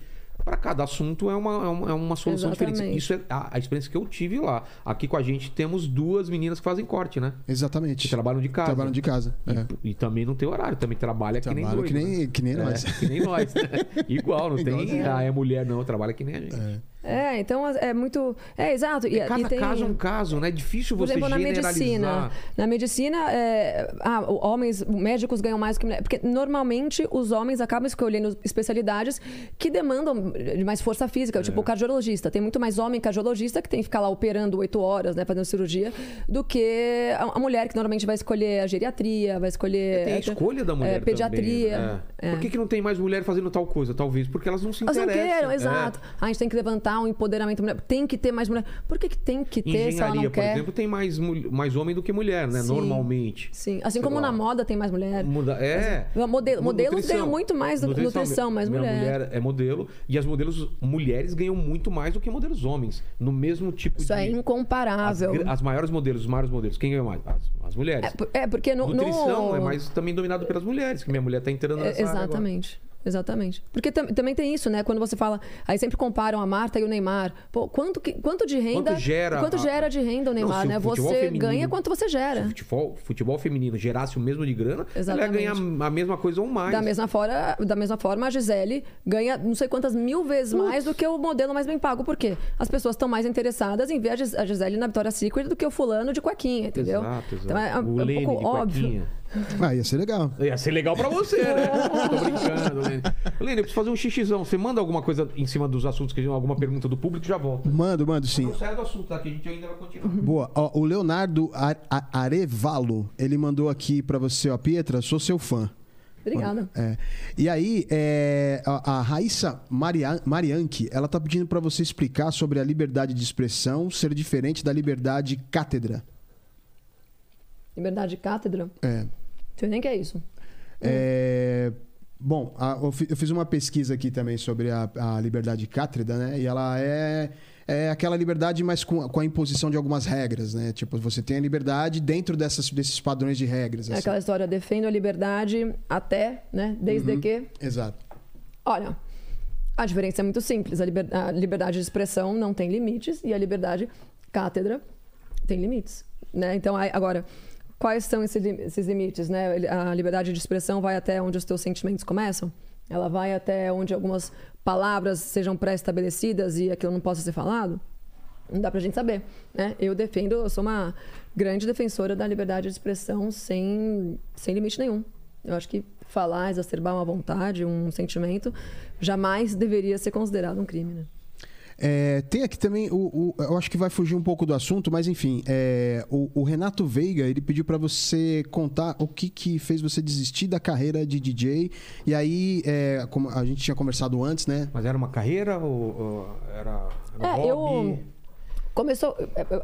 [SPEAKER 1] para cada assunto é uma, é uma, é uma solução
[SPEAKER 4] Exatamente.
[SPEAKER 1] diferente. Isso é a, a experiência que eu tive lá. Aqui com a gente temos duas meninas que fazem corte, né?
[SPEAKER 2] Exatamente.
[SPEAKER 1] Que trabalham de casa.
[SPEAKER 2] Trabalham de casa. É.
[SPEAKER 1] E, e também não tem horário, também trabalha que nem
[SPEAKER 2] Trabalham
[SPEAKER 1] doido.
[SPEAKER 2] que nem-
[SPEAKER 1] né?
[SPEAKER 2] que nem
[SPEAKER 1] É,
[SPEAKER 2] nós.
[SPEAKER 1] que nem nós. né? Igual, não tem.
[SPEAKER 2] Igualzinho.
[SPEAKER 1] Ah, é mulher, não, trabalha que nem a gente.
[SPEAKER 4] É, então é muito. É, exato. E,
[SPEAKER 1] Cada
[SPEAKER 4] e tem...
[SPEAKER 1] caso é um caso, né? É difícil
[SPEAKER 4] Por
[SPEAKER 1] você
[SPEAKER 4] exemplo, na medicina. Na medicina, é, ah, homens, médicos ganham mais que mulheres. Porque normalmente os homens acabam escolhendo especialidades que demandam de mais força física.
[SPEAKER 1] É.
[SPEAKER 4] Tipo, o cardiologista. Tem muito mais homem cardiologista que tem que ficar lá operando oito horas, né, fazendo cirurgia, do que a, mulher que normalmente vai escolher a geriatria, vai escolher.
[SPEAKER 1] Tem a escolha da mulher
[SPEAKER 4] é, pediatria.
[SPEAKER 1] também, né?
[SPEAKER 4] É.
[SPEAKER 1] Por que, que não tem mais mulher fazendo tal coisa? Talvez porque elas não se
[SPEAKER 4] Elas não
[SPEAKER 1] interessam. É.
[SPEAKER 4] exato. A gente tem que levantar um empoderamento mulher. Tem que ter mais mulher. Por que, que tem que ter se ela
[SPEAKER 1] Engenharia,
[SPEAKER 4] não
[SPEAKER 1] por
[SPEAKER 4] quer?
[SPEAKER 1] exemplo, tem mais, mais homem do que mulher, né?
[SPEAKER 4] Sim.
[SPEAKER 1] Normalmente.
[SPEAKER 4] Sim. Assim
[SPEAKER 1] Sei
[SPEAKER 4] como
[SPEAKER 1] lá.
[SPEAKER 4] na moda tem mais mulher.
[SPEAKER 1] Muda, é.
[SPEAKER 4] Modelo-
[SPEAKER 1] Nu-
[SPEAKER 4] modelos
[SPEAKER 1] nutrição.
[SPEAKER 4] ganham muito mais do que nutrição, mais
[SPEAKER 1] Minha
[SPEAKER 4] mulher.
[SPEAKER 1] é modelo. E as modelos mulheres ganham muito mais do que modelos homens. No mesmo tipo
[SPEAKER 4] Isso
[SPEAKER 1] de.
[SPEAKER 4] é
[SPEAKER 1] As,
[SPEAKER 4] incomparável.
[SPEAKER 1] gr- as maiores modelos, os maiores modelos, quem ganha mais? As, as mulheres.
[SPEAKER 4] É, por- é, porque no. no-
[SPEAKER 1] Nutrição é mais também dominado pelas mulheres, que minha mulher tá entrando
[SPEAKER 4] É,
[SPEAKER 1] nessa agora.
[SPEAKER 4] Exatamente. Exatamente. Porque tam- também tem isso, né? Quando você fala. Aí sempre comparam a Marta e o Neymar. Pô, quanto, que- quanto de renda.
[SPEAKER 1] Quanto gera
[SPEAKER 4] Quanto
[SPEAKER 1] a-
[SPEAKER 4] gera de renda o
[SPEAKER 1] Não,
[SPEAKER 4] Neymar,
[SPEAKER 1] se o
[SPEAKER 4] né?
[SPEAKER 1] futebol
[SPEAKER 4] Você
[SPEAKER 1] feminino-
[SPEAKER 4] ganha quanto você
[SPEAKER 1] Se
[SPEAKER 4] gera.
[SPEAKER 1] o futebol, futebol feminino gerasse o mesmo de grana, ela ia ganhar
[SPEAKER 4] Exatamente.
[SPEAKER 1] a mesma coisa ou mais.
[SPEAKER 4] Da mesma, fora, da mesma forma, a Gisele ganha não sei quantas mil vezes mais do que o modelo mais bem pago. Por quê? As pessoas estão mais interessadas em ver a Gis- a Gisele na Victoria's Secret do que o fulano de cuequinha, entendeu?
[SPEAKER 1] Exato, exato.
[SPEAKER 4] Então é, é
[SPEAKER 1] o
[SPEAKER 4] um pouco
[SPEAKER 1] de
[SPEAKER 4] óbvio.
[SPEAKER 1] cuequinha.
[SPEAKER 2] Ah, ia ser legal.
[SPEAKER 1] Ia ser legal pra você, né? Tô brincando, Lene. Lene, eu preciso fazer um xixizão. Você manda alguma coisa em cima dos assuntos, que alguma pergunta do público, já volta.
[SPEAKER 2] Mando, mando sim.
[SPEAKER 1] Não sai do assunto, tá? Que a gente ainda vai continuar.
[SPEAKER 2] Boa. Ó, o Leonardo Arevalo, ele mandou aqui pra você, ó, Pietra, sou seu fã.
[SPEAKER 4] Obrigada.
[SPEAKER 2] É. E aí, é, a, a Raíssa Marian, Marianchi, ela tá pedindo pra você explicar sobre a liberdade de expressão ser diferente da liberdade cátedra.
[SPEAKER 4] Liberdade de cátedra.
[SPEAKER 2] É.
[SPEAKER 4] Sei nem o que é isso.
[SPEAKER 2] É, Bom, a- eu fi- eu fiz uma pesquisa aqui também sobre a, a liberdade cátedra, né? E ela é, é aquela liberdade, mas com, com a imposição de algumas regras, né? Tipo, você tem a liberdade dentro dessas, desses padrões de regras.
[SPEAKER 4] É
[SPEAKER 2] assim.
[SPEAKER 4] aquela história, defendo a liberdade até, né? Desde
[SPEAKER 1] Uhum.
[SPEAKER 4] que.
[SPEAKER 2] Exato.
[SPEAKER 4] Olha, a diferença é muito simples. A, liber- a liberdade de expressão não tem limites e a liberdade cátedra tem limites, né? Então, agora, quais são esses, lim- esses limites, né? A liberdade de expressão vai até onde os teus sentimentos começam? Ela vai até onde algumas palavras sejam pré-estabelecidas e aquilo não possa ser falado? Não dá pra gente saber, né? Eu defendo, eu sou uma grande defensora da liberdade de expressão sem, sem limite nenhum. Eu acho que falar, exacerbar uma vontade, um sentimento, jamais deveria ser considerado um crime, né?
[SPEAKER 2] É, tem aqui também, o, o- eu acho que vai fugir um pouco do assunto, mas enfim, é, o, o Renato Veiga, ele pediu pra você contar o que, que fez você desistir da carreira de DJ. E aí, é, como a gente tinha conversado antes, né?
[SPEAKER 1] Mas era uma carreira ou, ou era, era
[SPEAKER 4] É,
[SPEAKER 1] hobby?
[SPEAKER 4] eu- Começou.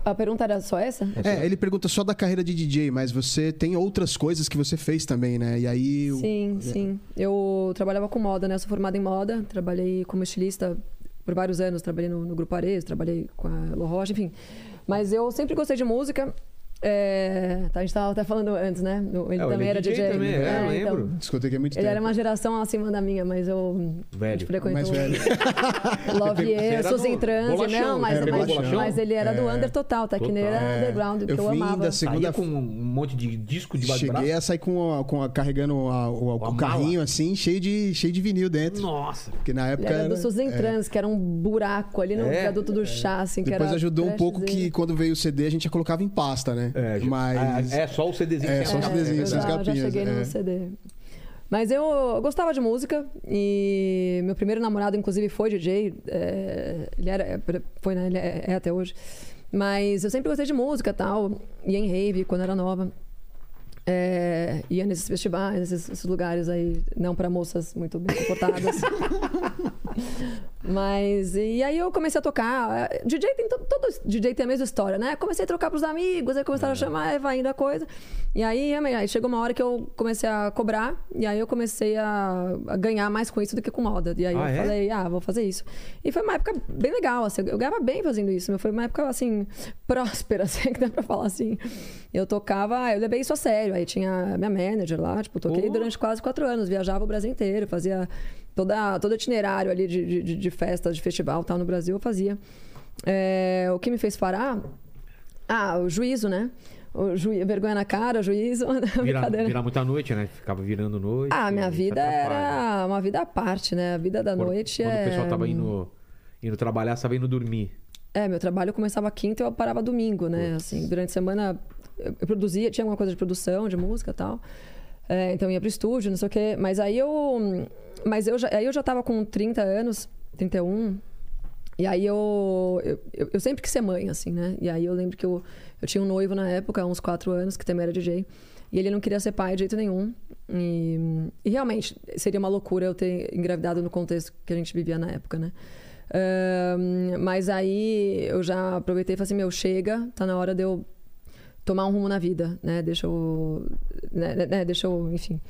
[SPEAKER 4] A pergunta era só essa?
[SPEAKER 2] É, ele pergunta só da carreira de DJ, mas você tem outras coisas que você fez também, né? E aí. o-
[SPEAKER 4] Sim, sim. Eu trabalhava com moda, né? Eu sou formada em moda, trabalhei como estilista por vários anos, trabalhei no, no Grupo Ares, trabalhei com a Lo Roche, enfim. Mas eu sempre gostei de música. É, tá, a gente tava até falando antes, né? Ele
[SPEAKER 1] É,
[SPEAKER 4] também
[SPEAKER 1] ele é
[SPEAKER 4] era
[SPEAKER 1] DJ
[SPEAKER 4] DJ.
[SPEAKER 1] também, é, eu
[SPEAKER 4] então,
[SPEAKER 1] lembro.
[SPEAKER 2] Discoteca é muito
[SPEAKER 4] ele
[SPEAKER 2] tempo.
[SPEAKER 4] era uma geração acima da minha, mas eu.
[SPEAKER 1] Velho.
[SPEAKER 4] A gente frequentou
[SPEAKER 2] Mais velho.
[SPEAKER 4] Love
[SPEAKER 1] era
[SPEAKER 4] Suzy em Transe. Não, mas, mas, mas ele era do
[SPEAKER 2] É.
[SPEAKER 4] under total, tá? Que nem
[SPEAKER 1] Total.
[SPEAKER 4] era
[SPEAKER 2] É.
[SPEAKER 4] underground, que
[SPEAKER 2] Eu
[SPEAKER 4] eu,
[SPEAKER 2] vim
[SPEAKER 4] amava.
[SPEAKER 2] da
[SPEAKER 1] Saía
[SPEAKER 2] segunda
[SPEAKER 1] com um monte de disco de braço.
[SPEAKER 2] Cheguei a sair com, a- com a- carregando a- o, o carrinho
[SPEAKER 1] mala.
[SPEAKER 2] assim, cheio de, cheio de vinil dentro.
[SPEAKER 1] Nossa.
[SPEAKER 2] Porque na
[SPEAKER 4] Ele
[SPEAKER 2] época.
[SPEAKER 4] era do Suzy em
[SPEAKER 2] é.
[SPEAKER 4] Transe, que era um buraco ali no
[SPEAKER 1] É.
[SPEAKER 4] viaduto do chá, assim, que
[SPEAKER 2] Depois ajudou um pouco que quando veio o CD a gente já colocava em pasta, né?
[SPEAKER 1] É,
[SPEAKER 2] Mas.
[SPEAKER 1] é, é só o CDzinho.
[SPEAKER 2] É, só o CDzinho, essas
[SPEAKER 4] já, já
[SPEAKER 2] capinhas,
[SPEAKER 4] cheguei
[SPEAKER 2] é.
[SPEAKER 4] no CD. Mas eu, gostava de música e meu primeiro namorado, inclusive, foi DJ. é, ele era, foi, né? Ele é, é até hoje. Mas eu sempre gostei de música e tal. Ia em rave quando era nova. É, ia nesses festivais, nesses, nesses lugares aí, não para moças muito bem comportadas. Mas, e aí eu comecei a tocar. DJ tem to- todo DJ tem a mesma história, né? Comecei a trocar pros amigos, aí começaram a chamar, vai indo a coisa. E aí, aí chegou uma hora que eu comecei a cobrar, e aí eu comecei a, a ganhar mais com isso do que com moda. E aí
[SPEAKER 1] Ah,
[SPEAKER 4] eu
[SPEAKER 1] é?
[SPEAKER 4] falei, ah, vou fazer isso. E foi uma época bem legal, assim, eu ganhava bem fazendo isso. Foi uma época, assim, próspera, assim, que dá pra falar assim. Eu tocava, eu levei isso a sério. Aí tinha minha manager lá, tipo, toquei
[SPEAKER 1] Oh.
[SPEAKER 4] durante quase quatro anos, viajava o Brasil inteiro, fazia toda, todo itinerário ali de, de, de festa, de festival tal no Brasil, eu fazia. É, o que me fez parar? Ah, o juízo, né? O juí... Vergonha na cara, juízo.
[SPEAKER 1] Virar,
[SPEAKER 4] brincadeira.
[SPEAKER 1] virar muita noite, né? Ficava virando noite.
[SPEAKER 4] Ah, minha
[SPEAKER 1] isso
[SPEAKER 4] vida era uma vida à parte, né? A vida da
[SPEAKER 1] Quando-
[SPEAKER 4] noite
[SPEAKER 1] quando
[SPEAKER 4] é.
[SPEAKER 1] o pessoal tava indo, indo trabalhar, você tava indo dormir.
[SPEAKER 4] É, meu trabalho começava quinta e eu parava domingo, né? Assim, durante a semana eu produzia, tinha alguma coisa de produção, de música e tal. É, então eu ia pro estúdio, não sei o quê. Mas aí eu. Mas eu já, aí eu já tava com 30 anos, 31. E aí eu, eu, eu- sempre quis ser mãe, assim, né? E aí eu lembro que eu, eu tinha um noivo na época, uns 4 anos, que também era DJ. E ele não queria ser pai de jeito nenhum. E, e realmente, seria uma loucura eu ter engravidado no contexto que a gente vivia na época, né? Ahn, mas aí eu já aproveitei e falei assim, meu, chega, tá na hora de eu tomar um rumo na vida, né? Deixa eu, né, né, né, deixa eu, enfim.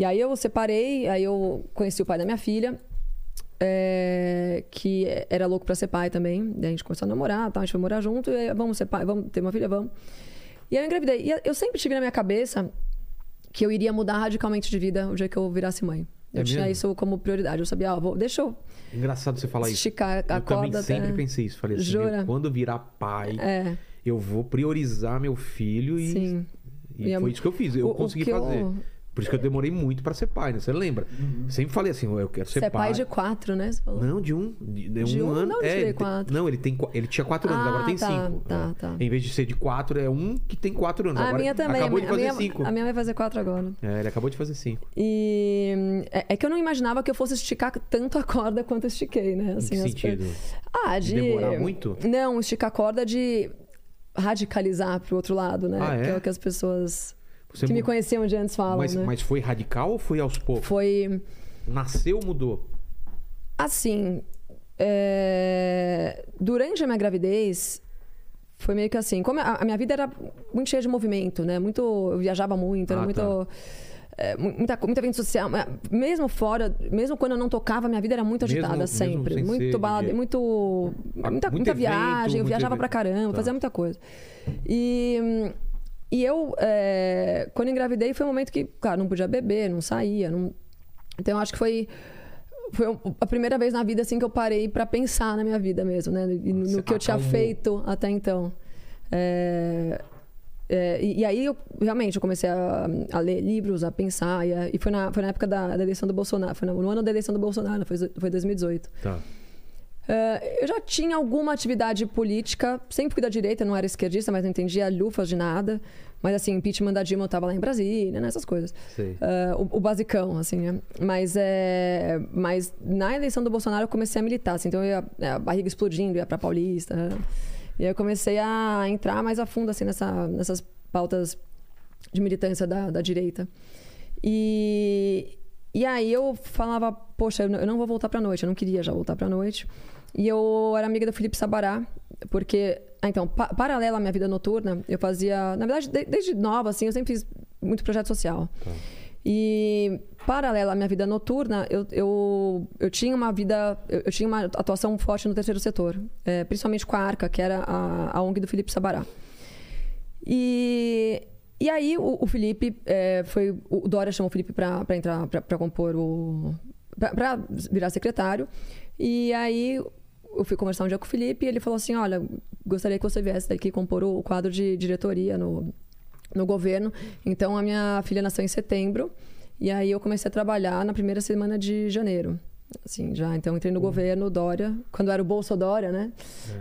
[SPEAKER 4] E aí eu separei, aí eu conheci o pai da minha filha, é, que era louco pra ser pai também. Daí a gente começou a namorar, tal, a gente foi morar junto, e aí, vamos ser pai, vamos ter uma filha, vamos. E aí eu engravidei. E eu sempre tive na minha cabeça que eu iria mudar radicalmente de vida o dia que eu virasse mãe. Eu
[SPEAKER 1] É
[SPEAKER 4] tinha
[SPEAKER 1] mesmo?
[SPEAKER 4] isso como prioridade. Eu sabia, ó, vou, deixa eu
[SPEAKER 1] Engraçado você falar isso.
[SPEAKER 4] esticar a
[SPEAKER 1] eu também
[SPEAKER 4] corda
[SPEAKER 1] sempre
[SPEAKER 4] até...
[SPEAKER 1] pensei isso. Falei assim,
[SPEAKER 4] Jura?
[SPEAKER 1] quando eu virar pai,
[SPEAKER 4] É,
[SPEAKER 1] eu vou priorizar meu filho e,
[SPEAKER 4] sim.
[SPEAKER 1] e
[SPEAKER 4] E é
[SPEAKER 1] foi isso que eu fiz. Eu
[SPEAKER 4] o- o
[SPEAKER 1] consegui
[SPEAKER 4] eu-
[SPEAKER 1] fazer. Por isso que eu demorei muito pra ser pai, né? Você lembra?
[SPEAKER 2] Uhum.
[SPEAKER 1] Sempre falei assim, eu quero ser
[SPEAKER 4] Você é pai de quatro, né? Você falou.
[SPEAKER 1] Não, de um. De, de
[SPEAKER 4] De
[SPEAKER 1] um,
[SPEAKER 4] um?
[SPEAKER 1] ano.
[SPEAKER 4] Não,
[SPEAKER 1] é, ele tem-
[SPEAKER 4] quatro.
[SPEAKER 1] não, ele, tem, ele tinha quatro anos,
[SPEAKER 4] Ah,
[SPEAKER 1] agora tem
[SPEAKER 4] tá,
[SPEAKER 1] cinco.
[SPEAKER 4] tá,
[SPEAKER 1] É.
[SPEAKER 4] tá.
[SPEAKER 1] Em vez de ser de quatro, é um que tem quatro anos.
[SPEAKER 4] a
[SPEAKER 1] agora
[SPEAKER 4] minha também.
[SPEAKER 1] Acabou
[SPEAKER 4] a
[SPEAKER 1] de
[SPEAKER 4] minha,
[SPEAKER 1] fazer
[SPEAKER 4] a minha-
[SPEAKER 1] cinco.
[SPEAKER 4] A minha vai fazer quatro agora.
[SPEAKER 1] É, ele acabou de fazer cinco.
[SPEAKER 4] E é, é que eu não imaginava que eu fosse esticar tanto a corda quanto eu estiquei, né?
[SPEAKER 1] Em
[SPEAKER 4] Assim,
[SPEAKER 1] que
[SPEAKER 4] as
[SPEAKER 1] sentido?
[SPEAKER 4] Ah, de.
[SPEAKER 1] De demorar muito?
[SPEAKER 4] Não, esticar a corda de radicalizar pro outro lado, né?
[SPEAKER 1] Ah, é?
[SPEAKER 4] Que é o que as pessoas
[SPEAKER 1] Você
[SPEAKER 4] que me conheciam de antes falam,
[SPEAKER 1] mas,
[SPEAKER 4] né?
[SPEAKER 1] mas foi radical ou foi aos poucos?
[SPEAKER 4] Foi
[SPEAKER 1] Nasceu, mudou.
[SPEAKER 4] assim. é, Durante a minha gravidez, foi meio que assim. Como a minha vida era muito cheia de movimento, né? Muito. Eu viajava muito, era
[SPEAKER 1] Ah,
[SPEAKER 4] muito.
[SPEAKER 1] tá.
[SPEAKER 4] é, mu- muita, muita evento social. Mesmo fora, mesmo quando eu não tocava, minha vida era muito
[SPEAKER 1] Mesmo-
[SPEAKER 4] agitada
[SPEAKER 1] mesmo
[SPEAKER 4] muito.
[SPEAKER 1] sem ser
[SPEAKER 4] Muito balada, muito.
[SPEAKER 1] Ah,
[SPEAKER 4] Muita,
[SPEAKER 1] muito
[SPEAKER 4] muita
[SPEAKER 1] evento,
[SPEAKER 4] viagem, eu viajava
[SPEAKER 1] evento.
[SPEAKER 4] pra caramba,
[SPEAKER 1] Tá.
[SPEAKER 4] fazia muita coisa. E. E eu, é, quando engravidei, foi um momento que, cara, não podia beber, não saía. Não... Então, eu acho que foi, foi a primeira vez na vida, assim, que eu parei pra pensar na minha vida mesmo, né? No, que eu tinha feito até então. É, é, e, e aí, eu, realmente, eu comecei a, a ler livros, a pensar. E, a- e foi, na, foi na época da, da eleição do Bolsonaro. Foi no, no ano da eleição do Bolsonaro, foi, foi 2018.
[SPEAKER 1] Tá.
[SPEAKER 4] É, eu já tinha alguma atividade política, sempre fui da direita, não era esquerdista, mas não entendia lufas de nada. Mas assim, impeachment da Dilma eu tava lá em Brasília, né, essas coisas. É, o, o basicão, assim, né? Mas, é, mas na eleição do Bolsonaro eu comecei a militar, assim, então eu ia, é, a barriga explodindo, ia pra Paulista. né? E aí eu comecei a entrar mais a fundo, assim, nessa, nessas pautas de militância da, da direita. E, e aí eu falava, poxa, eu não vou voltar pra noite, eu não queria já voltar pra noite. E eu era amiga do Felipe Sabará, porque. Ah, então, pa paralela à minha vida noturna, eu fazia. Na verdade, de- desde nova, assim, eu sempre fiz muito projeto social. E, paralela à minha vida noturna, eu, eu, eu tinha uma vida. Eu, eu tinha uma atuação forte no terceiro setor, é, principalmente com a Arca, que era a, a ONG do Felipe Sabará. E, e aí o, o Felipe é, foi. O Dória chamou o Felipe para entrar para compor o. para virar secretário. E aí eu fui conversar um dia com o Felipe e ele falou assim: Olha, gostaria que você viesse daqui compor o quadro de diretoria no, no governo. Então a minha filha nasceu em setembro. E aí eu comecei a trabalhar na primeira semana de janeiro. Assim, já. Então entrei no uhum. governo Dória, quando era o Bolso Dória, né?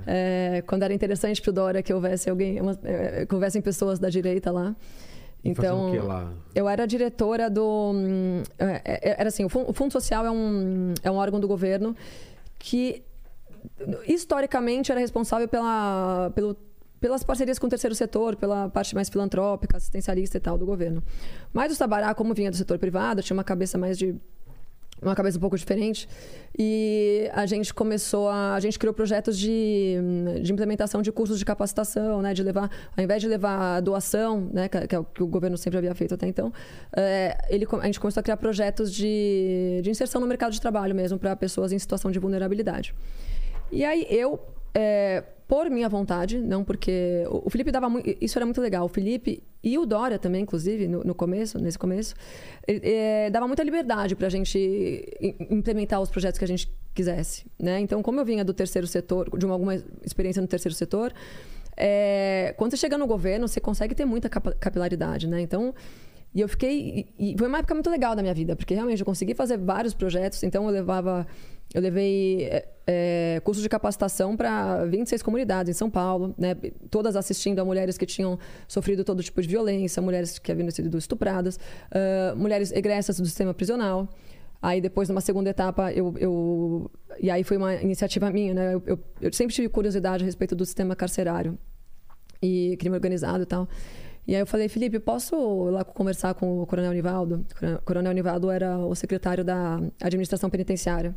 [SPEAKER 4] É. É, quando era interessante para o Dória que houvesse alguém, uma, é, que houvessem pessoas da direita lá. Então, eu era diretora do. Hum, é, é, era assim, o Fundo Social é um, é um órgão do governo que historicamente era responsável pela, pelo pelas parcerias com o terceiro setor, pela parte mais filantrópica, assistencialista e tal do governo. Mas o Sabará, como vinha do setor privado, tinha uma cabeça mais de uma cabeça um pouco diferente. E a gente começou a. A gente criou projetos de, de implementação de cursos de capacitação, né? De levar, ao invés de levar doação, né? Que, que é o que o governo sempre havia feito até então, é, ele, a gente começou a criar projetos de, de inserção no mercado de trabalho mesmo para pessoas em situação de vulnerabilidade. E aí eu. É, por minha vontade, não porque. O Felipe dava muito. Isso era muito legal. O Felipe e o Dória também, inclusive, no, no começo, nesse começo, é, dava muita liberdade para a gente implementar os projetos que a gente quisesse. Né? Então, como eu vinha do terceiro setor, de uma, alguma experiência no terceiro setor, é, quando você chega no governo, você consegue ter muita capilaridade. Né? Então. E eu fiquei. E foi uma época muito legal da minha vida, porque realmente eu consegui fazer vários projetos. Então eu levava eu levei é, é curso de capacitação para 26 comunidades em São Paulo, né? todas assistindo a mulheres que tinham sofrido todo tipo de violência, mulheres que haviam sido estupradas, uh, mulheres egressas do sistema prisional. Aí depois, numa segunda etapa, eu, eu e aí foi uma iniciativa minha, né? Eu, eu, eu, sempre tive curiosidade a respeito do sistema carcerário e crime organizado e tal. E aí eu falei, Felipe, posso lá conversar com o Coronel Nivaldo? O Coronel Nivaldo era o secretário da administração penitenciária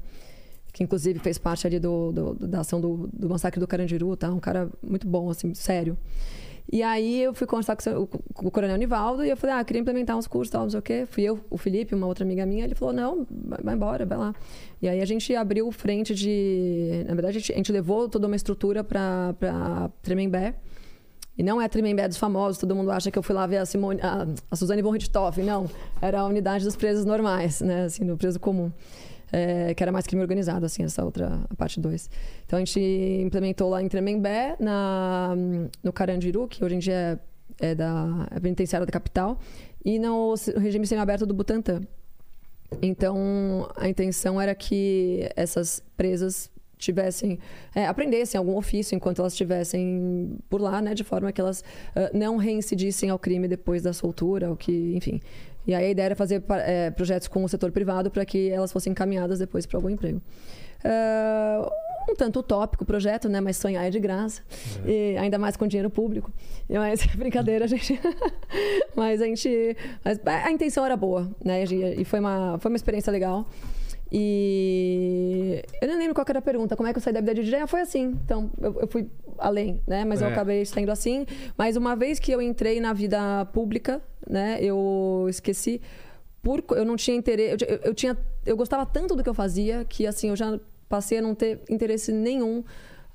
[SPEAKER 4] que inclusive fez parte ali do, do da ação do, do, massacre do Carandiru, tá? Um cara muito bom, assim, sério. E aí eu fui conversar com, com o Coronel Nivaldo e eu falei, ah, queria implementar uns cursos, tal, não sei o quê. Fui eu, o Felipe, uma outra amiga minha, ele falou, não, vai embora, vai lá. E aí a gente abriu frente de... Na verdade, a gente, a gente levou toda uma estrutura para Tremembé. E não é a Tremembé dos famosos, todo mundo acha que eu fui lá ver a, Simone, a, a Suzane von Richthofen. Não, era a unidade dos presos normais, né? Assim, do preso comum é, que era mais crime organizado, assim, essa outra, a parte 2. Então a gente implementou lá em Tremembé, na, no Carandiru, que hoje em dia é, é da é penitenciária da capital, e no regime semiaberto do Butantã. Então a intenção era que essas presas tivessem é, aprendessem algum ofício enquanto elas estivessem por lá, né, de forma que elas uh, não reincidissem ao crime depois da soltura, o que, enfim, e aí a ideia era fazer é, projetos com o setor privado para que elas fossem encaminhadas depois para algum emprego. Uh, um tanto utópico o projeto, né? Mas sonhar é de graça. É. E ainda mais com dinheiro público. Mas brincadeira, a gente. mas a gente. Mas a intenção era boa, né? E foi uma, foi uma experiência legal. E eu não lembro qual era a pergunta, como é que eu saí da vida de DJ? Ah, foi assim. Então, eu, eu fui além, né? Mas é. eu acabei saindo assim. Mas uma vez que eu entrei na vida pública, né? Eu esqueci. Por, eu não tinha interesse. Eu, eu, tinha, eu gostava tanto do que eu fazia que, assim, eu já passei a não ter interesse nenhum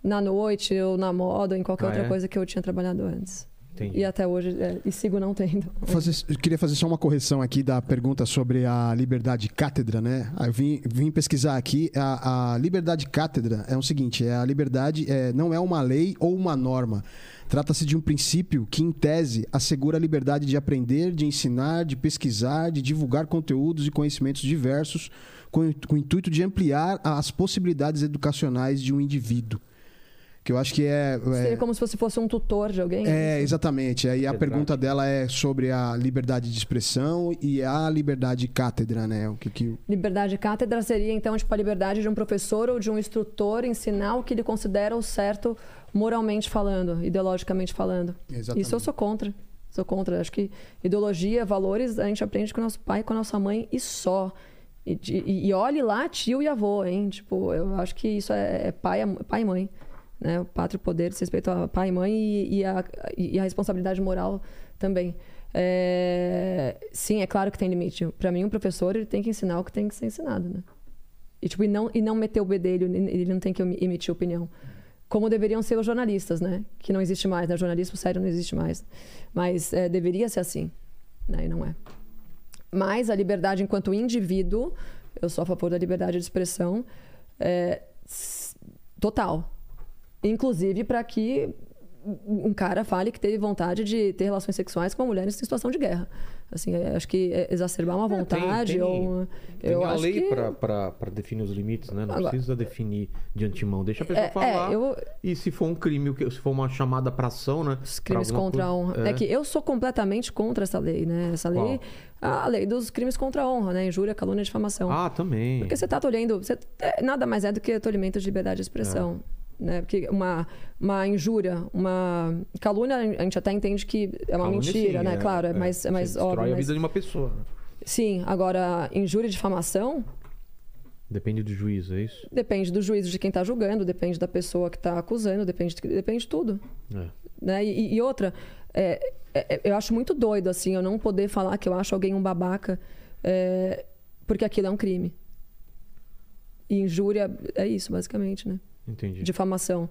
[SPEAKER 4] na noite ou na moda ou em qualquer ah, outra é? coisa que eu tinha trabalhado antes. Entendi. E até hoje, é, e sigo não tendo.
[SPEAKER 2] Fazer, eu queria fazer só uma correção aqui da pergunta sobre a liberdade cátedra, né? Eu vim, vim pesquisar aqui. A, a, liberdade cátedra é o seguinte: é a liberdade é, não é uma lei ou uma norma. Trata-se de um princípio que, em tese, assegura a liberdade de aprender, de ensinar, de pesquisar, de divulgar conteúdos e conhecimentos diversos, com, com o intuito de ampliar as possibilidades educacionais de um indivíduo. Que eu acho que é,
[SPEAKER 4] é. Seria como se você fosse um tutor de alguém?
[SPEAKER 2] É, exatamente. Aí a pergunta dela é sobre a liberdade de expressão e a liberdade de cátedra, né? O que, que...
[SPEAKER 4] Liberdade de cátedra seria, então, tipo, a liberdade de um professor ou de um instrutor ensinar o que ele considera o certo moralmente falando, ideologicamente falando. Exatamente. Isso eu sou contra. Sou contra. Acho que ideologia, valores, a gente aprende com o nosso pai, com a nossa mãe e só. E, e, e olhe lá tio e avô, hein? Tipo, eu acho que isso é, é pai, pai e mãe. Né? O pátrio poder diz respeito a pai e mãe e, e, a, e a responsabilidade moral também. É... Sim, é claro que tem limite. Para mim, um professor ele tem que ensinar o que tem que ser ensinado, né? E, tipo, e, não, e não meter o bedelho, ele não tem que emitir opinião. Como deveriam ser os jornalistas, né? Que não existe mais, né? Jornalismo sério não existe mais. Mas é, deveria ser assim, né? E não é. Mas a liberdade enquanto indivíduo, eu sou a favor da liberdade de expressão é, total. Inclusive para que um cara fale que teve vontade de ter relações sexuais com uma mulher em situação de guerra. Assim, é, acho que é exacerbar uma vontade
[SPEAKER 1] tem, tem,
[SPEAKER 4] ou
[SPEAKER 1] tem
[SPEAKER 4] eu
[SPEAKER 1] a
[SPEAKER 4] acho
[SPEAKER 1] lei
[SPEAKER 4] que...
[SPEAKER 1] para definir os limites, né? Não
[SPEAKER 4] Agora-
[SPEAKER 1] precisa definir de antemão. Deixa a pessoa
[SPEAKER 4] É, é,
[SPEAKER 1] falar.
[SPEAKER 4] eu-
[SPEAKER 1] E se for um crime, o que- se for uma chamada pra ação, né?
[SPEAKER 4] Os crimes contra a
[SPEAKER 1] coisa-
[SPEAKER 4] honra. É. que eu sou completamente contra essa lei, né? Essa lei, a lei dos crimes contra a honra, né? Injúria, calúnia e difamação.
[SPEAKER 1] Ah, também.
[SPEAKER 4] Porque você está tolhendo. Você, é, nada mais é do que tolimento de liberdade de expressão. Né? Porque uma, uma injúria, uma calúnia, a gente até entende que é uma
[SPEAKER 1] Calúnia,
[SPEAKER 4] mentira,
[SPEAKER 1] sim,
[SPEAKER 4] né? claro, é, mais, é mais óbvio.
[SPEAKER 1] destrói a
[SPEAKER 4] mas-
[SPEAKER 1] vida de uma pessoa. né?
[SPEAKER 4] Sim, agora, injúria e difamação
[SPEAKER 1] Depende do juiz, é isso?
[SPEAKER 4] depende do juízo de quem está julgando, depende da pessoa que está acusando, depende, depende de tudo.
[SPEAKER 1] É.
[SPEAKER 4] né? E, e outra, é, é, eu acho muito doido, assim, eu não poder falar que eu acho alguém um babaca, é, porque aquilo é um crime. E injúria é isso, basicamente, né?
[SPEAKER 1] Entendi.
[SPEAKER 4] Difamação.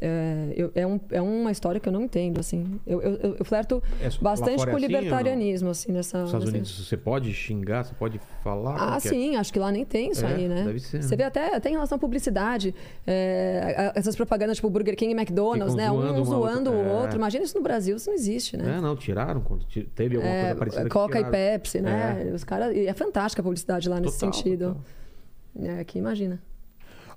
[SPEAKER 4] É, eu- é, um- é uma história que eu não entendo, assim. Eu, eu, eu- flerto
[SPEAKER 1] É, lá
[SPEAKER 4] bastante
[SPEAKER 1] fora é
[SPEAKER 4] com o
[SPEAKER 1] assim
[SPEAKER 4] libertarianismo, assim, nessa...
[SPEAKER 1] Nos Estados
[SPEAKER 4] nessa-
[SPEAKER 1] Unidos você pode xingar, você pode falar?
[SPEAKER 4] Ah,
[SPEAKER 1] é?
[SPEAKER 4] sim, acho que lá nem tem isso
[SPEAKER 1] É,
[SPEAKER 4] aí, né?
[SPEAKER 1] deve ser,
[SPEAKER 4] Você
[SPEAKER 1] né?
[SPEAKER 4] vê até, até em relação à publicidade, é, essas propagandas tipo Burger King e McDonald's,
[SPEAKER 1] Ficam
[SPEAKER 4] né?
[SPEAKER 1] zoando
[SPEAKER 4] Um zoando
[SPEAKER 1] outra-
[SPEAKER 4] o
[SPEAKER 1] é.
[SPEAKER 4] outro. Imagina isso no Brasil, isso não existe, né?
[SPEAKER 1] É, não, tiraram quando teve alguma
[SPEAKER 4] É,
[SPEAKER 1] coisa parecida.
[SPEAKER 4] Coca e. Pepsi, né? Os caras, e é fantástica a publicidade lá nesse
[SPEAKER 1] Total,
[SPEAKER 4] sentido.
[SPEAKER 1] total.
[SPEAKER 4] É, aqui imagina.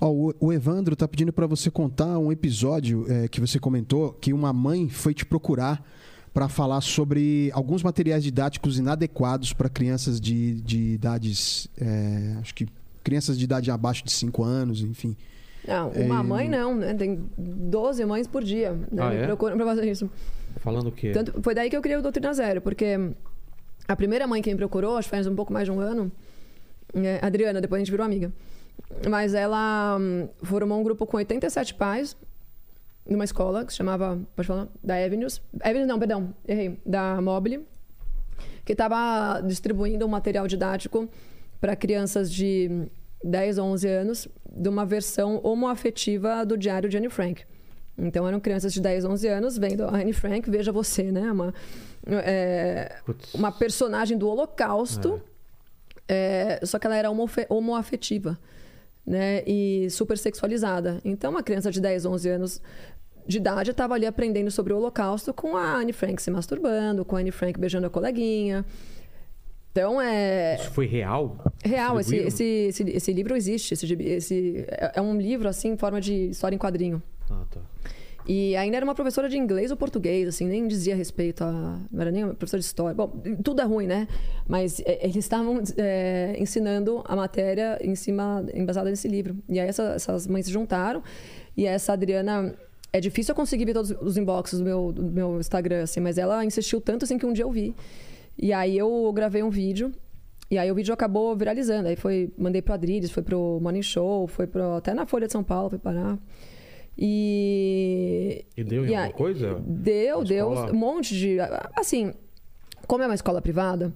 [SPEAKER 2] Ó, o, Evandro tá pedindo para você contar um episódio é, que você comentou que uma mãe foi te procurar para falar sobre alguns materiais didáticos inadequados para crianças de, de idades, é, acho que crianças de idade abaixo de 5 anos, enfim.
[SPEAKER 4] Não, uma
[SPEAKER 2] É,
[SPEAKER 4] mãe não, né? Tem 12 mães por dia, né?
[SPEAKER 1] Ah,
[SPEAKER 4] Me
[SPEAKER 1] é?
[SPEAKER 4] procuram pra fazer isso.
[SPEAKER 1] Falando o quê?
[SPEAKER 4] Tanto, foi daí que eu criei o Doutrina Zero, porque a primeira mãe que me procurou, acho que faz um pouco mais de um ano, é, Adriana, depois a gente virou amiga. Mas ela hum, formou um grupo com 87 pais numa escola que se chamava, pode falar, da Avenues. Avenues não, perdão, errei, da Mobile, que estava distribuindo um material didático para crianças de 10 ou 11 anos de uma versão homoafetiva do diário de Anne Frank. Então eram crianças de 10, 11 anos vendo a Anne Frank, veja você, né? Uma, é, uma personagem do Holocausto, é, só que ela era homoafetiva, né? E super sexualizada. Então, uma criança de 10, 11 anos de idade estava ali aprendendo sobre o Holocausto com a Anne Frank se masturbando, com a Anne Frank beijando a coleguinha. Então, é
[SPEAKER 1] Isso foi real?
[SPEAKER 4] real. Esse, esse, esse, esse livro existe. Esse, esse, é é um livro, assim, em forma de história em quadrinho.
[SPEAKER 1] Ah, tá.
[SPEAKER 4] E ainda era uma professora de inglês ou português, assim, nem dizia respeito a. Não era nem uma professora de história. Bom, tudo é ruim, né? Mas é, eles estavam é, ensinando a matéria em cima, embasada nesse livro. E aí essa- essas mães se juntaram. E essa Adriana. É difícil eu conseguir ver todos os inboxes do meu, do meu Instagram, assim, mas ela insistiu tanto assim que um dia eu vi. E aí eu gravei um vídeo. E aí o vídeo acabou viralizando. Aí foi, mandei pro Adriles, foi pro Morning Show, foi pro, até na Folha de São Paulo, foi parar. E.
[SPEAKER 1] E deu
[SPEAKER 4] e
[SPEAKER 1] alguma coisa?
[SPEAKER 4] Deu, deu um monte de. Assim, como é uma escola privada,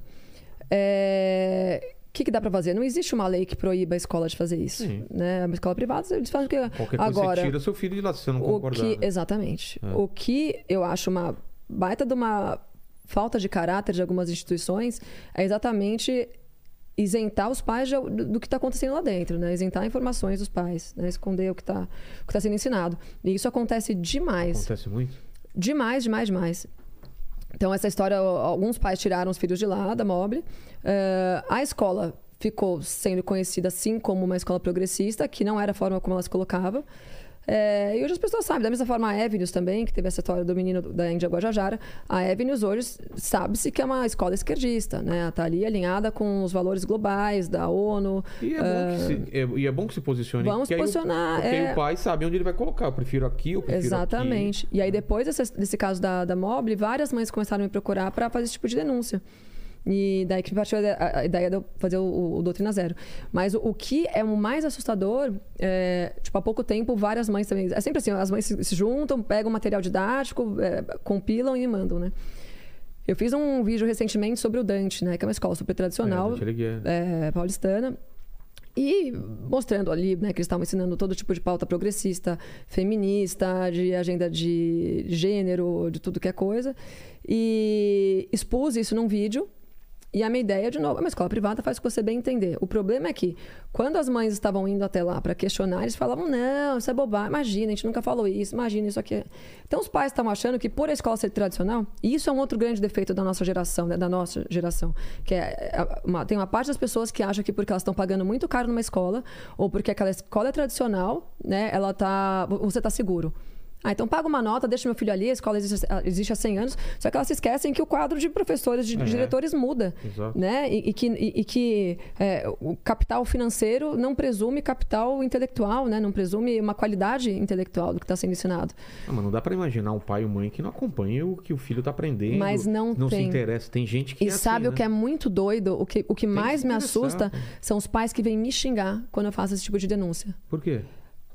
[SPEAKER 4] é, o que, que dá pra fazer? Não existe uma lei que proíba a escola de fazer isso.
[SPEAKER 1] Sim.
[SPEAKER 4] Né? Uma escola privada, eles fazem o que.
[SPEAKER 1] Qualquer coisa
[SPEAKER 4] Agora,
[SPEAKER 1] você tira seu filho de lá se você não
[SPEAKER 4] o
[SPEAKER 1] concordar.
[SPEAKER 4] que,
[SPEAKER 1] né?
[SPEAKER 4] exatamente.
[SPEAKER 1] É.
[SPEAKER 4] O que eu acho uma baita de uma falta de caráter de algumas instituições é exatamente isentar os pais de- do, do que está acontecendo lá dentro, né? Isentar informações dos pais, né? Esconder o que está tá sendo ensinado. E isso acontece demais.
[SPEAKER 1] Acontece muito?
[SPEAKER 4] Demais, demais, demais. Então, essa história, alguns pais tiraram os filhos de lá, da Mobile. Eh, a escola ficou sendo conhecida, assim, como uma escola progressista, que não era a forma como ela se colocava. Eh, e hoje as pessoas sabem, da mesma forma a Avenues também, que teve essa história do menino da Índia Guajajara, a Avenues hoje sabe-se que é uma escola esquerdista, né? Está ali alinhada com os valores globais da ONU.
[SPEAKER 1] E é, bom que se, é, e é bom que se posicione.
[SPEAKER 4] Ah, Vamos
[SPEAKER 1] porque aí o-
[SPEAKER 4] posicionar,
[SPEAKER 1] Porque
[SPEAKER 4] é.
[SPEAKER 1] o pai sabe onde ele vai colocar. Eu prefiro aqui, eu prefiro
[SPEAKER 4] Exatamente.
[SPEAKER 1] aqui.
[SPEAKER 4] E aí, depois desse, desse caso da, da Mobile, várias mães começaram a me procurar para fazer esse tipo de denúncia. E daí que partiu a, a ideia de eu fazer o, o Doutrina Zero. Mas o, o, que é o mais assustador, é, tipo, há pouco tempo, várias mães também. É sempre assim: as mães se, se juntam, pegam material didático, é, compilam e mandam, né? Eu fiz um vídeo recentemente sobre o Dante, né? Que é uma escola super tradicional, é, é, paulistana. E mostrando ali né, que eles estavam ensinando todo tipo de pauta progressista, feminista, de agenda de gênero, de tudo que é coisa. E expus isso num vídeo e a minha ideia, de novo, é uma escola privada faz o que você bem entender. O problema é que, quando as mães estavam indo até lá para questionar, eles falavam: não, isso é bobagem, imagina, a gente nunca falou isso, imagina isso aqui. Então, os pais estavam achando que, por a escola ser tradicional, e isso é um outro grande defeito da nossa geração, né, da nossa geração, que é, é uma, tem uma parte das pessoas que acham que porque elas estão pagando muito caro numa escola, ou porque aquela escola é tradicional, né, ela tá, você está seguro. Ah, então paga uma nota, deixa meu filho ali, a escola existe, existe há 100 anos. Só que elas se esquecem que o quadro de professores, de é. diretores muda. Exato. Né? E, e que, e, e que é, o capital financeiro não presume capital intelectual, né? não presume uma qualidade intelectual do que está sendo ensinado.
[SPEAKER 1] Ah, mas não dá para imaginar um pai e mãe que não acompanham o que o filho está aprendendo.
[SPEAKER 4] Mas não,
[SPEAKER 1] não
[SPEAKER 4] tem.
[SPEAKER 1] se interessa. Tem gente que.
[SPEAKER 4] E
[SPEAKER 1] é
[SPEAKER 4] sabe
[SPEAKER 1] assim,
[SPEAKER 4] o
[SPEAKER 1] né?
[SPEAKER 4] que é muito doido? O que, o que mais que me assusta são os pais que vêm me xingar quando eu faço esse tipo de denúncia.
[SPEAKER 1] Por quê?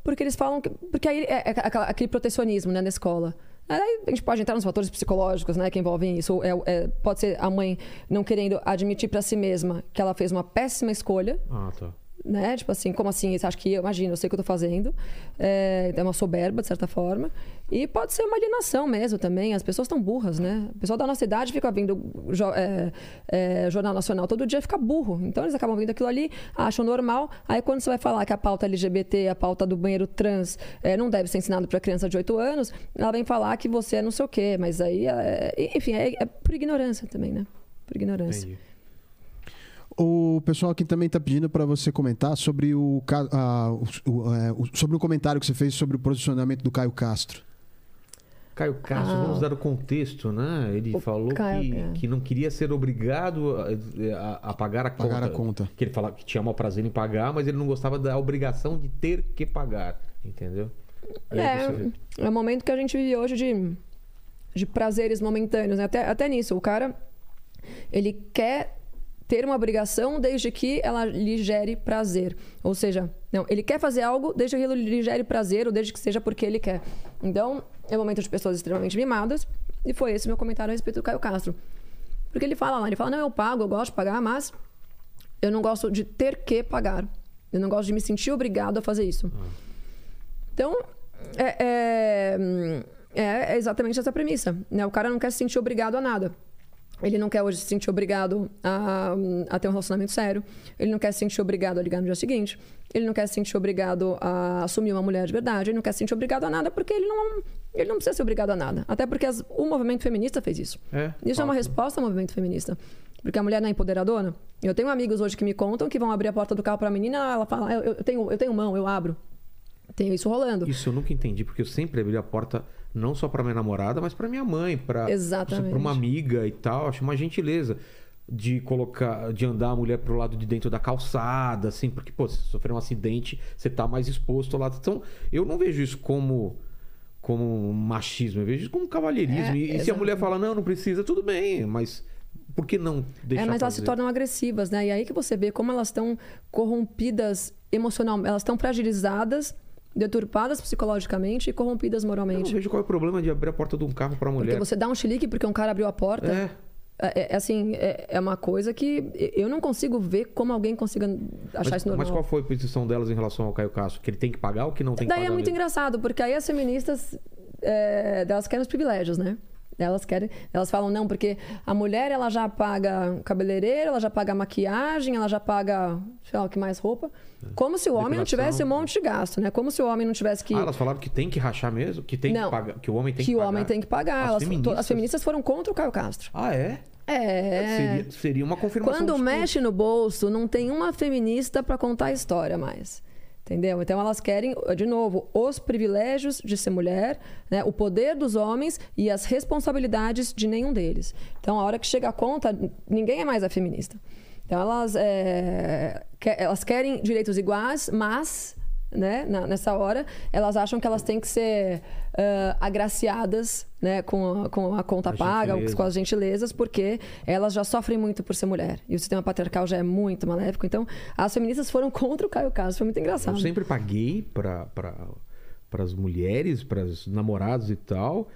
[SPEAKER 4] Porque eles falam que. Porque aí é, é aquele protecionismo né, na escola. Aí a gente pode entrar nos fatores psicológicos né, que envolvem isso. É, é, pode ser a mãe não querendo admitir para si mesma que ela fez uma péssima escolha.
[SPEAKER 1] Ah, tá
[SPEAKER 4] né? Tipo assim, como assim? Você acha que eu eu sei o que eu tô fazendo. É, é uma soberba, de certa forma. E pode ser uma alienação mesmo também. As pessoas estão burras, né? O pessoal da nossa idade fica vindo é, é, Jornal Nacional todo dia, fica burro. Então eles acabam vindo aquilo ali, acham normal. Aí quando você vai falar que a pauta LGBT, a pauta do banheiro trans, é, não deve ser ensinado para criança de 8 anos, ela vem falar que você é não sei o quê. Mas aí, é, enfim, é, é, por ignorância também, né? Por ignorância. Entendi.
[SPEAKER 2] O pessoal aqui também está pedindo para você comentar sobre o, a, o, é, o, sobre o comentário que você fez sobre o posicionamento do Caio Castro.
[SPEAKER 1] Caio Castro, ah, vamos dar o contexto, né? Ele falou Caio, que, é. que não queria ser obrigado a, a, a pagar a
[SPEAKER 2] pagar
[SPEAKER 1] conta.
[SPEAKER 2] a conta.
[SPEAKER 1] Que ele falava que tinha mau prazer em pagar, mas ele não gostava da obrigação de ter que pagar, entendeu?
[SPEAKER 4] É, é o momento que a gente vive hoje de, de prazeres momentâneos, né? Até, até nisso, o cara, ele quer ter uma obrigação desde que ela lhe gere prazer. Ou seja, não, ele quer fazer algo desde que ele lhe gere prazer ou desde que seja porque ele quer. Então, é um momento de pessoas extremamente mimadas e foi esse meu comentário a respeito do Caio Castro. Porque ele fala lá, ele fala, não, eu pago, eu gosto de pagar, mas eu não gosto de ter que pagar. Eu não gosto de me sentir obrigado a fazer isso. Então, é, é, é exatamente essa premissa. Né? O cara não quer se sentir obrigado a nada. Ele não quer hoje se sentir obrigado a, a, ter um relacionamento sério. Ele não quer se sentir obrigado a ligar no dia seguinte. Ele não quer se sentir obrigado a assumir uma mulher de verdade. Ele não quer se sentir obrigado a nada porque ele não, ele não precisa ser obrigado a nada. Até porque as, o movimento feminista fez isso. É, isso é uma resposta ao movimento feminista. Porque a mulher não é empoderadora. Eu tenho amigos hoje que me contam que vão abrir a porta do carro para a menina, ela fala: eu, eu, tenho, eu tenho mão, eu abro. Tem isso rolando.
[SPEAKER 1] Isso eu nunca entendi, porque eu sempre abri a porta não só para minha namorada, mas para minha mãe, para uma amiga e tal. Acho uma gentileza de colocar, de andar a mulher pro lado de dentro da calçada, assim, porque pô, se sofrer um acidente, você tá mais exposto lá. Então, eu não vejo isso como como machismo, eu vejo isso como cavalheirismo. É, e, e se a mulher fala não, não precisa, tudo bem, mas por que não deixar?
[SPEAKER 4] É, mas elas se tornam agressivas, né? E aí que você vê como elas estão corrompidas emocionalmente, elas estão fragilizadas deturpadas psicologicamente e corrompidas moralmente. Eu
[SPEAKER 1] não vejo qual é o problema de abrir a porta de um carro para mulher.
[SPEAKER 4] Porque você dá um chilique porque um cara abriu a porta. É. É, é assim, é, é, uma coisa que eu não consigo ver como alguém consiga achar
[SPEAKER 1] mas,
[SPEAKER 4] isso normal.
[SPEAKER 1] Mas qual foi a posição delas em relação ao Caio Castro? Que ele tem que pagar ou que não tem
[SPEAKER 4] Daí
[SPEAKER 1] que
[SPEAKER 4] é
[SPEAKER 1] pagar?
[SPEAKER 4] Daí é muito mesmo? engraçado, porque aí as feministas, é, elas querem os privilégios, né? Elas querem, elas falam não, porque a mulher ela já paga cabeleireiro, ela já paga maquiagem, ela já paga, sei lá, o que mais roupa. Como se o homem não tivesse um monte de gasto, né? Como se o homem não tivesse que
[SPEAKER 1] Ah, elas falaram que tem que rachar mesmo, que tem não, que pagar, que o homem tem que,
[SPEAKER 4] que
[SPEAKER 1] pagar.
[SPEAKER 4] Que o homem tem que pagar. As, elas, feministas... as feministas foram contra o Caio Castro.
[SPEAKER 1] Ah, é?
[SPEAKER 4] É.
[SPEAKER 1] Seria, seria uma confirmação.
[SPEAKER 4] Quando mexe no bolso, não tem uma feminista para contar a história mais. Entendeu? Então elas querem, de novo, os privilégios de ser mulher, né? o poder dos homens e as responsabilidades de nenhum deles. Então, a hora que chega a conta, ninguém é mais a feminista. Então, elas, é, elas querem direitos iguais, mas né, na- nessa hora, elas acham que elas têm que ser ah, agraciadas, né, com a, com a conta
[SPEAKER 1] A
[SPEAKER 4] paga,
[SPEAKER 1] gentileza.
[SPEAKER 4] com as gentilezas, porque elas já sofrem muito por ser mulher. E o sistema patriarcal já é muito maléfico. Então, as feministas foram contra o Caio Castro. Foi muito
[SPEAKER 1] Eu
[SPEAKER 4] engraçado.
[SPEAKER 1] sempre paguei para as mulheres, para os namorados e tal.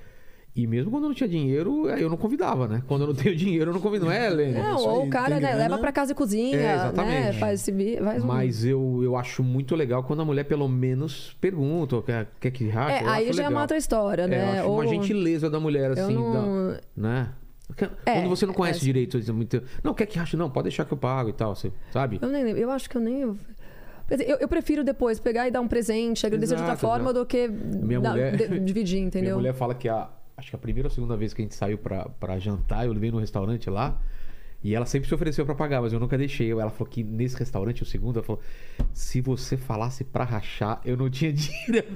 [SPEAKER 1] E mesmo quando eu não tinha dinheiro, aí eu não convidava, né? Quando eu não tenho dinheiro, eu não convido. Não é?
[SPEAKER 4] Não,
[SPEAKER 2] Isso
[SPEAKER 4] ou o cara, né, leva pra casa e cozinha,
[SPEAKER 1] É,
[SPEAKER 4] né?
[SPEAKER 1] exatamente.
[SPEAKER 4] Faz esse faz um...
[SPEAKER 1] Mas eu, eu acho muito legal quando a mulher pelo menos pergunta, quer, quer que racha.
[SPEAKER 4] É, aí já é
[SPEAKER 1] legal.
[SPEAKER 4] uma outra história,
[SPEAKER 1] É, eu
[SPEAKER 4] né?
[SPEAKER 1] uma
[SPEAKER 4] Ou-
[SPEAKER 1] gentileza da mulher,
[SPEAKER 4] Eu
[SPEAKER 1] assim,
[SPEAKER 4] não-
[SPEAKER 1] da- né?
[SPEAKER 4] É,
[SPEAKER 1] Quando você não conhece
[SPEAKER 4] é.
[SPEAKER 1] direito, muito, não, quer que racha? Não, pode deixar que eu pago e tal, assim, sabe?
[SPEAKER 4] Eu nem lembro. Eu acho que eu nem. Eu, eu prefiro depois pegar e dar um presente, agradecer de outra
[SPEAKER 1] Exato,
[SPEAKER 4] forma
[SPEAKER 1] exato.
[SPEAKER 4] do que
[SPEAKER 1] Minha
[SPEAKER 4] dar-
[SPEAKER 1] mulher-
[SPEAKER 4] de- dividir,
[SPEAKER 1] Minha
[SPEAKER 4] entendeu?
[SPEAKER 1] mulher fala que a. Acho que a primeira ou segunda vez que a gente saiu pra jantar, eu levei no restaurante lá. E ela sempre se ofereceu pra pagar, mas eu nunca deixei. Ela falou que nesse restaurante, o segundo, ela falou: se você falasse pra rachar, eu não tinha dinheiro.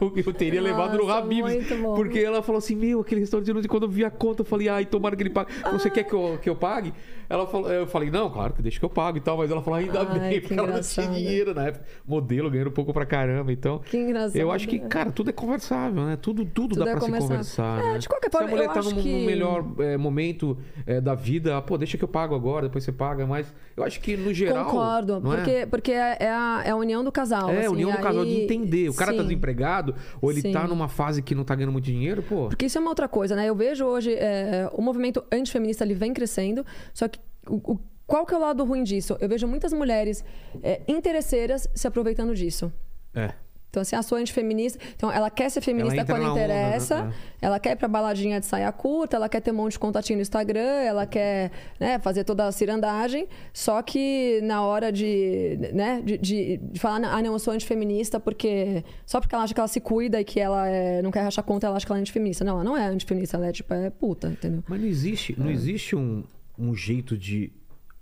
[SPEAKER 1] Eu, eu teria levado no
[SPEAKER 4] Nossa,
[SPEAKER 1] Habib's.
[SPEAKER 4] muito bom.
[SPEAKER 1] Porque ela falou assim: meu, aquele restaurante, quando eu vi a conta, eu falei: ai, tomara que ele pague. Você quer que eu, que eu pague? Ela falou, eu falei: não, claro que deixa que eu pago e tal. Mas ela falou: ainda
[SPEAKER 4] Ai,
[SPEAKER 1] bem,
[SPEAKER 4] que
[SPEAKER 1] porque ela não tinha
[SPEAKER 4] engraçado.
[SPEAKER 1] dinheiro na época. Modelo ganhando um pouco pra caramba. Então.
[SPEAKER 4] Que engraçado.
[SPEAKER 1] Eu acho que, cara, tudo é conversável, né? Tudo, tudo,
[SPEAKER 4] Tudo
[SPEAKER 1] dá
[SPEAKER 4] é
[SPEAKER 1] pra se conversar.
[SPEAKER 4] É,
[SPEAKER 1] né?
[SPEAKER 4] de qualquer
[SPEAKER 1] Se a
[SPEAKER 4] forma,
[SPEAKER 1] mulher
[SPEAKER 4] eu
[SPEAKER 1] tá num,
[SPEAKER 4] que-
[SPEAKER 1] melhor é, momento é, da vida, ah, pô, deixa que eu pago agora, depois você paga, mas eu acho que no geral.
[SPEAKER 4] Concordo,
[SPEAKER 1] não é?
[SPEAKER 4] porque, porque é, é a, é a união do casal.
[SPEAKER 1] É, a
[SPEAKER 4] assim,
[SPEAKER 1] união do casal de
[SPEAKER 4] aí-
[SPEAKER 1] entender. O cara tá
[SPEAKER 4] Sim.
[SPEAKER 1] desempregado, ou ele
[SPEAKER 4] Sim.
[SPEAKER 1] tá numa fase que não tá ganhando muito dinheiro, pô.
[SPEAKER 4] Porque isso é uma outra coisa, né? Eu vejo hoje é, o movimento antifeminista ele vem crescendo, só que o, o- qual que é o lado ruim disso? Eu vejo muitas mulheres é, interesseiras se aproveitando disso.
[SPEAKER 1] É.
[SPEAKER 4] Então, assim, a sua antifeminista. Então, ela quer ser feminista quando
[SPEAKER 1] na onda,
[SPEAKER 4] interessa.
[SPEAKER 1] né?
[SPEAKER 4] Ela quer ir pra baladinha de saia curta, ela quer ter um monte de contatinho no Instagram, ela quer né, fazer toda a cirandagem. Só que na hora de, né, de, de, de falar, ah, não, eu sou antifeminista porque. Só porque ela acha que ela se cuida e que ela é, não quer rachar conta, ela acha que ela é antifeminista. Não, ela não é antifeminista, ela é tipo, é puta, entendeu?
[SPEAKER 1] Mas não existe,
[SPEAKER 4] É.
[SPEAKER 1] não existe um, um jeito de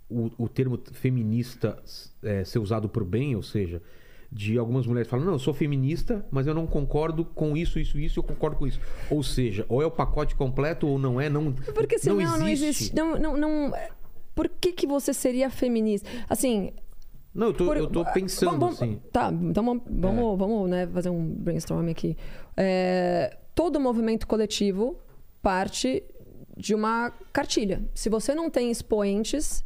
[SPEAKER 1] o, o termo feminista é, ser usado por bem, ou seja, de algumas mulheres falam, não, eu sou feminista, mas eu não concordo com isso, isso, isso, eu concordo com isso. Ou seja, ou é o pacote completo ou não é, não
[SPEAKER 4] Porque senão
[SPEAKER 1] não
[SPEAKER 4] não
[SPEAKER 1] existe.
[SPEAKER 4] Não, não, não- Por que, que você seria feminista? Assim,
[SPEAKER 1] Não, eu tô,
[SPEAKER 4] Por-
[SPEAKER 1] eu tô pensando
[SPEAKER 4] Vamos-
[SPEAKER 1] assim.
[SPEAKER 4] Tá, então vamos, vamos, vamos, né, fazer um brainstorm aqui. É, todo movimento coletivo parte de uma cartilha. Se você não tem expoentes,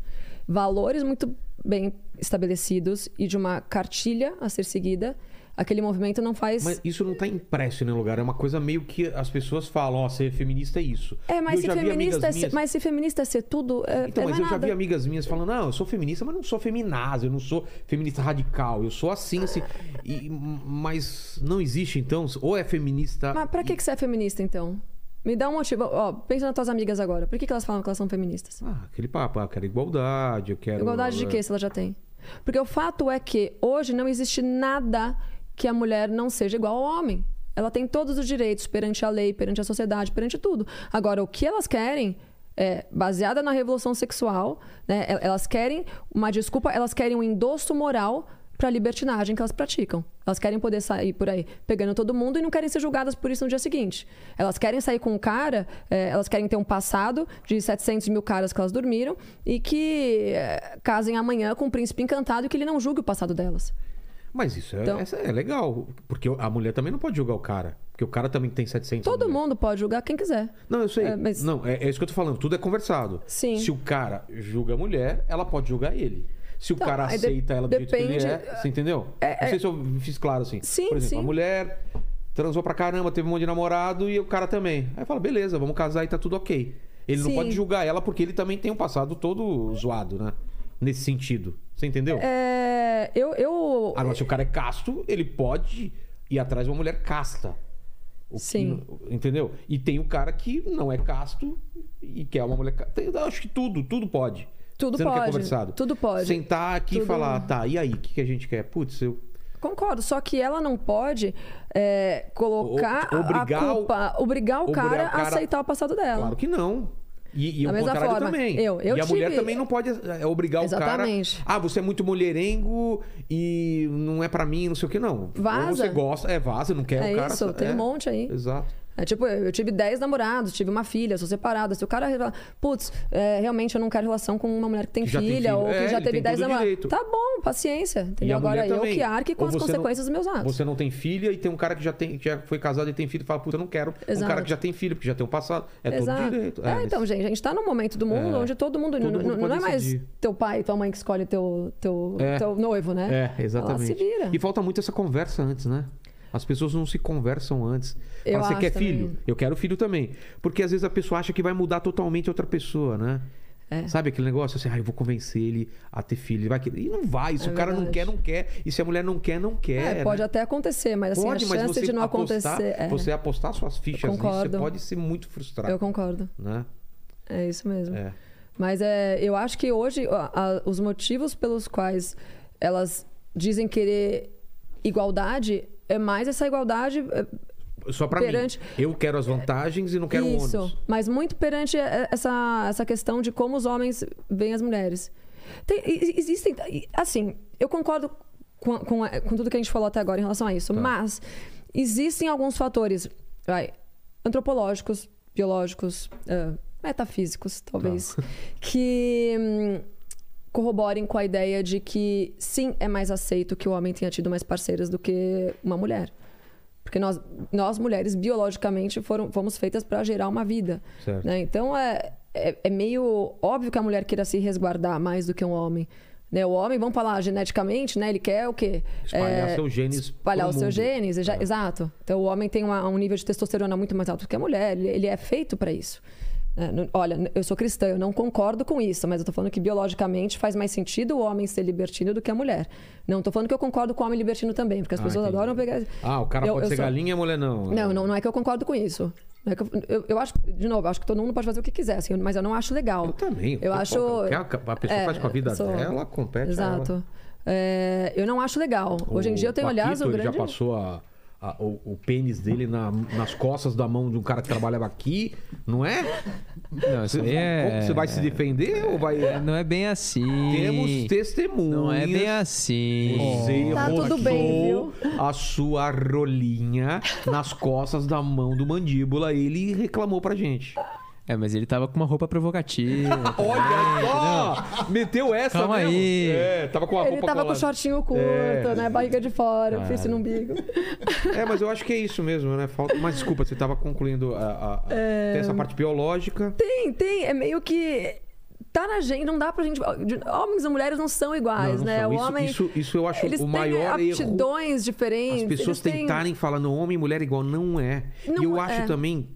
[SPEAKER 4] valores muito bem estabelecidos e de uma cartilha a ser seguida, aquele movimento não faz.
[SPEAKER 1] Mas isso não tá impresso em nenhum lugar. É uma coisa meio que as pessoas falam, ó, ser feminista é isso.
[SPEAKER 4] é, mas se,
[SPEAKER 1] já
[SPEAKER 4] feminista é
[SPEAKER 1] minhas-
[SPEAKER 4] mas se feminista é ser tudo. É,
[SPEAKER 1] Então,
[SPEAKER 4] é
[SPEAKER 1] mas eu já
[SPEAKER 4] nada.
[SPEAKER 1] vi amigas minhas falando, não, eu sou feminista, mas não sou feminazi, eu não sou feminista radical, eu sou assim, assim. E- mas não existe, então, ou é feminista.
[SPEAKER 4] Mas pra que, que você é feminista, então? Me dá um motivo. Ó, pensa nas tuas amigas agora. Por que, que elas falam que elas são feministas?
[SPEAKER 1] Ah, aquele papo, ah, eu quero igualdade, eu quero.
[SPEAKER 4] Igualdade de quê, se ela já tem? Porque o fato é que hoje não existe nada que a mulher não seja igual ao homem. Ela tem todos os direitos perante a lei, perante a sociedade, perante tudo. Agora, o que elas querem é baseada na revolução sexual, né? El- Elas querem uma desculpa, elas querem um endosso moral para a libertinagem que elas praticam. Elas querem poder sair por aí pegando todo mundo e não querem ser julgadas por isso no dia seguinte. Elas querem sair com um cara, é, elas querem ter um passado de 700 mil caras que elas dormiram e que é, casem amanhã com um príncipe encantado e que ele não julgue o passado delas.
[SPEAKER 1] Mas isso é,
[SPEAKER 4] Então-
[SPEAKER 1] é legal, porque a mulher também não pode julgar o cara, porque o cara também tem 700
[SPEAKER 4] Todo mundo pode julgar quem quiser.
[SPEAKER 1] Não, eu sei.
[SPEAKER 4] É, mas-
[SPEAKER 1] Não, é, é isso que eu tô falando. Tudo é conversado.
[SPEAKER 4] Sim.
[SPEAKER 1] Se o cara julga a mulher, ela pode julgar ele. Se o
[SPEAKER 4] Então,
[SPEAKER 1] cara
[SPEAKER 4] aí de-
[SPEAKER 1] aceita ela do jeito que ele
[SPEAKER 4] depende-
[SPEAKER 1] é, você entendeu?
[SPEAKER 4] É,
[SPEAKER 1] Não sei
[SPEAKER 4] é-
[SPEAKER 1] se eu fiz claro assim.
[SPEAKER 4] Sim,
[SPEAKER 1] Por exemplo,
[SPEAKER 4] sim.
[SPEAKER 1] a mulher transou pra caramba, teve um monte de namorado e o cara também. Aí fala, beleza, vamos casar e tá tudo ok. Ele não
[SPEAKER 4] Sim.
[SPEAKER 1] pode julgar ela porque ele também tem um passado todo zoado, né? Nesse sentido. Você entendeu?
[SPEAKER 4] É, eu, eu,
[SPEAKER 1] Agora, se o cara é casto, ele pode ir atrás de uma mulher casta. Que
[SPEAKER 4] Sim.
[SPEAKER 1] não- entendeu? E tem o cara que não é casto e quer uma mulher casta. Acho que tudo, tudo pode.
[SPEAKER 4] Tudo
[SPEAKER 1] Você
[SPEAKER 4] pode,
[SPEAKER 1] conversado.
[SPEAKER 4] tudo pode.
[SPEAKER 1] Sentar aqui e
[SPEAKER 4] Tudo-
[SPEAKER 1] falar, tá, e aí, o que, que a gente quer? Putz, eu.
[SPEAKER 4] Concordo, só que ela não pode é, colocar
[SPEAKER 1] O- obrigar
[SPEAKER 4] a
[SPEAKER 1] o-
[SPEAKER 4] culpa, obrigar o
[SPEAKER 1] obrigar
[SPEAKER 4] cara,
[SPEAKER 1] o cara-
[SPEAKER 4] a aceitar o passado dela.
[SPEAKER 1] Claro que não. E, e
[SPEAKER 4] Da
[SPEAKER 1] o
[SPEAKER 4] mesma forma,
[SPEAKER 1] também.
[SPEAKER 4] eu- eu
[SPEAKER 1] e a mulher também não pode é, obrigar
[SPEAKER 4] Exatamente.
[SPEAKER 1] o cara. Ah, você é muito mulherengo e não é pra mim, não sei o que, não.
[SPEAKER 4] Vaza.
[SPEAKER 1] Ou você gosta, é vaza, não quer
[SPEAKER 4] É
[SPEAKER 1] o cara.
[SPEAKER 4] isso, tem
[SPEAKER 1] é,
[SPEAKER 4] um monte aí.
[SPEAKER 1] Exato.
[SPEAKER 4] É tipo, eu eu tive 10 namorados, tive uma filha, sou separada. Se o cara fala, putz, é, realmente eu não quero relação com uma mulher que tem
[SPEAKER 1] Que já tem
[SPEAKER 4] filha ou que
[SPEAKER 1] É,
[SPEAKER 4] já teve
[SPEAKER 1] tem
[SPEAKER 4] 10
[SPEAKER 1] todo o
[SPEAKER 4] namorados.
[SPEAKER 1] direito.
[SPEAKER 4] Tá bom, paciência. Entendeu? Agora eu
[SPEAKER 1] também.
[SPEAKER 4] que arque com
[SPEAKER 1] Ou
[SPEAKER 4] as
[SPEAKER 1] você não-
[SPEAKER 4] consequências dos meus atos.
[SPEAKER 1] Você não tem filha e tem um cara que já, tem, que já foi casado e tem filho e fala, puta, eu não quero. Um
[SPEAKER 4] Exato.
[SPEAKER 1] cara que já tem filho, porque já tem um passado. É
[SPEAKER 4] Exato.
[SPEAKER 1] todo direito.
[SPEAKER 4] É, então,
[SPEAKER 1] nesse-
[SPEAKER 4] gente, a gente tá num momento do mundo
[SPEAKER 1] É.
[SPEAKER 4] onde todo mundo.
[SPEAKER 1] Todo
[SPEAKER 4] não,
[SPEAKER 1] mundo
[SPEAKER 4] não- não é mais
[SPEAKER 1] decidir.
[SPEAKER 4] teu pai e tua mãe que escolhe teu, teu,
[SPEAKER 1] É.
[SPEAKER 4] teu noivo, né?
[SPEAKER 1] É, exatamente.
[SPEAKER 4] Ela se vira.
[SPEAKER 1] E falta muito essa conversa antes, né? As pessoas não se conversam antes.
[SPEAKER 4] Eu
[SPEAKER 1] Fala, você quer
[SPEAKER 4] também.
[SPEAKER 1] filho? Eu quero filho também. Porque às vezes a pessoa acha que vai mudar totalmente outra pessoa, né?
[SPEAKER 4] É.
[SPEAKER 1] Sabe aquele negócio assim, ah, eu vou convencer ele a ter filho. Ele vai querer. E não vai. Se
[SPEAKER 4] É
[SPEAKER 1] o cara não
[SPEAKER 4] verdade.
[SPEAKER 1] quer, não quer. E se a mulher não quer, não quer.
[SPEAKER 4] É, pode
[SPEAKER 1] né?
[SPEAKER 4] até acontecer, mas assim,
[SPEAKER 1] Pode,
[SPEAKER 4] a
[SPEAKER 1] mas
[SPEAKER 4] chance de não
[SPEAKER 1] apostar,
[SPEAKER 4] acontecer. é,
[SPEAKER 1] Você apostar suas fichas nisso, você pode ser muito frustrado.
[SPEAKER 4] Eu concordo.
[SPEAKER 1] Né?
[SPEAKER 4] É isso mesmo.
[SPEAKER 1] É.
[SPEAKER 4] Mas é, eu acho que hoje a- a- os motivos pelos quais elas dizem querer igualdade é mais essa igualdade é,
[SPEAKER 1] Só pra
[SPEAKER 4] Perante-
[SPEAKER 1] mim. Eu quero as vantagens e não quero o
[SPEAKER 4] isso,
[SPEAKER 1] ônus.
[SPEAKER 4] mas muito perante é, essa, essa questão de como os homens veem as mulheres. Tem- existem, assim, eu concordo com, com, com tudo que a gente falou até agora em relação a isso,
[SPEAKER 1] Tá.
[SPEAKER 4] mas existem alguns fatores vai, antropológicos, biológicos, ah, metafísicos, talvez,
[SPEAKER 1] Tá.
[SPEAKER 4] que hum, corroborem com a ideia de que sim, é mais aceito que o homem tenha tido mais parceiras do que uma mulher. Porque nós, nós mulheres, biologicamente, foram, fomos feitas para gerar uma vida. Né? Então, é, é, é meio óbvio que a mulher queira se resguardar mais do que um homem. Né? O homem, vamos falar geneticamente, né? ele quer o quê?
[SPEAKER 1] Espalhar
[SPEAKER 4] É,
[SPEAKER 1] seus genes
[SPEAKER 4] Espalhar os seus genes,
[SPEAKER 1] É.
[SPEAKER 4] exato. Então, o homem tem uma- um nível de testosterona muito mais alto do que a mulher. Ele, ele é feito para isso. É, Olha, eu sou cristã, eu não concordo com isso, mas eu tô falando que biologicamente faz mais sentido o homem ser libertino do que a mulher. Não tô falando que eu concordo com o homem libertino também, porque as
[SPEAKER 1] Ah,
[SPEAKER 4] pessoas
[SPEAKER 1] entendi.
[SPEAKER 4] adoram pegar.
[SPEAKER 1] Ah, o cara
[SPEAKER 4] Eu-
[SPEAKER 1] pode
[SPEAKER 4] eu
[SPEAKER 1] ser
[SPEAKER 4] sou-
[SPEAKER 1] galinha e a mulher não.
[SPEAKER 4] Não, não, não é que eu concordo com isso. É que eu, eu, eu acho, de novo, eu acho que todo mundo pode fazer o que quiser, assim, mas eu não acho legal.
[SPEAKER 1] Eu também.
[SPEAKER 4] Eu
[SPEAKER 1] Qual-
[SPEAKER 4] acho.
[SPEAKER 1] a pessoa
[SPEAKER 4] é,
[SPEAKER 1] faz com a vida
[SPEAKER 4] eu sou-
[SPEAKER 1] dela, compete
[SPEAKER 4] Exato. É, eu não acho legal. Hoje em dia eu tenho, aliás, o grande.
[SPEAKER 1] já passou a- a- o, o pênis dele na- nas costas da mão de um cara que trabalhava aqui, não é?
[SPEAKER 3] Não, isso
[SPEAKER 1] Você,
[SPEAKER 3] é...
[SPEAKER 1] você vai se defender ou vai...
[SPEAKER 3] É, Não é bem assim.
[SPEAKER 1] Temos testemunhas.
[SPEAKER 3] Não é bem assim.
[SPEAKER 1] Você
[SPEAKER 4] Tá tudo bem,
[SPEAKER 1] a sua rolinha nas costas da mão do mandíbula. Ele reclamou pra gente.
[SPEAKER 3] É, mas ele tava com uma roupa provocativa.
[SPEAKER 1] Olha só! Meteu essa
[SPEAKER 3] Calma
[SPEAKER 1] mesmo.
[SPEAKER 3] aí.
[SPEAKER 1] É, tava com a
[SPEAKER 4] Ele
[SPEAKER 1] roupa
[SPEAKER 4] tava com
[SPEAKER 1] colada.
[SPEAKER 4] shortinho curto,
[SPEAKER 1] É.
[SPEAKER 4] né? Barriga de fora,
[SPEAKER 3] Cara.
[SPEAKER 4] piercing no umbigo.
[SPEAKER 1] É, mas eu acho que é isso mesmo, né? Falta... Mas desculpa, você tava concluindo a, a- a-
[SPEAKER 4] É.
[SPEAKER 1] tem essa parte biológica.
[SPEAKER 4] Tem, tem. É meio que. Tá na gente, não dá pra gente. Homens e mulheres não são iguais,
[SPEAKER 1] Não, não
[SPEAKER 4] né?
[SPEAKER 1] são.
[SPEAKER 4] O
[SPEAKER 1] Isso-
[SPEAKER 4] homem.
[SPEAKER 1] isso- isso eu acho
[SPEAKER 4] eles
[SPEAKER 1] o
[SPEAKER 4] têm
[SPEAKER 1] maior erro.
[SPEAKER 4] aptidões diferentes.
[SPEAKER 1] As pessoas
[SPEAKER 4] eles têm-
[SPEAKER 1] tentarem falar, não, homem e mulher é igual. Não é.
[SPEAKER 4] Não
[SPEAKER 1] e eu
[SPEAKER 4] é.
[SPEAKER 1] acho também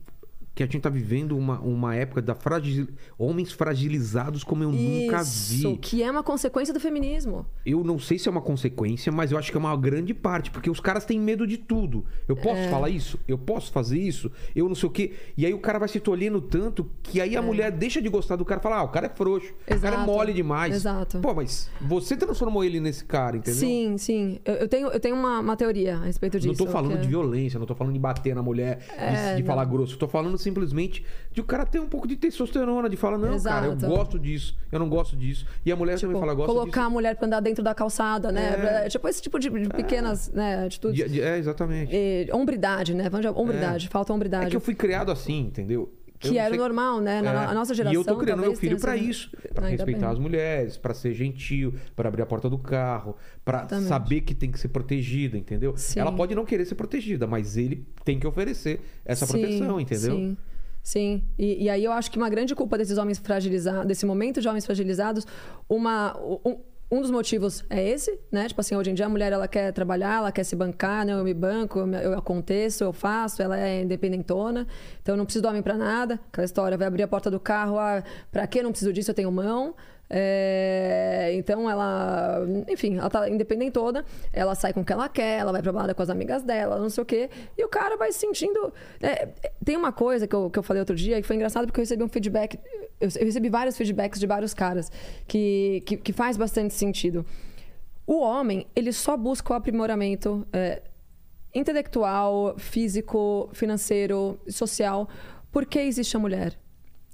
[SPEAKER 1] que a gente tá vivendo uma, uma época da fragil... homens fragilizados como eu nunca
[SPEAKER 4] Isso,
[SPEAKER 1] vi.
[SPEAKER 4] que é uma consequência do feminismo.
[SPEAKER 1] Eu não sei se é uma consequência, mas eu acho que é uma grande parte, porque os caras têm medo de tudo. Eu posso
[SPEAKER 4] É.
[SPEAKER 1] falar isso? Eu posso fazer isso? Eu não sei o quê. E aí o cara vai se tolhendo tanto que aí a mulher deixa de gostar do cara e fala: ah, o cara é frouxo, o cara é
[SPEAKER 4] Exato.
[SPEAKER 1] mole demais.
[SPEAKER 4] Exato.
[SPEAKER 1] Pô, mas você transformou ele nesse cara, entendeu?
[SPEAKER 4] Sim, sim. Eu, eu tenho, eu tenho uma, uma teoria a respeito disso.
[SPEAKER 1] Não tô falando
[SPEAKER 4] que é-
[SPEAKER 1] de violência, não tô falando de bater na mulher, de,
[SPEAKER 4] É,
[SPEAKER 1] de falar grosso. Eu tô falando simplesmente de o cara ter um pouco de testosterona, de falar, não, cara, eu
[SPEAKER 4] Exato.
[SPEAKER 1] gosto disso, eu não gosto disso. E a mulher também
[SPEAKER 4] Tipo,
[SPEAKER 1] fala, gosta
[SPEAKER 4] colocar a mulher pra andar dentro da calçada, né?
[SPEAKER 1] É.
[SPEAKER 4] Tipo, esse tipo de, de pequenas né, atitudes.
[SPEAKER 1] disso. De- de- é, exatamente.
[SPEAKER 4] E, hombridade, né? Vamos de hombridade, falta hombridade.
[SPEAKER 1] É que eu fui criado assim, entendeu? Eu
[SPEAKER 4] Que
[SPEAKER 1] não
[SPEAKER 4] era
[SPEAKER 1] sei-
[SPEAKER 4] normal, né? Na,
[SPEAKER 1] É.
[SPEAKER 4] na nossa
[SPEAKER 1] E
[SPEAKER 4] geração.
[SPEAKER 1] eu tô criando meu filho
[SPEAKER 4] sido-
[SPEAKER 1] isso, pra
[SPEAKER 4] Ainda
[SPEAKER 1] respeitar
[SPEAKER 4] bem.
[SPEAKER 1] as mulheres, pra ser gentil, pra abrir a porta do carro, pra
[SPEAKER 4] Exatamente.
[SPEAKER 1] saber que tem que ser protegida, entendeu?
[SPEAKER 4] Sim.
[SPEAKER 1] Ela pode não querer ser protegida, mas ele tem que oferecer essa
[SPEAKER 4] Sim,
[SPEAKER 1] proteção, entendeu?
[SPEAKER 4] Sim. Sim, e, e aí eu acho que uma grande culpa desses homens fragilizados, desse momento de homens fragilizados, uma, um, um dos motivos é esse, né? Tipo assim, hoje em dia a mulher ela quer trabalhar, ela quer se bancar, né? Eu me banco, eu, aconteço, eu faço, ela é independentona, então eu não preciso do homem pra nada. Aquela história, vai abrir a porta do carro, ah, pra que não preciso disso, eu tenho mão. É, então ela, enfim, ela tá independente toda, ela sai com o que ela quer, ela vai pra balada com as amigas dela, não sei o quê, e o cara vai se sentindo. é, tem uma coisa que eu, que eu falei outro dia que foi engraçado porque eu recebi um feedback, eu, eu recebi vários feedbacks de vários caras que, que, que faz bastante sentido. O homem, ele só busca o aprimoramento é, intelectual, físico, financeiro, social, porque existe a mulher.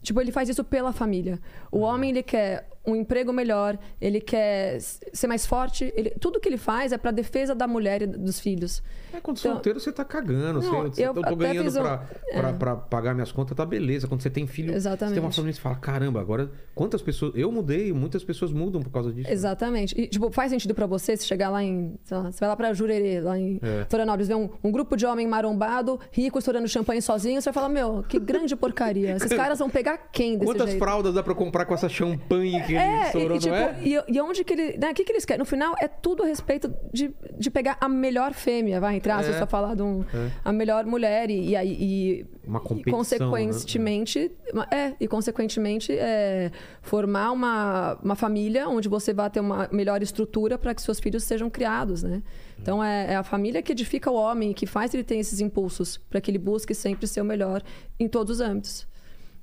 [SPEAKER 4] Tipo, ele faz isso pela família. O homem, ele quer um emprego melhor, ele quer ser mais forte. Ele, tudo que ele faz é para defesa da mulher e dos filhos.
[SPEAKER 1] É, quando
[SPEAKER 4] Então-
[SPEAKER 1] solteiro você tá cagando.
[SPEAKER 4] Não,
[SPEAKER 1] você,
[SPEAKER 4] eu
[SPEAKER 1] eu tô
[SPEAKER 4] até
[SPEAKER 1] ganhando
[SPEAKER 4] um-
[SPEAKER 1] pra, pra, pra pagar minhas contas, tá beleza. Quando você tem filho, você tem uma
[SPEAKER 4] Exatamente.
[SPEAKER 1] família, você fala, caramba, agora quantas pessoas. Eu mudei, muitas pessoas mudam por causa disso.
[SPEAKER 4] Exatamente. E, tipo, faz sentido pra você se chegar lá em. lá, você vai lá pra Jurerê, lá em
[SPEAKER 1] É.
[SPEAKER 4] Florianópolis, ver um, um grupo de homem marombado, rico, estourando champanhe sozinho, você vai falar, meu, que grande porcaria. Esses caras vão pegar quem desse
[SPEAKER 1] Quantas
[SPEAKER 4] jeito?
[SPEAKER 1] fraldas dá pra comprar com essa champanhe que
[SPEAKER 4] É,
[SPEAKER 1] estourou,
[SPEAKER 4] e, tipo,
[SPEAKER 1] é?
[SPEAKER 4] e, e onde que ele. Né, o que, que eles querem? No final, é tudo a respeito de, de pegar a melhor fêmea, vai entrar,
[SPEAKER 1] É.
[SPEAKER 4] se só falar de um, a melhor mulher e, aí- e,
[SPEAKER 1] Uma
[SPEAKER 4] e
[SPEAKER 1] competição,
[SPEAKER 4] consequentemente. É, e consequentemente é, formar uma, uma família onde você vai ter uma melhor estrutura para que seus filhos sejam criados, né? Então é, é a família que edifica o homem, que faz ele ter esses impulsos para que ele busque sempre ser o melhor em todos os âmbitos.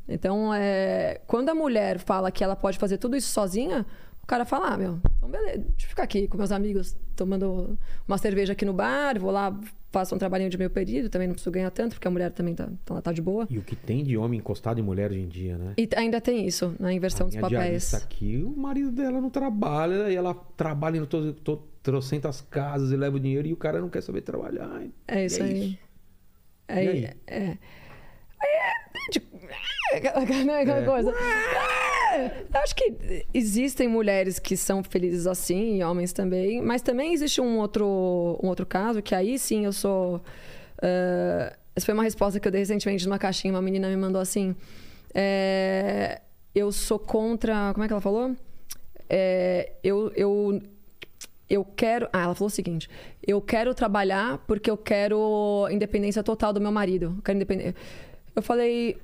[SPEAKER 4] Então, é, quando a mulher fala que ela pode fazer tudo isso sozinha, o cara fala: ah, meu, então beleza, deixa eu ficar aqui com meus amigos tomando uma cerveja aqui no bar, vou lá, faço um trabalhinho de meio período, também não preciso ganhar tanto, porque a mulher também tá, ela tá de boa.
[SPEAKER 1] E o que tem de homem encostado em mulher hoje em dia, né?
[SPEAKER 4] E ainda tem isso, na inversão dos
[SPEAKER 1] Minha
[SPEAKER 4] papéis.
[SPEAKER 1] aqui, o marido dela não trabalha e ela trabalha em to, to, trocentas casas e leva o dinheiro e o cara não quer saber trabalhar. hein?
[SPEAKER 4] É isso aí. É, aí?
[SPEAKER 1] aí?
[SPEAKER 4] É. Aí é, de- é aquela, aquela-
[SPEAKER 1] É.
[SPEAKER 4] coisa. É, eu acho que existem mulheres que são felizes assim, e homens também, mas também existe um outro, um outro caso que aí sim eu sou. eh, essa foi uma resposta que eu dei recentemente numa caixinha, uma menina me mandou assim. é, eu sou contra. Como é que ela falou? É, eu, eu eu quero. Ah, ela falou o seguinte: eu quero trabalhar porque eu quero independência total do meu marido. Eu, quero independ... eu falei.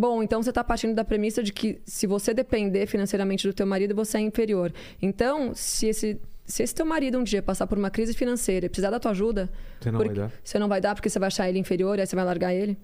[SPEAKER 4] Bom, então você está partindo da premissa de que se você depender financeiramente do teu marido, você é inferior. Então, se esse, se esse teu marido um dia passar por uma crise financeira e precisar da tua ajuda,
[SPEAKER 1] Você não
[SPEAKER 4] porque-
[SPEAKER 1] vai dar?
[SPEAKER 4] você não vai dar porque você vai achar ele inferior e aí você vai largar ele.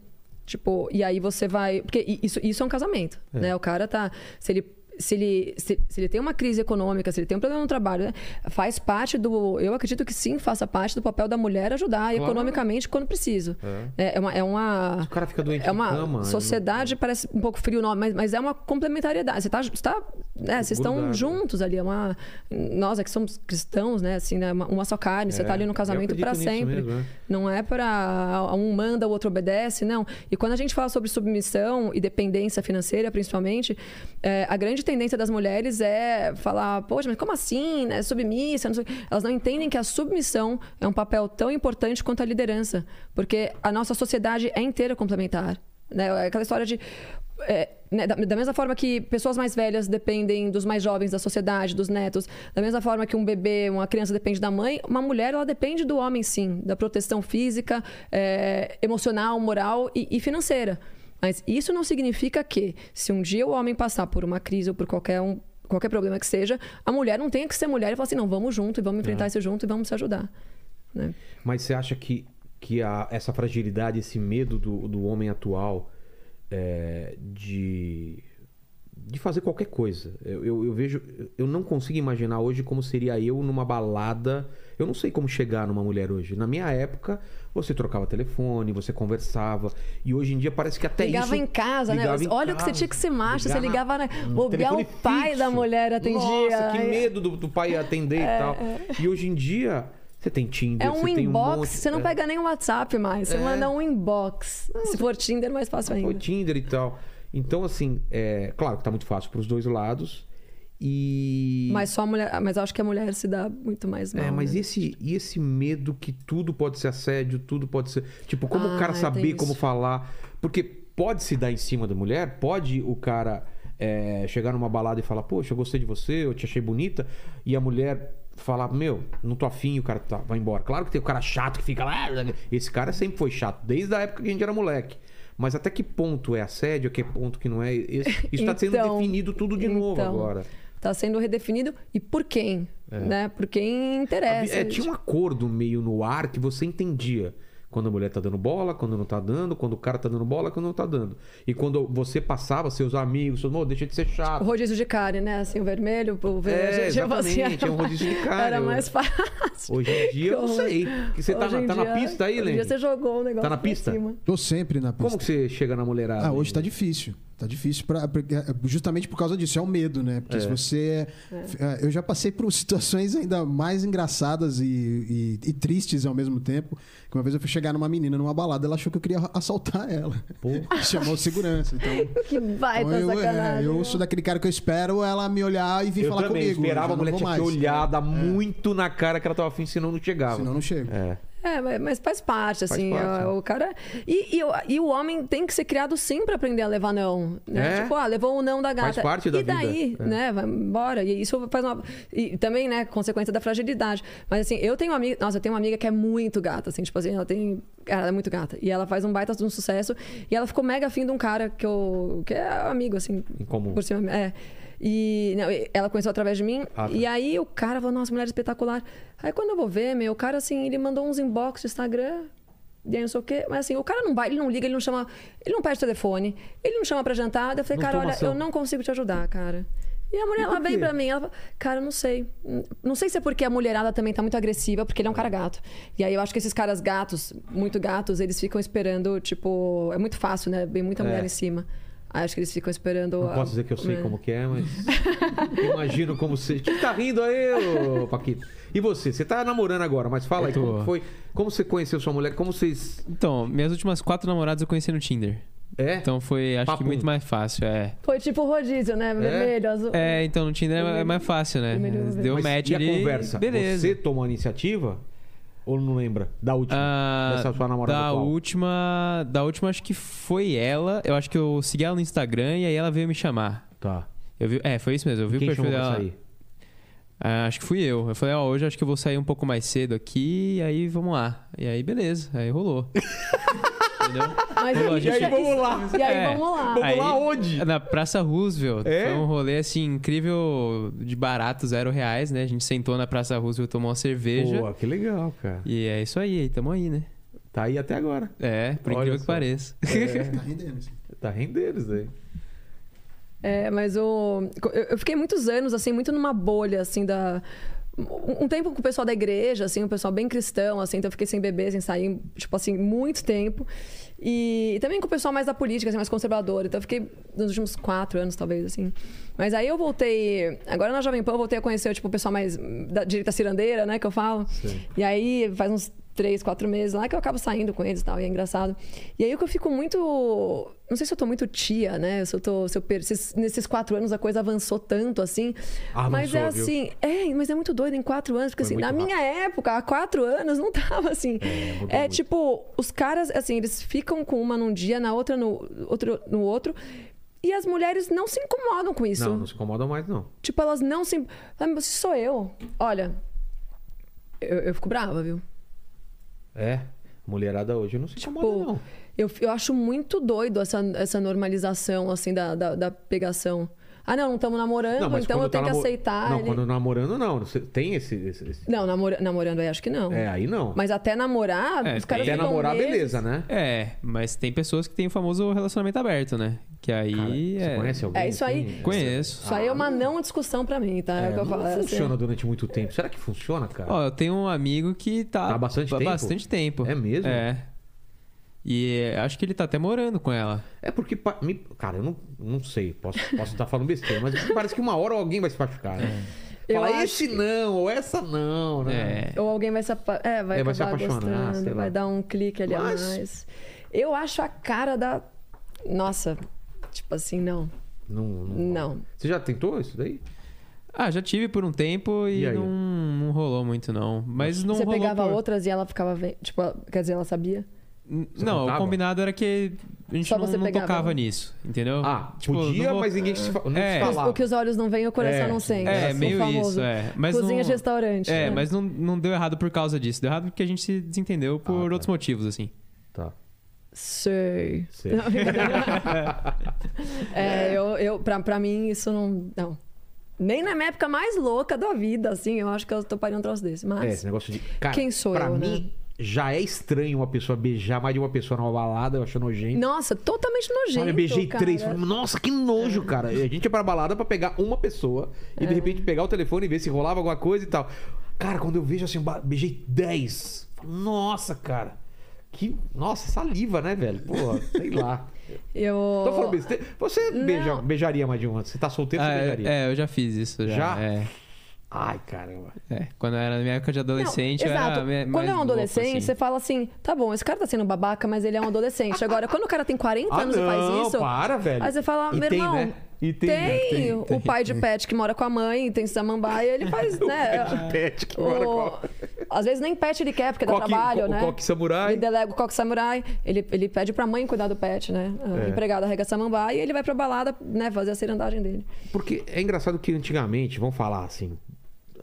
[SPEAKER 4] Tipo, e aí você vai. Porque isso, isso é um casamento, né? O cara tá. Se ele. Se ele, se, se ele tem uma crise econômica, se ele tem um problema no trabalho, né? faz parte do. Eu acredito que sim, faça parte do papel da mulher ajudar
[SPEAKER 1] Claro.
[SPEAKER 4] economicamente quando preciso. É, é uma. É uma
[SPEAKER 1] o cara fica doente
[SPEAKER 4] é uma
[SPEAKER 1] cama,
[SPEAKER 4] sociedade, parece um pouco frio o nome, mas, mas é uma complementariedade. Você tá, você tá, né, vocês estão juntos ali. É uma, nós aqui somos cristãos, né? Assim, né, uma, uma só carne. Você
[SPEAKER 1] É,
[SPEAKER 4] tá ali no casamento para sempre.
[SPEAKER 1] mesmo, é.
[SPEAKER 4] Não é para um manda, o outro obedece, não. E quando a gente fala sobre submissão e dependência financeira, principalmente, é, a grande tendência das mulheres é falar, poxa, mas como assim, né? Submissa, não. Elas não entendem que a submissão é um papel tão importante quanto a liderança, porque a nossa sociedade é inteira complementar. Né? É Aquela história de é, né, da, da mesma forma que pessoas mais velhas dependem dos mais jovens da sociedade, dos netos, da mesma forma que um bebê, uma criança depende da mãe, uma mulher ela depende do homem sim, da proteção física, é, emocional, moral e, e financeira. Mas isso não significa que, se um dia o homem passar por uma crise ou por qualquer um qualquer problema que seja, a mulher não tenha que ser mulher e falar assim, não, vamos junto e vamos enfrentar isso junto e vamos se ajudar. né?
[SPEAKER 1] Mas você acha que, que a- essa fragilidade, esse medo do, do homem atual é, de, de fazer qualquer coisa? Eu, eu, eu vejo. Eu não consigo imaginar hoje como seria eu numa balada. Eu não sei como chegar numa mulher hoje. Na minha época, você trocava telefone, você conversava. E hoje em dia parece que até
[SPEAKER 4] ligava
[SPEAKER 1] isso.
[SPEAKER 4] em casa,
[SPEAKER 1] ligava
[SPEAKER 4] né?
[SPEAKER 1] em
[SPEAKER 4] Olha o que você tinha que ser macho, você ligava, né?
[SPEAKER 1] no
[SPEAKER 4] Bobear o pai
[SPEAKER 1] fixo.
[SPEAKER 4] da mulher atendia.
[SPEAKER 1] Nossa, que medo do, do pai atender e tal. E hoje em dia, você tem Tinder,
[SPEAKER 4] É um
[SPEAKER 1] você tem um
[SPEAKER 4] inbox,
[SPEAKER 1] monte-
[SPEAKER 4] você não
[SPEAKER 1] é.
[SPEAKER 4] pega nem o WhatsApp mais, você
[SPEAKER 1] É.
[SPEAKER 4] manda um inbox. Se for Tinder, mais fácil
[SPEAKER 1] Foi
[SPEAKER 4] ainda.
[SPEAKER 1] Tinder e tal. Então, assim, é claro que tá muito fácil pros dois lados. E.
[SPEAKER 4] Mas só a mulher, mas eu acho que a mulher se dá muito mais mal.
[SPEAKER 1] É, mas
[SPEAKER 4] né?
[SPEAKER 1] esse, e esse medo que tudo pode ser assédio, tudo pode ser. Tipo, como o cara
[SPEAKER 4] Ah, tem
[SPEAKER 1] saber
[SPEAKER 4] isso.
[SPEAKER 1] como falar? Porque pode se dar em cima da mulher, pode o cara é, chegar numa balada e falar, poxa, eu gostei de você, eu te achei bonita, e a mulher falar, meu, não tô afim, o cara tá, vai embora. Claro que tem o cara chato que fica lá. Esse cara sempre foi chato, desde a época que a gente era moleque. Mas até que ponto é assédio, que ponto que não é? Isso tá sendo
[SPEAKER 4] Então,
[SPEAKER 1] definido tudo de novo
[SPEAKER 4] então,
[SPEAKER 1] agora.
[SPEAKER 4] Tá sendo redefinido e por quem? Né? Por quem interessa.
[SPEAKER 1] É, tinha um acordo meio no ar que você entendia. Quando a mulher tá dando bola, quando não tá dando, quando o cara tá dando bola, quando não tá dando. E quando você passava, seus amigos, falando, "Ô, deixa de ser
[SPEAKER 4] O
[SPEAKER 1] chato.
[SPEAKER 4] rodízio de carne, né? Assim, o vermelho, o verde.
[SPEAKER 1] É,
[SPEAKER 4] tipo assim,
[SPEAKER 1] exatamente, é um rodízio de carne.
[SPEAKER 4] Era mais fácil.
[SPEAKER 1] Hoje em dia, eu não sei. Que você tá,
[SPEAKER 4] Hoje
[SPEAKER 1] na- tá na
[SPEAKER 4] dia-
[SPEAKER 1] pista aí,
[SPEAKER 4] hoje em
[SPEAKER 1] Lene?
[SPEAKER 4] dia você jogou o negócio
[SPEAKER 1] Tá na pista?
[SPEAKER 4] cima.
[SPEAKER 2] Tô sempre na pista.
[SPEAKER 1] Como que você chega na mulherada?
[SPEAKER 2] Ah, hoje tá difícil. Tá difícil pra, justamente por causa disso, é o medo, né? Porque se você. é, Eu já passei por situações ainda mais engraçadas e, e- e tristes ao mesmo tempo. Que uma vez eu fui chegar numa menina numa balada, ela achou que eu queria assaltar ela. Chamou o segurança. Então,
[SPEAKER 4] Que baita
[SPEAKER 2] então eu, é, eu sou daquele cara que eu espero ela me olhar e vir
[SPEAKER 1] Eu
[SPEAKER 2] falar
[SPEAKER 1] também
[SPEAKER 2] comigo.
[SPEAKER 1] esperava
[SPEAKER 2] Eu
[SPEAKER 1] a
[SPEAKER 2] já
[SPEAKER 1] mulher tinha
[SPEAKER 2] vou
[SPEAKER 1] que
[SPEAKER 2] mais.
[SPEAKER 1] olhar, dar muito na cara que ela tava afim, senão não chegava.
[SPEAKER 2] Senão não chego.
[SPEAKER 1] É.
[SPEAKER 4] É, mas- faz parte, assim.
[SPEAKER 1] parte,
[SPEAKER 4] o,
[SPEAKER 1] né?
[SPEAKER 4] cara. E, e, o- e o homem tem que ser criado sim pra aprender a levar não. Né?
[SPEAKER 1] É.
[SPEAKER 4] Tipo, ah, levou o não da gata.
[SPEAKER 1] Faz parte da
[SPEAKER 4] e daí,
[SPEAKER 1] vida, é.
[SPEAKER 4] né? Vai embora. E isso faz uma. E também, né, consequência da fragilidade. Mas assim, eu tenho uma amiga. Nossa, eu tenho uma amiga que é muito gata, assim, tipo assim, ela tem. Ela é muito gata. E ela faz um baita de um sucesso. E ela ficou mega afim de um cara que eu. que é amigo, assim.
[SPEAKER 1] Em comum.
[SPEAKER 4] Por cima. É. E não, ela conheceu através de mim.
[SPEAKER 1] Ah, tá.
[SPEAKER 4] E aí o cara falou, nossa, mulher espetacular. Aí quando eu vou ver, meu, o cara assim, ele mandou uns inbox do Instagram. E aí não sei o quê. Mas assim, o cara não vai, ele não liga, ele não chama. Ele não pede telefone, ele não chama pra jantar. Eu falei,
[SPEAKER 1] Não
[SPEAKER 4] cara, olha,
[SPEAKER 1] ação.
[SPEAKER 4] eu não consigo te ajudar, cara. E a mulher, ela vem
[SPEAKER 1] quê?
[SPEAKER 4] pra mim, ela fala, cara, eu não sei. Não sei se é porque a mulherada também tá muito agressiva, porque ele é um cara gato. E aí eu acho que esses caras gatos, muito gatos, eles ficam esperando, tipo. É muito fácil, né? Vem muita mulher
[SPEAKER 1] É.
[SPEAKER 4] em cima. Acho que eles ficam esperando.
[SPEAKER 1] Não
[SPEAKER 4] a-
[SPEAKER 1] posso dizer que eu sei
[SPEAKER 4] né?
[SPEAKER 1] como que é, mas imagino como você. Quem tá rindo aí, ô Paquito? E você? Você tá namorando agora, mas fala aí
[SPEAKER 3] tô.
[SPEAKER 1] como foi. Como você conheceu sua mulher? Como vocês.
[SPEAKER 3] Então, minhas últimas quatro namoradas eu conheci no Tinder.
[SPEAKER 1] É?
[SPEAKER 3] Então foi, acho
[SPEAKER 1] Papum.
[SPEAKER 3] que muito mais fácil, é.
[SPEAKER 4] Foi tipo rodízio, né? Vermelho, azul.
[SPEAKER 3] É, então no Tinder é- é mais fácil, né?
[SPEAKER 4] Primeiro
[SPEAKER 3] Deu
[SPEAKER 1] Mas
[SPEAKER 3] match
[SPEAKER 1] e a
[SPEAKER 3] ali.
[SPEAKER 1] conversa?
[SPEAKER 3] Beleza.
[SPEAKER 1] Você tomou a iniciativa? Ou não lembra? Da última?
[SPEAKER 3] Ah,
[SPEAKER 1] Dessa sua namorada
[SPEAKER 3] da
[SPEAKER 1] atual?
[SPEAKER 3] última, da última acho que foi ela. Eu acho que eu segui ela no Instagram e aí ela veio me chamar.
[SPEAKER 1] Tá.
[SPEAKER 3] Eu vi, é, foi isso mesmo. Eu vi
[SPEAKER 1] Quem
[SPEAKER 3] o perfil dela.
[SPEAKER 1] sair?
[SPEAKER 3] Ah, acho que fui eu. Eu falei, ó, hoje acho que eu vou sair um pouco mais cedo aqui, e aí vamos lá. E aí, beleza, aí rolou. Entendeu?
[SPEAKER 4] Mas
[SPEAKER 3] a
[SPEAKER 4] e
[SPEAKER 3] gente-
[SPEAKER 4] aí,
[SPEAKER 1] vamos lá.
[SPEAKER 4] E aí,
[SPEAKER 3] É.
[SPEAKER 4] vamos lá.
[SPEAKER 1] Vamos
[SPEAKER 3] Aí-
[SPEAKER 1] lá onde?
[SPEAKER 3] Na Praça Roosevelt.
[SPEAKER 1] É?
[SPEAKER 3] Foi um rolê assim, incrível, de barato, zero reais, né? A gente sentou na Praça Roosevelt, tomou uma cerveja.
[SPEAKER 1] Pô, que legal, cara.
[SPEAKER 3] E é isso aí, aí tamo aí, né?
[SPEAKER 1] Tá aí até agora.
[SPEAKER 3] É, por
[SPEAKER 1] Olha
[SPEAKER 3] incrível
[SPEAKER 1] só.
[SPEAKER 3] que pareça.
[SPEAKER 2] Tá rendendo, assim.
[SPEAKER 1] Tá rendendo isso daí.
[SPEAKER 4] É, mas o, eu, eu fiquei muitos anos, assim, muito numa bolha, assim, da. Um tempo com o pessoal da igreja, assim, um pessoal bem cristão, assim, então eu fiquei sem beber, sem sair, tipo assim, muito tempo. E, e também com o pessoal mais da política, assim, mais conservador. Então eu fiquei nos últimos quatro anos, talvez, assim. Mas aí eu voltei. Agora na Jovem Pan eu voltei a conhecer tipo, o pessoal mais da direita cirandeira, né, que eu falo. E aí faz uns três, quatro meses lá que eu acabo saindo com eles e tal, e é engraçado. E aí o que eu fico muito. Não sei se eu tô muito tia, né? Se eu tô. Se eu per... se nesses quatro anos a coisa avançou tanto assim.
[SPEAKER 1] Avançou,
[SPEAKER 4] mas é
[SPEAKER 1] viu?
[SPEAKER 4] assim. É, mas é muito doido em quatro anos, porque
[SPEAKER 1] Foi
[SPEAKER 4] assim, na
[SPEAKER 1] muito
[SPEAKER 4] minha época, há quatro anos, não tava assim.
[SPEAKER 1] É,
[SPEAKER 4] É, tipo, os caras, assim, eles ficam com uma num dia, na outra no outro. No outro e as mulheres não se incomodam com isso.
[SPEAKER 1] Não, não se incomodam mais, não.
[SPEAKER 4] Tipo, elas não se. Ah, mas sou eu. Olha, eu, eu fico brava, viu?
[SPEAKER 1] É. Mulherada hoje não se incomoda,
[SPEAKER 4] Tipo,
[SPEAKER 1] não.
[SPEAKER 4] eu, eu acho muito doido essa, essa normalização, assim, da, da, da pegação. Ah, não, não estamos namorando,
[SPEAKER 1] mas
[SPEAKER 4] então eu
[SPEAKER 1] tá
[SPEAKER 4] tenho que aceitar.
[SPEAKER 1] Não,
[SPEAKER 4] ele.
[SPEAKER 1] quando namorando, não. Você tem esse. esse- esse-
[SPEAKER 4] Não, namora- namorando aí acho que não.
[SPEAKER 1] É, aí não.
[SPEAKER 4] Mas até namorar,
[SPEAKER 3] É,
[SPEAKER 4] os caras
[SPEAKER 1] Até
[SPEAKER 4] ficam
[SPEAKER 1] namorar,
[SPEAKER 4] meses-
[SPEAKER 1] beleza, né?
[SPEAKER 3] É, mas tem pessoas que têm o famoso relacionamento aberto, né? Que aí
[SPEAKER 1] Cara, você
[SPEAKER 3] é.
[SPEAKER 1] conhece alguém?
[SPEAKER 4] É isso aí.
[SPEAKER 1] assim?
[SPEAKER 3] Conheço.
[SPEAKER 4] Isso aí é uma não discussão pra mim, tá? É, o que eu
[SPEAKER 1] não
[SPEAKER 4] falo. é assim.
[SPEAKER 1] funciona durante muito tempo. Será que funciona, cara?
[SPEAKER 3] Ó, eu tenho um amigo que tá,
[SPEAKER 1] Tá há bastante
[SPEAKER 3] há
[SPEAKER 1] tempo?
[SPEAKER 3] bastante tempo.
[SPEAKER 1] É mesmo?
[SPEAKER 3] É. E é, acho que ele tá até morando com ela.
[SPEAKER 1] É porque. Cara, eu não, não sei. Posso posso estar falando besteira, mas parece que uma hora alguém vai se machucar, né?
[SPEAKER 4] Eu
[SPEAKER 1] Fala, esse não, ou essa não, né?
[SPEAKER 3] É.
[SPEAKER 4] Ou alguém vai se, apa- é, vai
[SPEAKER 1] É, vai se apaixonar,
[SPEAKER 4] vai dar um clique ali
[SPEAKER 1] Mas-
[SPEAKER 4] a mais. Eu acho a cara da. Nossa, tipo assim, não.
[SPEAKER 1] Não, não.
[SPEAKER 4] Não.
[SPEAKER 1] Você já tentou isso daí?
[SPEAKER 3] Ah, já tive por um tempo e,
[SPEAKER 1] E aí?
[SPEAKER 3] não, não rolou muito, não. Mas não
[SPEAKER 4] Você
[SPEAKER 3] rolou
[SPEAKER 4] pegava
[SPEAKER 3] por...
[SPEAKER 4] outras e ela ficava vendo. Tipo, quer dizer, ela sabia?
[SPEAKER 1] Você
[SPEAKER 3] Não,
[SPEAKER 1] contava?
[SPEAKER 3] o combinado era que a gente
[SPEAKER 4] Só
[SPEAKER 3] não,
[SPEAKER 4] você
[SPEAKER 3] não
[SPEAKER 4] pegava,
[SPEAKER 3] tocava nisso, entendeu?
[SPEAKER 1] Ah,
[SPEAKER 3] Tipo,
[SPEAKER 1] podia,
[SPEAKER 3] vou-
[SPEAKER 1] mas ninguém se, fa- não
[SPEAKER 3] É.
[SPEAKER 1] falava.
[SPEAKER 4] O que os olhos não veem, o coração
[SPEAKER 1] É,
[SPEAKER 4] não sente.
[SPEAKER 3] É,
[SPEAKER 4] O
[SPEAKER 3] meio
[SPEAKER 4] famoso.
[SPEAKER 3] isso, é. Mas
[SPEAKER 4] Cozinha
[SPEAKER 3] não...
[SPEAKER 4] de restaurante.
[SPEAKER 3] É,
[SPEAKER 4] né?
[SPEAKER 3] mas não, não deu errado por causa disso. Deu errado porque a gente se desentendeu por
[SPEAKER 1] Ah, tá.
[SPEAKER 3] outros motivos, assim.
[SPEAKER 1] Tá.
[SPEAKER 4] Sei.
[SPEAKER 1] Sei.
[SPEAKER 4] Não, é, eu, eu, pra, pra mim, isso não. Não. Nem na minha época mais louca da vida, assim, eu acho que eu toparia um troço desse.
[SPEAKER 1] É,
[SPEAKER 4] Mas.
[SPEAKER 1] esse negócio de. Cara,
[SPEAKER 4] Quem sou
[SPEAKER 1] pra
[SPEAKER 4] eu,
[SPEAKER 1] mim,
[SPEAKER 4] né?
[SPEAKER 1] Já é estranho uma pessoa beijar mais de uma pessoa numa balada, eu acho nojento.
[SPEAKER 4] Nossa, totalmente nojento.
[SPEAKER 1] Olha, eu beijei
[SPEAKER 4] cara.
[SPEAKER 1] três. Nossa, que nojo, cara. E A gente ia pra balada pra pegar uma pessoa e
[SPEAKER 4] É.
[SPEAKER 1] de repente pegar o telefone e ver se rolava alguma coisa e tal. Cara, quando eu vejo assim, beijei dez. falo, Nossa, cara. Que. Nossa, saliva, né, velho? Porra, sei lá.
[SPEAKER 4] Eu...
[SPEAKER 1] Tô falando besteira. Você beija- beijaria mais de uma? Você tá solteiro,
[SPEAKER 3] Ah,
[SPEAKER 1] você
[SPEAKER 3] é,
[SPEAKER 1] beijaria?
[SPEAKER 3] é, eu já fiz isso. Já?
[SPEAKER 1] Já?
[SPEAKER 3] É,
[SPEAKER 1] Ai, caramba.
[SPEAKER 3] é. Quando eu era na minha época de adolescente,
[SPEAKER 4] Não, exato.
[SPEAKER 3] me-
[SPEAKER 4] Quando é um adolescente,
[SPEAKER 3] assim.
[SPEAKER 4] você fala assim, tá bom, esse cara tá sendo babaca, mas ele é um adolescente. Agora, quando o cara tem 40
[SPEAKER 1] Ah,
[SPEAKER 4] anos e faz
[SPEAKER 1] não,
[SPEAKER 4] isso.
[SPEAKER 1] para, velho.
[SPEAKER 4] Aí você fala,
[SPEAKER 1] E
[SPEAKER 4] meu
[SPEAKER 1] tem,
[SPEAKER 4] irmão.
[SPEAKER 1] né? E tem, né?
[SPEAKER 4] tem,
[SPEAKER 1] Tem,
[SPEAKER 4] o pai de pet que mora com a mãe, tem samambaia, ele faz, né?
[SPEAKER 1] Pet que mora com
[SPEAKER 4] O... Às vezes nem pet ele quer, porque dá
[SPEAKER 1] Coque-
[SPEAKER 4] trabalho,
[SPEAKER 1] co-
[SPEAKER 4] né?
[SPEAKER 1] o coque samurai.
[SPEAKER 4] Ele delega o coque samurai, ele, ele pede pra mãe cuidar do pet, né? A
[SPEAKER 1] É.
[SPEAKER 4] empregada rega samambaia e ele vai pra balada, né? Fazer a cirandagem dele.
[SPEAKER 1] Porque é engraçado que antigamente, vamos falar assim,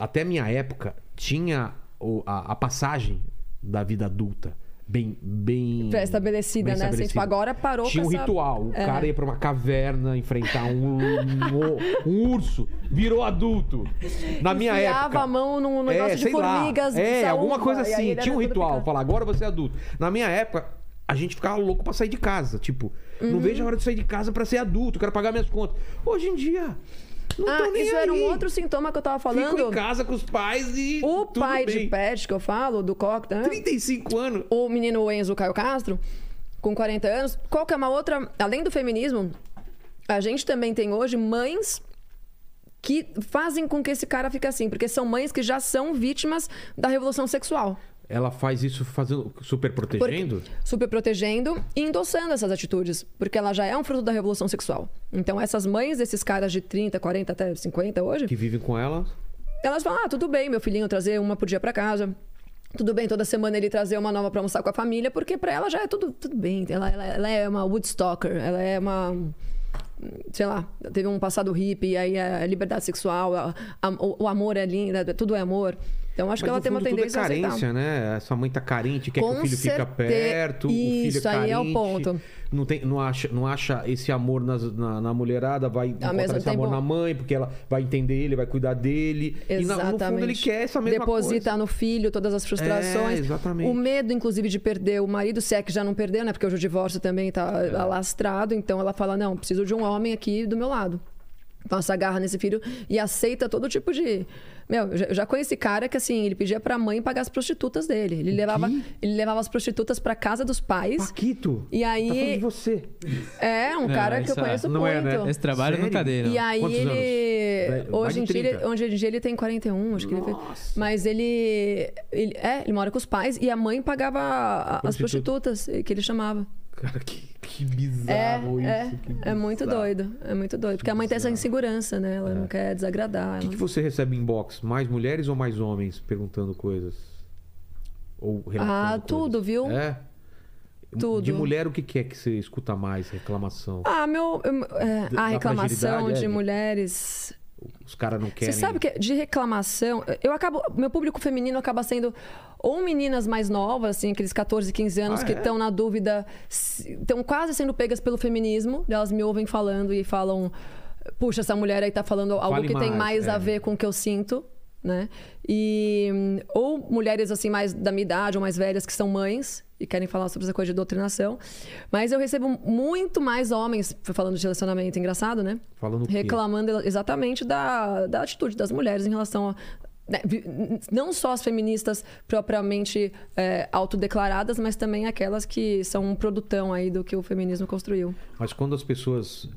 [SPEAKER 1] até minha época, tinha o- a, a passagem da vida adulta bem bem
[SPEAKER 4] Pré-estabelecida,
[SPEAKER 1] bem
[SPEAKER 4] né? Assim,
[SPEAKER 1] estabelecida.
[SPEAKER 4] tipo, agora parou
[SPEAKER 1] Tinha um
[SPEAKER 4] essa-
[SPEAKER 1] ritual. O
[SPEAKER 4] É.
[SPEAKER 1] cara ia pra uma caverna enfrentar um, um, um urso, virou adulto. Na minha
[SPEAKER 4] Enfiava
[SPEAKER 1] época.
[SPEAKER 4] a mão num negócio de
[SPEAKER 1] sei lá.
[SPEAKER 4] formigas. de
[SPEAKER 1] É,
[SPEAKER 4] saúva,
[SPEAKER 1] alguma coisa assim. Tinha um ritual. Falar, agora você é adulto. Na minha época, a gente ficava louco pra sair de casa. Tipo,
[SPEAKER 4] Uhum.
[SPEAKER 1] não vejo a hora de sair de casa pra ser adulto, quero pagar minhas contas. Hoje em dia. Não
[SPEAKER 4] Ah, isso
[SPEAKER 1] aí.
[SPEAKER 4] era um outro sintoma que eu tava
[SPEAKER 1] Fico
[SPEAKER 4] falando.
[SPEAKER 1] em casa com os pais e.
[SPEAKER 4] O pai
[SPEAKER 1] bem.
[SPEAKER 4] de pet que eu falo, do coque, né?
[SPEAKER 1] 35 anos.
[SPEAKER 4] o menino Enzo Caio Castro, com 40 anos, qual que é uma outra. Além do feminismo, a gente também tem hoje mães que fazem com que esse cara fique assim, porque são mães que já são vítimas da revolução sexual.
[SPEAKER 1] Ela faz isso fazendo super
[SPEAKER 4] Porque-
[SPEAKER 1] protegendo?
[SPEAKER 4] super protegendo e endossando essas atitudes, porque ela já é um fruto da revolução sexual. Então, essas mães desses caras de 30, 40 até 50 hoje,
[SPEAKER 1] Que vivem com ela.
[SPEAKER 4] elas falam: ah, tudo bem, meu filhinho trazer uma por dia pra casa. Tudo bem, toda semana ele trazer uma nova pra almoçar com a família, porque pra ela já é tudo, tudo bem. Ela, ela, ela é uma Woodstocker, ela é uma. Sei lá, teve um passado hippie, aí a liberdade sexual, a- a- o, o amor é lindo, é- tudo é amor. Então acho
[SPEAKER 1] Mas
[SPEAKER 4] que ela tem uma
[SPEAKER 1] fundo, tudo
[SPEAKER 4] tendência
[SPEAKER 1] é
[SPEAKER 4] a
[SPEAKER 1] carência, né? Essa mãe tá carente, quer que
[SPEAKER 4] Com
[SPEAKER 1] o filho fica
[SPEAKER 4] certe-
[SPEAKER 1] perto, o filho
[SPEAKER 4] Isso
[SPEAKER 1] é
[SPEAKER 4] aí
[SPEAKER 1] carente.
[SPEAKER 4] é o ponto.
[SPEAKER 1] Não, tem, não, acha, não acha esse amor nas- na, na mulherada, vai encontrar
[SPEAKER 4] mesmo
[SPEAKER 1] esse amor
[SPEAKER 4] tempo-
[SPEAKER 1] na mãe, porque ela vai entender ele, vai cuidar dele. E
[SPEAKER 4] Exatamente.
[SPEAKER 1] no fundo ele quer essa mesma
[SPEAKER 4] Deposita
[SPEAKER 1] coisa.
[SPEAKER 4] no filho todas as frustrações.
[SPEAKER 1] É, exatamente.
[SPEAKER 4] O medo, inclusive, de perder o marido, se é que já não perdeu, né? Porque hoje o divórcio também tá
[SPEAKER 1] É.
[SPEAKER 4] alastrado. Então ela fala: não, preciso de um homem aqui do meu lado. Passa a garra nesse filho e aceita todo tipo de. Meu, eu já- eu já conheci cara que assim, ele pedia pra mãe pagar as prostitutas dele. Ele levava, ele levava as prostitutas pra casa dos pais.
[SPEAKER 1] Paquito.
[SPEAKER 4] E aí-
[SPEAKER 1] Tá falando de você.
[SPEAKER 4] É, um
[SPEAKER 3] Não,
[SPEAKER 4] cara que eu
[SPEAKER 3] é-
[SPEAKER 4] conheço
[SPEAKER 1] não
[SPEAKER 4] muito.
[SPEAKER 1] é, né?
[SPEAKER 3] Esse trabalho
[SPEAKER 1] Sério?
[SPEAKER 3] nunca dei, não.
[SPEAKER 4] E aí
[SPEAKER 1] Quantos
[SPEAKER 4] ele.
[SPEAKER 1] anos?
[SPEAKER 4] Hoje em, dia, ele,
[SPEAKER 1] 30.
[SPEAKER 4] hoje em dia ele tem 41, acho que ele fez. Mas ele, ele. É, ele mora com os pais e a mãe pagava a- as
[SPEAKER 1] Prostituta.
[SPEAKER 4] prostitutas que ele chamava.
[SPEAKER 1] Cara, que, que
[SPEAKER 4] É,
[SPEAKER 1] bizarro
[SPEAKER 4] é,
[SPEAKER 1] isso. que
[SPEAKER 4] é muito doido. É muito doido. Porque a mãe tem essa insegurança, né? Ela não quer desagradar.
[SPEAKER 1] O que,
[SPEAKER 4] ela-
[SPEAKER 1] que você recebe em box? Mais mulheres ou mais homens perguntando coisas? Ou
[SPEAKER 4] Ah,
[SPEAKER 1] coisas?
[SPEAKER 4] tudo, viu?
[SPEAKER 1] É?
[SPEAKER 4] Tudo.
[SPEAKER 1] De mulher, o que que é que você escuta mais? Reclamação.
[SPEAKER 4] Ah, meu. eu- é, a reclamação
[SPEAKER 1] fragilidade,
[SPEAKER 4] de
[SPEAKER 1] é?
[SPEAKER 4] mulheres.
[SPEAKER 1] Os caras não querem.
[SPEAKER 4] Você sabe que de reclamação, eu acabo, meu público feminino acaba sendo ou meninas mais novas, assim, aqueles 14, 15 anos
[SPEAKER 1] Ah,
[SPEAKER 4] que
[SPEAKER 1] é?
[SPEAKER 4] estão na dúvida, estão quase sendo pegas pelo feminismo, elas me ouvem falando e falam, puxa, essa mulher aí tá falando algo
[SPEAKER 1] Fale
[SPEAKER 4] que tem
[SPEAKER 1] mais,
[SPEAKER 4] mais
[SPEAKER 1] é.
[SPEAKER 4] a ver com o que eu sinto, né? E ou mulheres assim mais da minha idade ou mais velhas que são mães e querem falar sobre essa coisa de doutrinação, mas eu recebo muito mais homens falando de relacionamento, engraçado, né?
[SPEAKER 1] Falando
[SPEAKER 4] reclamando exatamente da, da atitude das mulheres em relação a. né, não só as feministas propriamente é, autodeclaradas, mas também aquelas que são um produtão aí do que o feminismo construiu.
[SPEAKER 1] Mas quando as pessoas.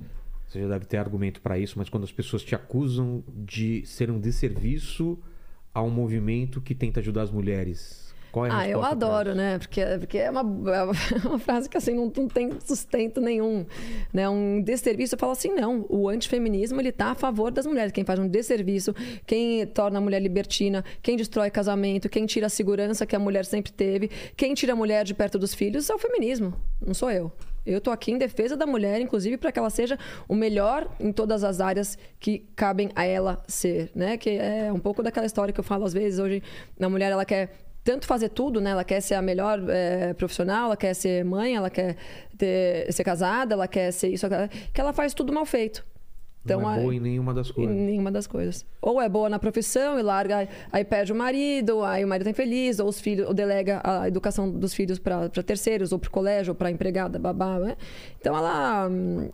[SPEAKER 1] Você já deve ter argumento pra isso, mas quando as pessoas te acusam de ser um desserviço a um movimento que tenta ajudar as mulheres. Qual é a
[SPEAKER 4] Ah, eu adoro, né? Porque, porque é, uma, é uma frase que assim não, não tem sustento nenhum. Né? Um desserviço, eu falo assim, não. O antifeminismo, ele tá a favor das mulheres. Quem faz um desserviço, quem torna a mulher libertina, quem destrói casamento, quem tira a segurança que a mulher sempre teve, quem tira a mulher de perto dos filhos, é o feminismo. Não sou eu. Eu tô aqui em defesa da mulher, inclusive para que ela seja o melhor em todas as áreas que cabem a ela ser, né? Que é um pouco daquela história que eu falo às vezes. Hoje, a mulher, ela quer tanto fazer tudo, né? Ela quer ser a melhor eh, profissional, ela quer ser mãe, ela quer ter- ser casada, ela quer ser isso, que ela faz tudo mal feito. Então,
[SPEAKER 1] não é
[SPEAKER 4] a-
[SPEAKER 1] boa em nenhuma das
[SPEAKER 4] em
[SPEAKER 1] coisas.
[SPEAKER 4] nenhuma das coisas. Ou é boa na profissão e larga, aí perde o marido, aí o marido tá infeliz, ou os filhos, ou delega a educação dos filhos para terceiros, ou para o colégio, ou para empregada, babá. Né? Então ela.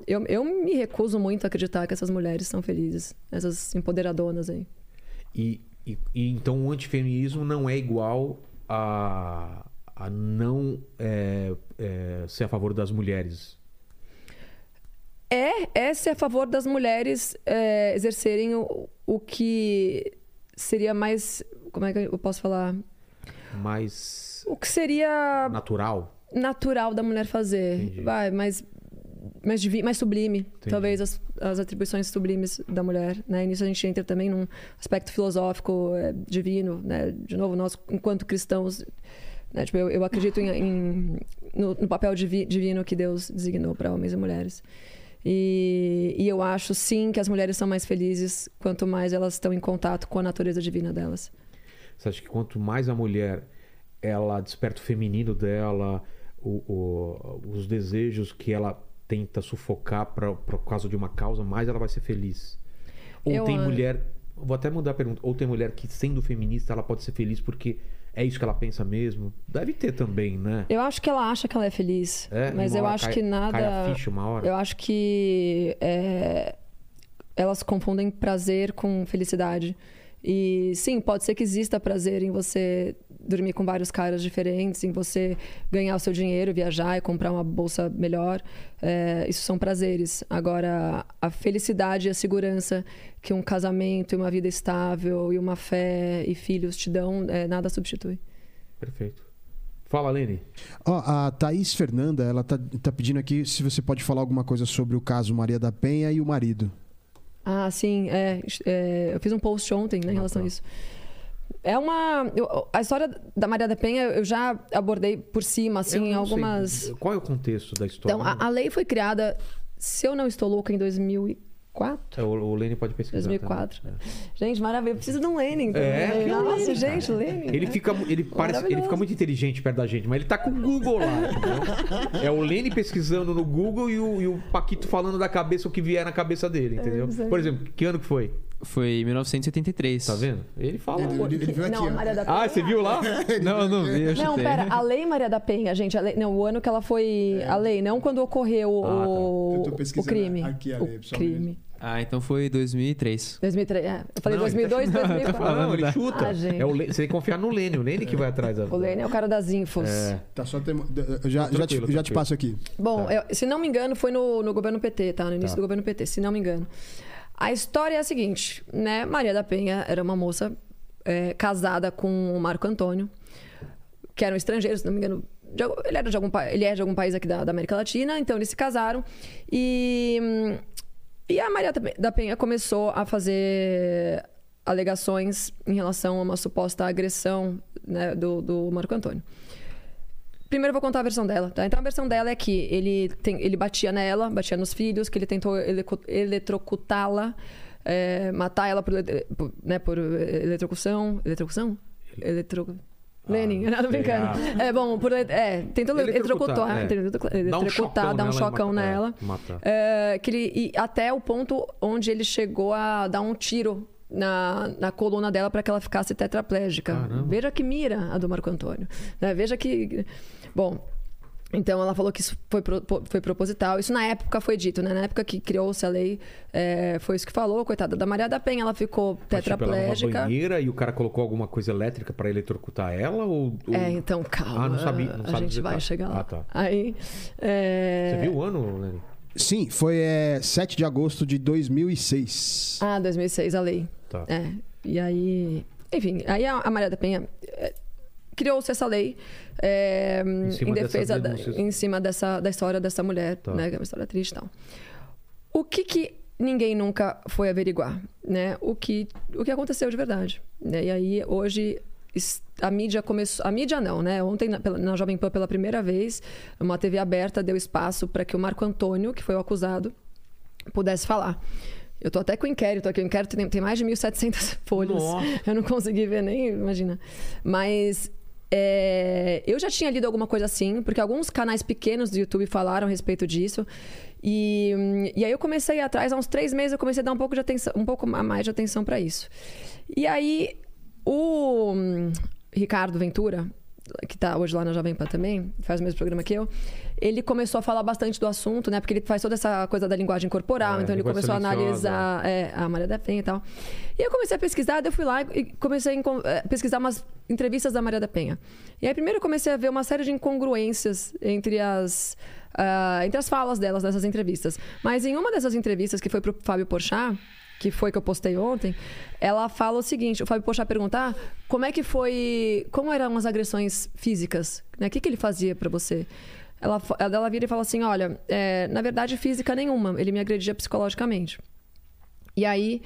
[SPEAKER 4] Eu, eu me recuso muito a acreditar que essas mulheres são felizes, essas empoderadonas aí.
[SPEAKER 1] E, e- e então o antifeminismo não é igual a, a não é, é, ser a favor das mulheres?
[SPEAKER 4] É, é ser a favor das mulheres é, exercerem o, o que seria mais. Como é que eu posso falar?
[SPEAKER 1] Mais
[SPEAKER 4] O que seria
[SPEAKER 1] natural?
[SPEAKER 4] natural da mulher fazer.
[SPEAKER 1] Entendi.
[SPEAKER 4] Vai, mais, mais, divi- mais sublime. Talvez as, as atribuições sublimes da mulher. Né? E nisso a gente entra também num aspecto filosófico, é, divino. Né? De novo, nós, enquanto cristãos, né? tipo, eu, eu acredito em, em- no, no papel divi- divino que Deus designou para homens e mulheres. E, e eu acho sim que as mulheres são mais felizes quanto mais elas estão em contato com a natureza divina delas.
[SPEAKER 1] Você acha que quanto mais a mulher ela desperta o feminino dela, o- o- os desejos que ela tenta sufocar pra, por causa de uma causa, mais ela vai ser feliz? Ou
[SPEAKER 4] Eu
[SPEAKER 1] tem mulher. Vou até mudar a pergunta. Ou tem mulher que, sendo feminista, ela pode ser feliz porque é isso que ela pensa mesmo? Deve ter também, né?
[SPEAKER 4] Eu acho que ela acha que ela é feliz.
[SPEAKER 1] É,
[SPEAKER 4] mas eu
[SPEAKER 1] hora
[SPEAKER 4] acho
[SPEAKER 1] cai-
[SPEAKER 4] que nada.
[SPEAKER 1] Cai a ficha uma hora.
[SPEAKER 4] Eu acho que é, elas confundem prazer com felicidade. E sim, pode ser que exista prazer em você dormir com vários caras diferentes, em você ganhar o seu dinheiro, viajar e comprar uma bolsa melhor. É, isso são prazeres. Agora, a felicidade e a segurança que um casamento e uma vida estável e uma fé e filhos te dão, é, nada substitui.
[SPEAKER 1] Perfeito. Fala, Lene.
[SPEAKER 2] Ó, a Thaís Fernanda, ela tá, tá pedindo aqui se você pode falar alguma coisa sobre o caso Maria da Penha e o marido.
[SPEAKER 4] Ah, sim. É, é, eu fiz um post ontem né, em relação
[SPEAKER 1] tá.
[SPEAKER 4] a isso. É uma. eu- a história da Maria da Penha eu já abordei por cima, assim, em algumas.
[SPEAKER 1] sei. Qual é o contexto da história?
[SPEAKER 4] Então, a, a lei foi criada, se eu não estou louca, em 2004.
[SPEAKER 1] É, o, o Lene pode pesquisar.
[SPEAKER 4] 2004.
[SPEAKER 1] também.
[SPEAKER 4] Gente, maravilha. Eu preciso de um Lenin também.
[SPEAKER 1] É, é
[SPEAKER 4] Nossa,
[SPEAKER 1] Lenin,
[SPEAKER 4] gente. Lenin.
[SPEAKER 1] Ele fica, mu- ele, parece, ele fica muito inteligente perto da gente, mas ele tá com o Google lá, entendeu? É o Lene pesquisando no Google e o, e o Paquito falando da cabeça o que vier na cabeça dele, entendeu?
[SPEAKER 4] isso aí.
[SPEAKER 1] Por exemplo, que ano que foi?
[SPEAKER 3] Foi em 1973.
[SPEAKER 1] Tá vendo? Ele fala.
[SPEAKER 2] Ele- ele- ele viu aqui,
[SPEAKER 4] não,
[SPEAKER 2] ó.
[SPEAKER 4] Maria da Penha.
[SPEAKER 1] Ah, você viu lá?
[SPEAKER 3] Não, não vi, eu
[SPEAKER 4] Não,
[SPEAKER 3] chutei.
[SPEAKER 4] pera, a lei Maria da Penha, gente, a lei- não, o ano que ela foi. A lei, não quando ocorreu
[SPEAKER 1] Ah, tá.
[SPEAKER 4] o,
[SPEAKER 2] Eu tô
[SPEAKER 4] o crime.
[SPEAKER 2] aqui a lei,
[SPEAKER 4] o
[SPEAKER 2] pessoal.
[SPEAKER 4] crime.
[SPEAKER 3] Ah, então foi 2003.
[SPEAKER 4] 2003. É, eu falei
[SPEAKER 1] Não, ele tá
[SPEAKER 4] 2002,
[SPEAKER 1] chutando.
[SPEAKER 4] 2004.
[SPEAKER 1] Não, ele chuta.
[SPEAKER 4] Ah, gente.
[SPEAKER 1] É o você tem que confiar no Lene, o Lene que vai atrás da.
[SPEAKER 4] O Lene é o cara das infos.
[SPEAKER 1] É.
[SPEAKER 2] Tá só tem, eu já, já, te, já te passo aqui.
[SPEAKER 4] Bom,
[SPEAKER 1] Tá.
[SPEAKER 4] eu- se não me engano, foi no, no governo PT, tá? No início
[SPEAKER 1] Tá.
[SPEAKER 4] do governo PT, se não me engano. A história é a seguinte, né? Maria da Penha era uma moça é, casada com o Marco Antônio, que eram estrangeiros, se não me engano. de ele, era de algum, ele é de algum país aqui da, da América Latina, então eles se casaram. E, e a Maria da Penha- da Penha começou a fazer alegações em relação a uma suposta agressão né, do, do Marco Antônio. Primeiro eu vou contar a versão dela, tá? Então a versão dela é que ele, tem, ele batia nela, batia nos filhos, que ele tentou eletrocutá-la, é, matar ela por, por, né, por eh, eletrocução. Eletrocução? Eletro... Lenin, nada
[SPEAKER 1] sei,
[SPEAKER 4] brincando.
[SPEAKER 1] ah.
[SPEAKER 4] É, bom, por, é, tentou
[SPEAKER 1] Eletrocutar, é.
[SPEAKER 4] eletrocutar,
[SPEAKER 1] Dá um chocão
[SPEAKER 4] dar um
[SPEAKER 1] nela e
[SPEAKER 4] chocão
[SPEAKER 1] é,
[SPEAKER 4] nela. É, que ele, até o ponto onde ele chegou a dar um tiro na, na coluna dela para que ela ficasse tetraplégica.
[SPEAKER 1] Caramba.
[SPEAKER 4] Veja que mira a do Marco Antônio. né? Veja que. Bom. Então ela falou que isso foi, pro- foi proposital. Isso na época foi dito, né? Na época que criou-se a lei, é, foi isso que falou. Coitada da Maria da Penha, ela ficou
[SPEAKER 1] Mas, tipo, ela
[SPEAKER 4] tetraplégica.
[SPEAKER 1] banheira e o cara colocou alguma coisa elétrica pra eletrocutar ela? Ou, ou-
[SPEAKER 4] É, então calma.
[SPEAKER 1] Ah, não sabia- não
[SPEAKER 4] a
[SPEAKER 1] sabe
[SPEAKER 4] gente
[SPEAKER 1] dizer,
[SPEAKER 4] vai chegar lá.
[SPEAKER 1] Ah, tá.
[SPEAKER 4] Aí. é,
[SPEAKER 1] Você viu o ano, Lene?
[SPEAKER 2] Sim, foi é, 7 de agosto de 2006.
[SPEAKER 4] Ah, 2006, a lei.
[SPEAKER 1] Tá.
[SPEAKER 4] É. E aí. Enfim, aí a a Maria da Penha. Criou-se essa lei é,
[SPEAKER 1] Em
[SPEAKER 4] em defesa da, em cima dessa, da história dessa mulher,
[SPEAKER 1] Tá.
[SPEAKER 4] né? Que é uma história triste e tal. O que que ninguém nunca foi averiguar, né? O que, o que aconteceu de verdade. Né? E aí, hoje, a mídia começou... A mídia não, né? Ontem, na, na Jovem Pan, pela primeira vez, uma TV aberta deu espaço para que o Marco Antônio, que foi o acusado, pudesse falar. Eu tô até com o inquérito aqui. O inquérito tem, tem mais de 1.700 folhas.
[SPEAKER 1] Nossa.
[SPEAKER 4] Eu não consegui ver nem, imagina. Mas é, eu já tinha lido alguma coisa assim, porque alguns canais pequenos do YouTube falaram a respeito disso. E, hum, e aí eu comecei atrás, há uns três meses, eu comecei a dar um pouco de atenção, um pouco a mais de atenção para isso. E aí o hum, Ricardo Ventura, que tá hoje lá na Jovem Pan também, faz o mesmo programa que eu, ele começou a falar bastante do assunto, né? Porque ele faz toda essa coisa da linguagem corporal,
[SPEAKER 1] É,
[SPEAKER 4] então ele começou a analisar é, a Maria da Penha e tal. E eu comecei a pesquisar, eu fui lá e comecei a eh, pesquisar umas entrevistas da Maria da Penha. E aí primeiro eu comecei a ver uma série de incongruências entre as, uh, entre as falas delas nessas entrevistas. Mas em uma dessas entrevistas, que foi pro Fábio Porchat, que foi que eu postei ontem, ela fala o seguinte: o Fábio Pochá perguntar como é que foi. Como eram as agressões físicas? Né? O que, que ele fazia para você? Ela, ela vira e fala assim: olha, é, na verdade, física nenhuma, ele me agredia psicologicamente. E aí.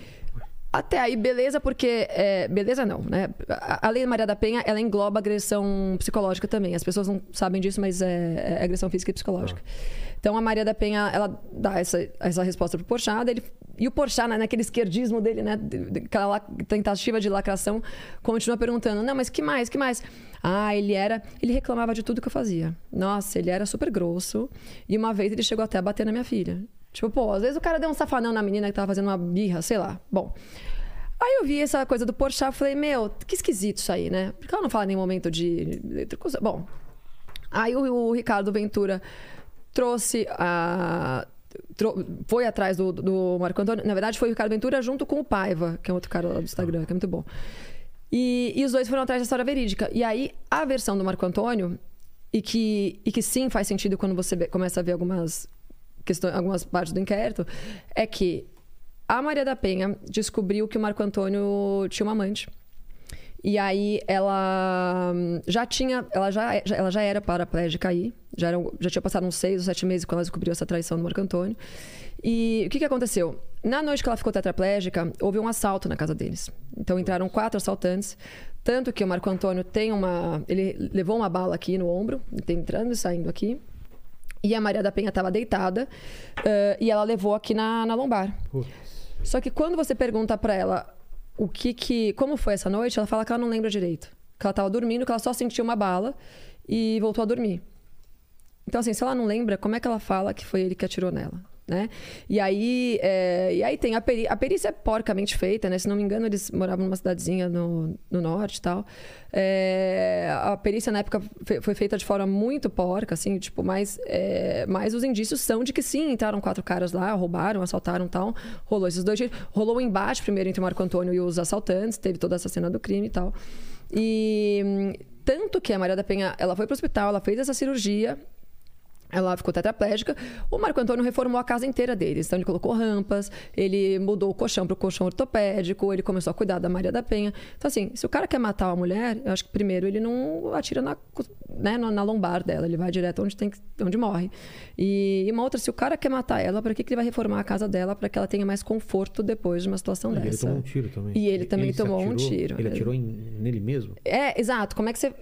[SPEAKER 4] Até aí, beleza, porque. É, beleza, não, né? A, a Lei Maria da Penha, ela engloba agressão psicológica também. As pessoas não sabem disso, mas é, é agressão física e psicológica. Ah. Então a Maria da Penha, ela dá essa, essa resposta pro Porchat, ele, e o Porchat, né, naquele esquerdismo dele, né, aquela tentativa de lacração, continua perguntando: "Não, mas que mais? Que mais?" Ah, ele era, ele reclamava de tudo que eu fazia. Nossa, ele era super grosso, e uma vez ele chegou até a bater na minha filha. Tipo, pô, às vezes o cara deu um safanão na menina que tava fazendo uma birra, sei lá. Bom, Aí eu vi essa coisa do Porchat, falei, meu, que esquisito isso aí, né? Porque ela não fala em nenhum momento de... Bom, aí o, o Ricardo Ventura trouxe a. Foi atrás do, do Marco Antônio. Na verdade, foi o Ricardo Ventura junto com o Paiva, que é outro cara lá do Instagram, que é muito bom. E, e os dois foram atrás da história verídica. E aí, a versão do Marco Antônio, e que, e que sim faz sentido quando você começa a ver algumas questões, algumas partes do inquérito, é que a Maria da Penha descobriu que o Marco Antônio tinha uma amante. E aí ela hum, já tinha, ela já, ela já era paraplégica aí, já, era, já tinha passado uns seis ou sete meses quando ela descobriu essa traição do Marco Antônio. E o que, que aconteceu? Na noite que ela ficou tetraplégica, houve um assalto na casa deles. Então entraram quatro assaltantes, tanto que o Marco Antônio tem uma. Ele levou uma bala aqui no ombro, tem entrando e saindo aqui. E a Maria da Penha estava deitada uh, e ela levou aqui na, na lombar. Putz. Só que quando você pergunta para ela o que que. Como foi essa noite? Ela fala que ela não lembra direito. Que ela estava dormindo, que ela só sentiu uma bala e voltou a dormir. Então, assim, se ela não lembra, como é que ela fala que foi ele que atirou nela? Né? E aí, é, e aí tem a, a perícia é porcamente feita, né? Se não me engano, eles moravam numa cidadezinha no, no norte e tal. É, a perícia na época foi feita de forma muito porca, assim, tipo, mas, é, mas os indícios são de que sim, entraram quatro caras lá, roubaram, assaltaram tal. Rolou esses dois Rolou um embate primeiro entre o Marco Antônio e os assaltantes, teve toda essa cena do crime e tal. E tanto que a Maria da Penha, ela foi pro hospital, ela fez essa cirurgia, ela ficou tetraplégica. O Marco Antônio reformou a casa inteira deles. Então, ele colocou rampas, ele mudou o colchão para o colchão ortopédico, ele começou a cuidar da Maria da Penha. Então, assim, se o cara quer matar uma mulher, eu acho que primeiro ele não atira na, né, na lombar dela, ele vai direto onde, tem, onde morre. E, e uma outra, se o cara quer matar ela, para que, que ele vai reformar a casa dela para que ela tenha mais conforto depois de uma situação dessa?
[SPEAKER 1] Ele tomou um tiro também.
[SPEAKER 4] E ele também ele tomou
[SPEAKER 1] atirou,
[SPEAKER 4] um tiro.
[SPEAKER 1] Ele atirou em, nele mesmo?
[SPEAKER 4] É, exato. Como é que você.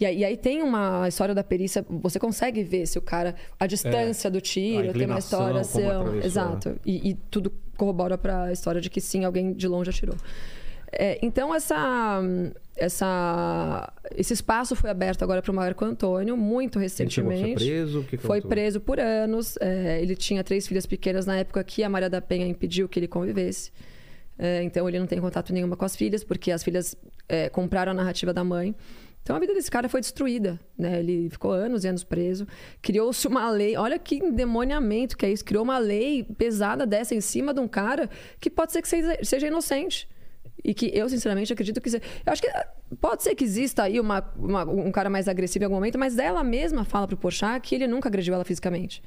[SPEAKER 4] E aí, e aí, tem uma história da perícia, você consegue ver se o cara. a distância é, do tiro, tem uma história. Assim, exato. E, e, tudo corrobora para a história de que sim, alguém de longe atirou. É, então, essa, essa, esse espaço foi aberto agora para o Marco Antônio, muito recentemente.
[SPEAKER 1] Ele preso? Que
[SPEAKER 4] foi preso por anos. É, ele tinha três filhas pequenas na época que a Maria da Penha impediu que ele convivesse. É, então, ele não tem contato nenhuma com as filhas, porque as filhas é, compraram a narrativa da mãe. Então a vida desse cara foi destruída, né? Ele ficou anos e anos preso. Criou-se uma lei, olha que endemoniamento que é isso. Criou uma lei pesada dessa em cima de um cara que pode ser que seja, inocente. E que eu, sinceramente, acredito que. Eu acho que pode ser que exista aí uma, uma, um cara mais agressivo em algum momento, mas ela mesma fala pro Porchat que ele nunca agrediu ela fisicamente.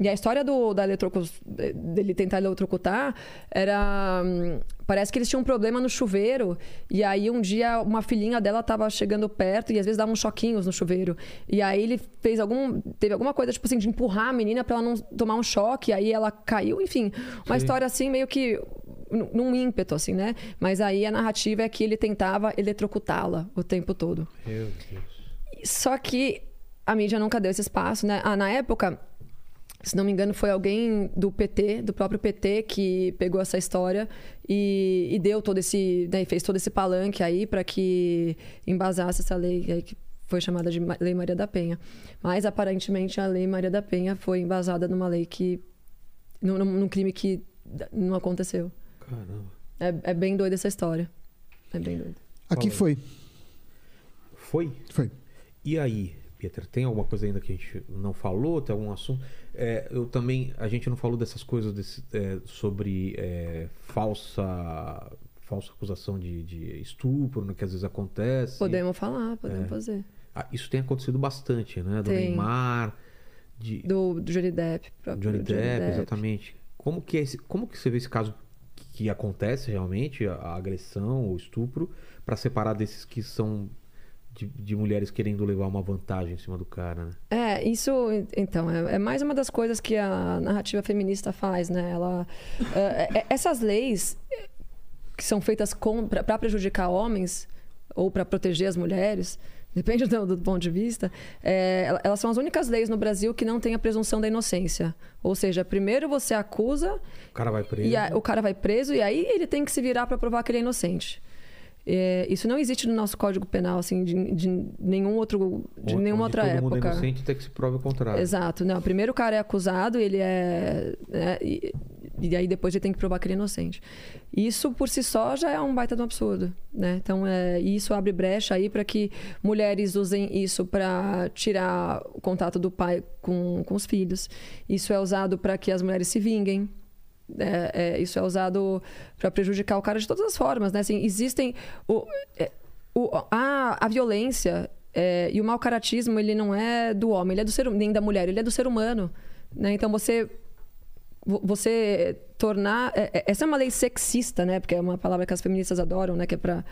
[SPEAKER 4] E a história do, da dele tentar eletrocutar era. Hum, parece que eles tinham um problema no chuveiro. E aí um dia uma filhinha dela estava chegando perto e às vezes dava uns choquinhos no chuveiro. E aí ele fez algum. Teve alguma coisa, tipo assim, de empurrar a menina para ela não tomar um choque. aí ela caiu, enfim. Uma Sim. história assim, meio que num ímpeto, assim, né? Mas aí a narrativa é que ele tentava eletrocutá-la o tempo todo.
[SPEAKER 1] Meu Deus.
[SPEAKER 4] Só que a mídia nunca deu esse espaço, né? Ah, na época, se não me engano, foi alguém do PT, do próprio PT, que pegou essa história e, e deu todo esse. Né, fez todo esse palanque aí para que embasasse essa lei aí que foi chamada de Lei Maria da Penha. Mas aparentemente a Lei Maria da Penha foi embasada numa lei que. num, num crime que não aconteceu.
[SPEAKER 1] Caramba.
[SPEAKER 4] É, é bem doida essa história. É bem doida.
[SPEAKER 2] Aqui foi.
[SPEAKER 1] Foi?
[SPEAKER 2] Foi.
[SPEAKER 1] E aí? Pieter, tem alguma coisa ainda que a gente não falou? Tem algum assunto? É, eu também, a gente não falou dessas coisas desse, é, sobre é, falsa falsa acusação de, de estupro, né, que às vezes acontece.
[SPEAKER 4] Podemos falar, podemos
[SPEAKER 1] É.
[SPEAKER 4] fazer.
[SPEAKER 1] Ah, isso tem acontecido bastante, né? Do
[SPEAKER 4] Tem.
[SPEAKER 1] Neymar, de
[SPEAKER 4] Do, do Johnny Depp. próprio
[SPEAKER 1] Johnny Depp, exatamente. Como que, é esse, como que você vê esse caso que, acontece realmente, a, a agressão, o estupro, para separar desses que são de, de mulheres querendo levar uma vantagem em cima do cara, né?
[SPEAKER 4] É, isso, então, é, é mais uma das coisas que a narrativa feminista faz, né? Ela, é, é, essas leis que são feitas para prejudicar homens ou para proteger as mulheres, depende do, do ponto de vista, é, ela- elas são as únicas leis no Brasil que não têm a presunção da inocência. Ou seja, primeiro você acusa
[SPEAKER 1] O cara vai preso.
[SPEAKER 4] e a- o cara vai preso e aí ele tem que se virar para provar que ele é inocente. É, isso não existe no nosso Código Penal, assim, de, de nenhum outro, de nenhuma outra
[SPEAKER 1] todo mundo é
[SPEAKER 4] época.
[SPEAKER 1] inocente até que se prove o contrário.
[SPEAKER 4] Exato. Não, primeiro o cara é acusado, ele é. né, e, e aí depois ele tem que provar que ele é inocente. Isso por si só já é um baita de um absurdo, né? Então é, isso abre brecha aí para que mulheres usem isso para tirar o contato do pai com, com os filhos. Isso é usado para que as mulheres se vinguem. É, é, isso é usado para prejudicar o cara de todas as formas, né? Assim, existem o, é, o- a, a violência é, e o mau caratismo ele não é do homem, ele é do ser nem da mulher, ele é do ser humano, né? Então você vo- você tornar é- é- essa é uma lei sexista, né? Porque é uma palavra que as feministas adoram, né? Que é para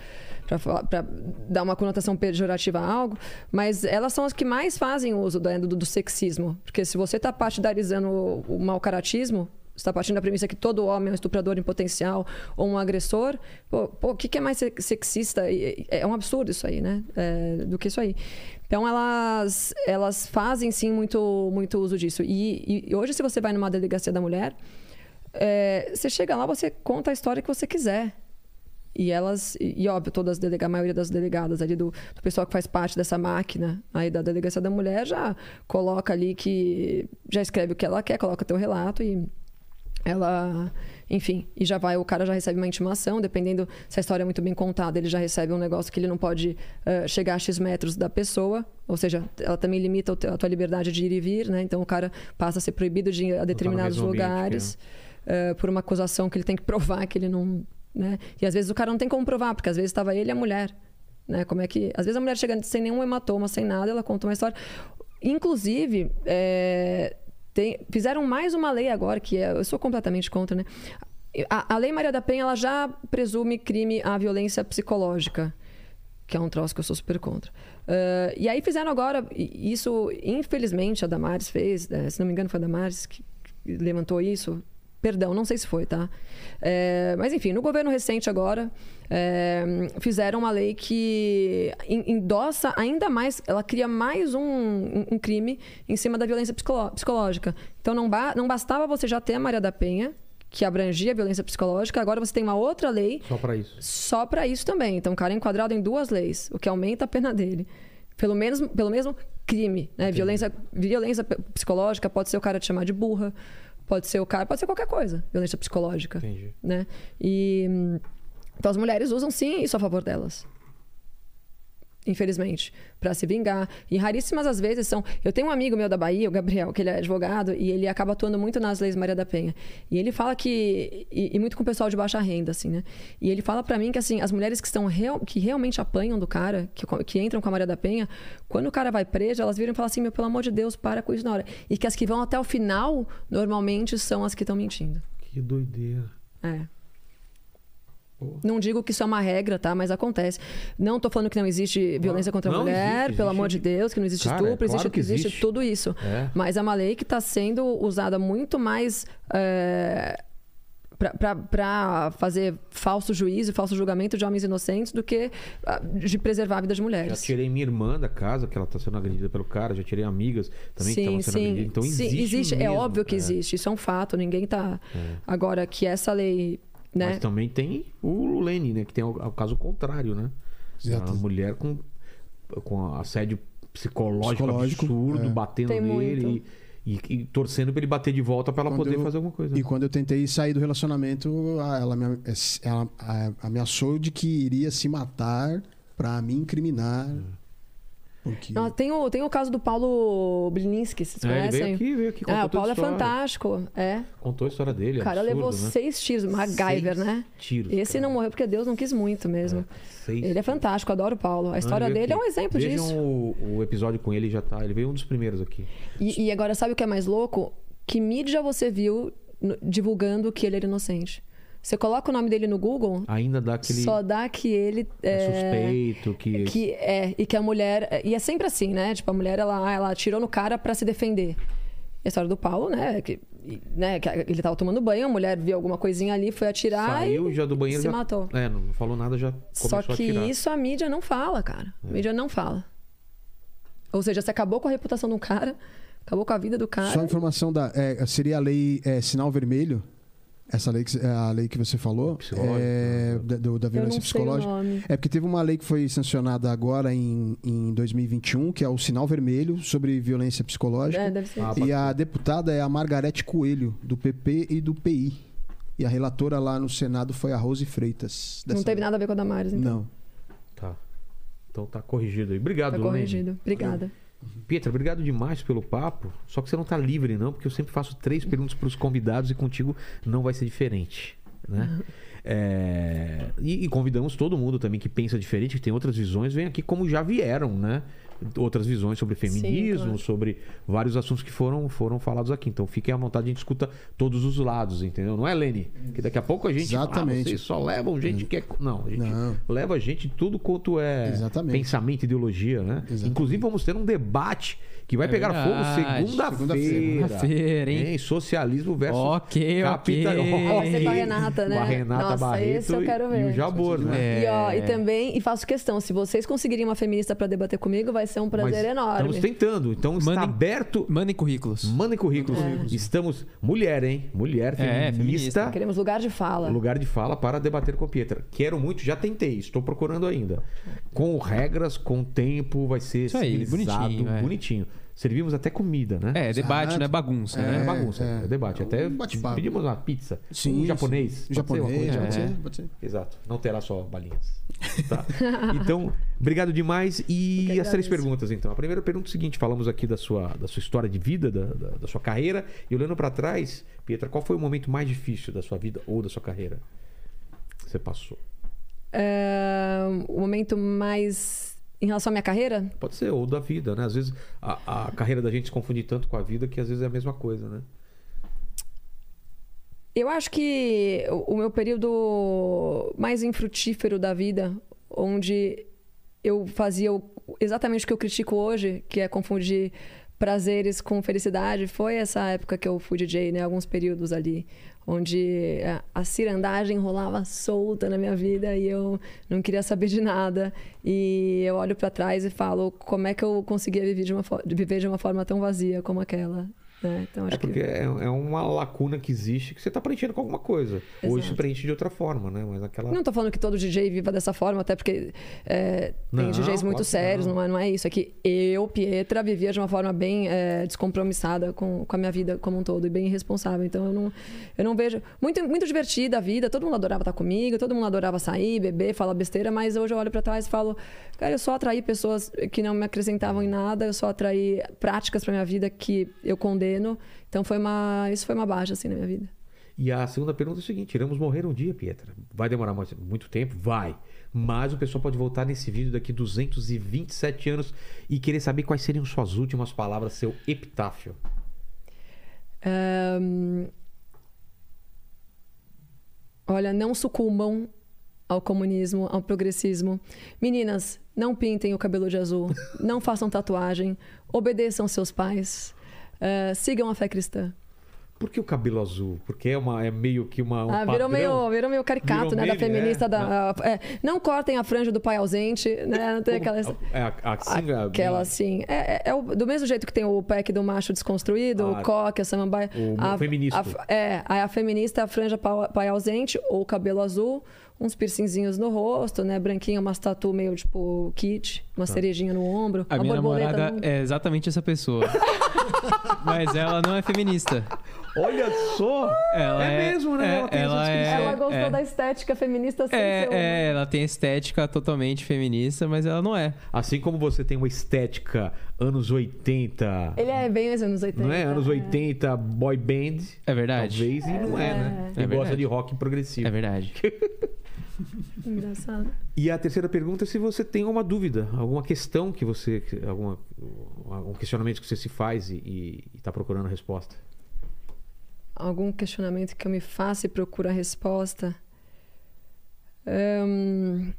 [SPEAKER 4] dar uma conotação pejorativa a algo, mas elas são as que mais fazem uso do, do, do sexismo, porque se você está partidarizando o, o caratismo está partindo da premissa que todo homem é um estuprador em potencial ou um agressor, pô, o que, é mais se- sexista? É um absurdo isso aí, né? É, do que isso aí. Então elas, elas fazem sim muito, muito uso disso. E, e hoje, se você vai numa delegacia da mulher, é, você chega lá, você conta a história que você quiser. E elas, e, óbvio, todas as delega, a maioria das delegadas ali do, do pessoal que faz parte dessa máquina aí da delegacia da mulher já coloca ali que já escreve o que ela quer, coloca teu relato e ela, enfim, e já vai, o cara já recebe uma intimação, dependendo se a história é muito bem contada, ele já recebe um negócio que ele não pode eh, chegar a X metros da pessoa, ou seja, ela também limita a tua liberdade de ir e vir, né? Então o cara passa a ser proibido de ir a determinados
[SPEAKER 1] mesmo ambiente,
[SPEAKER 4] lugares eh, por uma acusação que ele tem que provar que ele não, né? E às vezes o cara não tem como provar, porque às vezes estava ele e a mulher, né? Como é que, às vezes a mulher chega sem nenhum hematoma, sem nada, ela conta uma história. Inclusive, eh, tem- fizeram mais uma lei agora, que é, eu sou completamente contra, né? A, a Lei Maria da Penha ela já presume crime à violência psicológica, que é um troço que eu sou super contra. Ah, e aí fizeram agora, isso, infelizmente, a Damares fez, né? se não me engano, foi a Damares que levantou isso. Perdão, não sei se foi, tá? É, mas enfim, no governo recente agora, é, fizeram uma lei que en- endossa ainda mais, ela cria mais um, um- crime em cima da violência psicológica. Então não, ba- não bastava você já ter a Maria da Penha, que abrangia a violência psicológica, agora você tem uma outra lei
[SPEAKER 1] Só pra isso.
[SPEAKER 4] só para isso também. Então o cara é enquadrado em duas leis, o que aumenta a pena dele. Pelo, menos, pelo mesmo crime, né? Violência, violência psicológica pode ser o cara te chamar de burra, pode ser o cara, pode ser qualquer coisa, violência psicológica,
[SPEAKER 1] Entendi.
[SPEAKER 4] né? E hum, então as mulheres usam sim isso a favor delas. Infelizmente, para se vingar. E raríssimas as vezes são. Eu tenho um amigo meu da Bahia, o Gabriel, que ele é advogado, e ele acaba atuando muito nas leis Maria da Penha. E ele fala que. E, e muito com o pessoal de baixa renda, assim, né? E ele fala para mim que, assim, as mulheres que, estão real, que realmente apanham do cara, que, que entram com a Maria da Penha, quando o cara vai preso, elas viram e falam assim: meu, pelo amor de Deus, para com isso na hora. E que as que vão até o final, normalmente, são as que estão mentindo.
[SPEAKER 1] Que doideira.
[SPEAKER 4] É. Não digo que isso é uma regra, tá? Mas acontece. Não tô falando que não existe violência contra a
[SPEAKER 1] Não,
[SPEAKER 4] mulher,
[SPEAKER 1] existe,
[SPEAKER 4] pelo
[SPEAKER 1] existe.
[SPEAKER 4] amor de Deus, que não existe
[SPEAKER 1] Cara,
[SPEAKER 4] estupro,
[SPEAKER 1] é claro
[SPEAKER 4] existe,
[SPEAKER 1] que
[SPEAKER 4] existe
[SPEAKER 1] existe.
[SPEAKER 4] tudo isso.
[SPEAKER 1] É.
[SPEAKER 4] Mas é uma lei que está sendo usada muito mais é, para fazer falso juízo, falso julgamento de homens inocentes do que ah, de preservar a vida de
[SPEAKER 1] Já
[SPEAKER 4] mulheres.
[SPEAKER 1] tirei minha irmã da casa, que ela tá sendo agredida pelo cara. Já tirei amigas também que
[SPEAKER 4] Sim,
[SPEAKER 1] estavam sendo
[SPEAKER 4] sim.
[SPEAKER 1] agredidas. Então
[SPEAKER 4] Sim,
[SPEAKER 1] existe.
[SPEAKER 4] É
[SPEAKER 1] mesmo,
[SPEAKER 4] óbvio que
[SPEAKER 1] é.
[SPEAKER 4] existe. Isso é um fato. Ninguém tá. Agora, que essa lei. Né?
[SPEAKER 1] Mas também tem o Lene, né? Que tem o, o caso contrário, né?
[SPEAKER 2] Exato.
[SPEAKER 1] A mulher com, com assédio psicológico,
[SPEAKER 2] Psicológico,
[SPEAKER 1] absurdo,
[SPEAKER 2] é.
[SPEAKER 1] batendo
[SPEAKER 4] Tem
[SPEAKER 1] nele e, e- e torcendo pra ele bater de volta pra ela
[SPEAKER 2] Quando
[SPEAKER 1] poder
[SPEAKER 2] eu-
[SPEAKER 1] fazer alguma coisa.
[SPEAKER 2] E quando eu tentei sair do relacionamento, ela, me, ela a- ameaçou de que iria se matar pra me incriminar. Porque...
[SPEAKER 4] Não, tem, o, tem o caso do Paulo Blininski, vocês
[SPEAKER 1] É, ele
[SPEAKER 4] conhecem?
[SPEAKER 1] veio aqui, veio aqui, contou
[SPEAKER 4] Ah, o Paulo é fantástico. É.
[SPEAKER 1] Contou a história dele.
[SPEAKER 4] O cara
[SPEAKER 1] absurdo,
[SPEAKER 4] levou
[SPEAKER 1] né?
[SPEAKER 4] seis tiros, MacGyver,
[SPEAKER 1] Seis
[SPEAKER 4] né?
[SPEAKER 1] tiros,
[SPEAKER 4] Esse
[SPEAKER 1] cara.
[SPEAKER 4] não morreu porque Deus não quis muito mesmo.
[SPEAKER 1] Seis
[SPEAKER 4] Ele é fantástico, adoro o Paulo. A história
[SPEAKER 1] ele
[SPEAKER 4] dele é um
[SPEAKER 1] aqui.
[SPEAKER 4] exemplo
[SPEAKER 1] Vejam
[SPEAKER 4] disso.
[SPEAKER 1] O, o episódio com ele já tá. Ele veio um dos primeiros aqui.
[SPEAKER 4] E, e agora, sabe o que é mais louco? Que mídia você viu divulgando que ele era inocente? Você coloca o nome dele no Google,
[SPEAKER 1] Ainda dá aquele
[SPEAKER 4] só dá que ele
[SPEAKER 1] é
[SPEAKER 4] é,
[SPEAKER 1] suspeito, que.
[SPEAKER 4] que é e que a mulher e é sempre assim, né? Tipo a mulher ela ela atirou no cara pra se defender. E a história do Paulo, né? Que, né? que ele tava tomando banho, a mulher viu alguma coisinha ali, foi atirar
[SPEAKER 1] Saiu
[SPEAKER 4] e
[SPEAKER 1] já do banheiro.
[SPEAKER 4] se
[SPEAKER 1] já...
[SPEAKER 4] matou.
[SPEAKER 1] É, não falou nada, já começou
[SPEAKER 4] Só
[SPEAKER 1] a
[SPEAKER 4] que
[SPEAKER 1] atirar. É.
[SPEAKER 4] isso a mídia não fala, cara. A mídia não fala. Ou seja, você acabou com a reputação do cara, acabou com a vida do cara.
[SPEAKER 2] Só a informação da. é, seria a lei é, sinal vermelho. Essa lei que, é a lei que você falou.
[SPEAKER 1] Psicológica.
[SPEAKER 2] É, da, do- da violência psicológica. É porque teve uma lei que foi sancionada agora em, em 2021, que é o sinal vermelho sobre violência psicológica.
[SPEAKER 4] É, deve ser.
[SPEAKER 1] Ah,
[SPEAKER 2] E a deputada é a Margarete Coelho, do PP e do PI. E a relatora lá no Senado foi a Rose Freitas.
[SPEAKER 4] não teve
[SPEAKER 2] lei.
[SPEAKER 4] nada a ver com a Damares, então.
[SPEAKER 2] Não.
[SPEAKER 1] Tá. Então tá corrigido aí. Obrigado,
[SPEAKER 4] Tá
[SPEAKER 1] Lene.
[SPEAKER 4] corrigido. Obrigada.
[SPEAKER 1] Pietra, obrigado demais pelo papo. Só que você não tá livre, não, porque eu sempre faço três perguntas para os convidados e contigo não vai ser diferente. Né? É, E, e convidamos todo mundo também que pensa diferente, que tem outras visões, vem aqui como já vieram, né? Outras visões sobre feminismo,
[SPEAKER 4] claro.
[SPEAKER 1] sobre vários assuntos que foram, foram falados aqui. Então fiquem à vontade, a gente escuta todos os lados, entendeu? Não é, Lene? Que daqui a pouco a gente.
[SPEAKER 2] Exatamente.
[SPEAKER 1] Ah, vocês só levam gente que é. Não, a gente
[SPEAKER 2] Não.
[SPEAKER 1] leva gente tudo quanto é
[SPEAKER 2] Exatamente.
[SPEAKER 1] pensamento e ideologia, né?
[SPEAKER 2] Exatamente.
[SPEAKER 1] Inclusive, vamos ter um debate que vai
[SPEAKER 3] É
[SPEAKER 1] pegar
[SPEAKER 3] verdade.
[SPEAKER 1] fogo segunda-feira.
[SPEAKER 3] Segunda-feira, hein?
[SPEAKER 1] Hein? Socialismo versus
[SPEAKER 3] Ok,
[SPEAKER 1] capita-
[SPEAKER 3] ok.
[SPEAKER 4] Vai ser com a Renata, né?
[SPEAKER 1] Com a Renata
[SPEAKER 4] Nossa,
[SPEAKER 1] Barreto
[SPEAKER 4] esse eu quero
[SPEAKER 1] e
[SPEAKER 4] ver.
[SPEAKER 1] o Jabor, né?
[SPEAKER 3] É.
[SPEAKER 4] E, ó, e também, e faço questão, se vocês conseguirem uma feminista pra debater comigo, vai ser um prazer
[SPEAKER 1] Mas
[SPEAKER 4] enorme.
[SPEAKER 1] Estamos tentando. Então está
[SPEAKER 3] Mandem-
[SPEAKER 1] aberto.
[SPEAKER 3] Mandem currículos.
[SPEAKER 1] Mandem currículos. Estamos. Mulher, hein? Mulher
[SPEAKER 3] É,
[SPEAKER 1] feminista.
[SPEAKER 3] feminista.
[SPEAKER 4] Queremos lugar de fala.
[SPEAKER 1] Lugar de fala para debater com a Pietra. Quero muito, já tentei, estou procurando ainda. Com regras, com tempo, vai ser
[SPEAKER 3] Isso aí,
[SPEAKER 1] civilizado,
[SPEAKER 3] bonitinho, é.
[SPEAKER 1] bonitinho. Servimos até comida, né?
[SPEAKER 3] É, debate,
[SPEAKER 2] Exato.
[SPEAKER 3] não é bagunça,
[SPEAKER 1] É,
[SPEAKER 3] né?
[SPEAKER 1] bagunça, é,
[SPEAKER 2] é.
[SPEAKER 1] debate. Até
[SPEAKER 2] Um
[SPEAKER 1] pedimos uma pizza.
[SPEAKER 2] Sim,
[SPEAKER 1] um japonês.
[SPEAKER 2] sim.
[SPEAKER 1] Pode ser uma
[SPEAKER 2] Japonês,
[SPEAKER 1] coisa
[SPEAKER 2] pode
[SPEAKER 3] É.
[SPEAKER 2] ser, pode ser.
[SPEAKER 1] Exato. Não terá só balinhas. Tá? Então, obrigado demais. E as três
[SPEAKER 4] agradeço.
[SPEAKER 1] perguntas, então. A primeira pergunta é o seguinte: falamos aqui da sua, da sua história de vida, da, da, da sua carreira. E olhando para trás, Pietra, qual foi o momento mais difícil da sua vida ou da sua carreira? que Você passou.
[SPEAKER 4] É, o momento mais. Em relação à minha carreira?
[SPEAKER 1] Pode ser, ou da vida, né? Às vezes a, a carreira da gente se confunde tanto com a vida que às vezes é a mesma coisa, né?
[SPEAKER 4] Eu acho que o meu período mais infrutífero da vida, onde eu fazia exatamente o que eu critico hoje, que é confundir prazeres com felicidade, foi essa época que eu fui DJ, né? Alguns períodos ali, onde a- a cirandagem rolava solta na minha vida e eu não queria saber de nada. E eu olho pra trás e falo, como é que eu conseguia viver de uma, viver de uma forma tão vazia como aquela? Né? Então,
[SPEAKER 1] É porque
[SPEAKER 4] que...
[SPEAKER 1] é, é uma lacuna que existe que você está preenchendo com alguma coisa. Hoje se
[SPEAKER 4] Exato.
[SPEAKER 1] preenche de outra forma, né? Mas aquela.
[SPEAKER 4] Não tô falando que todo DJ viva dessa forma, até porque é, tem
[SPEAKER 1] Não,
[SPEAKER 4] DJs
[SPEAKER 1] claro
[SPEAKER 4] muito sérios,
[SPEAKER 1] não.
[SPEAKER 4] não. é, não é isso. É que eu, Pietra, vivia de uma forma bem é, descompromissada com, com a minha vida como um todo e bem irresponsável. Então eu não, eu não vejo. Muito, muito divertida a vida, todo mundo adorava estar comigo, todo mundo adorava sair, beber, falar besteira, mas hoje eu olho pra trás e falo, cara, eu só atraí pessoas que não me acrescentavam em nada, eu só atraí práticas pra minha vida que eu condeno. Então foi uma. Isso foi uma baixa, assim, na minha vida.
[SPEAKER 1] E a segunda pergunta é o seguinte: iremos morrer um dia, Pietra. Vai demorar muito tempo? Vai. Mas o pessoal pode voltar nesse vídeo daqui 227 anos e querer saber quais seriam suas últimas palavras, seu epitáfio.
[SPEAKER 4] Ahn, Olha, não sucumbam ao comunismo, ao progressismo. Meninas, não pintem o cabelo de azul, não façam tatuagem, obedeçam seus pais, eh, sigam a fé cristã.
[SPEAKER 1] Por que o cabelo azul? Porque é, uma, é meio que uma. Um
[SPEAKER 4] ah, virou
[SPEAKER 1] padrão?
[SPEAKER 4] meio, virou meio caricato,
[SPEAKER 1] Virou
[SPEAKER 4] né? da
[SPEAKER 1] meme,
[SPEAKER 4] feminista.
[SPEAKER 1] é.
[SPEAKER 4] da, é, não cortem a franja do pai ausente, né? Não tem aquela.
[SPEAKER 1] É a- a- assim, a-
[SPEAKER 4] Aquela assim. É, é- é o- do mesmo jeito que tem o pack do macho desconstruído,
[SPEAKER 1] Ah,
[SPEAKER 4] o coque, a samambaia.
[SPEAKER 1] o
[SPEAKER 4] a,
[SPEAKER 1] feminista.
[SPEAKER 4] a- é, aí a feminista, a franja pai, pai ausente, ou cabelo azul, uns piercingzinhos no rosto, né? Branquinho, umas tatu meio tipo kit, uma cerejinha no ombro,
[SPEAKER 3] A
[SPEAKER 4] uma
[SPEAKER 3] minha
[SPEAKER 4] borboleta
[SPEAKER 3] namorada
[SPEAKER 4] no...
[SPEAKER 3] é exatamente essa pessoa. Mas ela não é feminista.
[SPEAKER 1] Olha só!
[SPEAKER 3] Ela
[SPEAKER 1] é, mesmo, né?
[SPEAKER 3] é-
[SPEAKER 1] ela
[SPEAKER 3] ela é-
[SPEAKER 4] Ela gostou da estética feminista sem ser uma-
[SPEAKER 3] É, é, ela tem estética totalmente feminista, mas ela não é.
[SPEAKER 1] Assim como você tem uma estética anos 80.
[SPEAKER 4] Ele é bem mais anos 80.
[SPEAKER 1] Não é? Anos 80, boy band.
[SPEAKER 3] É verdade.
[SPEAKER 1] Talvez, e não é, né?
[SPEAKER 3] É
[SPEAKER 1] Ele gosta de rock progressivo.
[SPEAKER 3] É verdade.
[SPEAKER 4] Engraçado.
[SPEAKER 1] E a terceira pergunta é se você tem alguma dúvida, alguma questão que você. Alguma, algum questionamento que você se faz e está procurando resposta.
[SPEAKER 4] Algum questionamento que eu me faça e procuro a resposta? Ahn,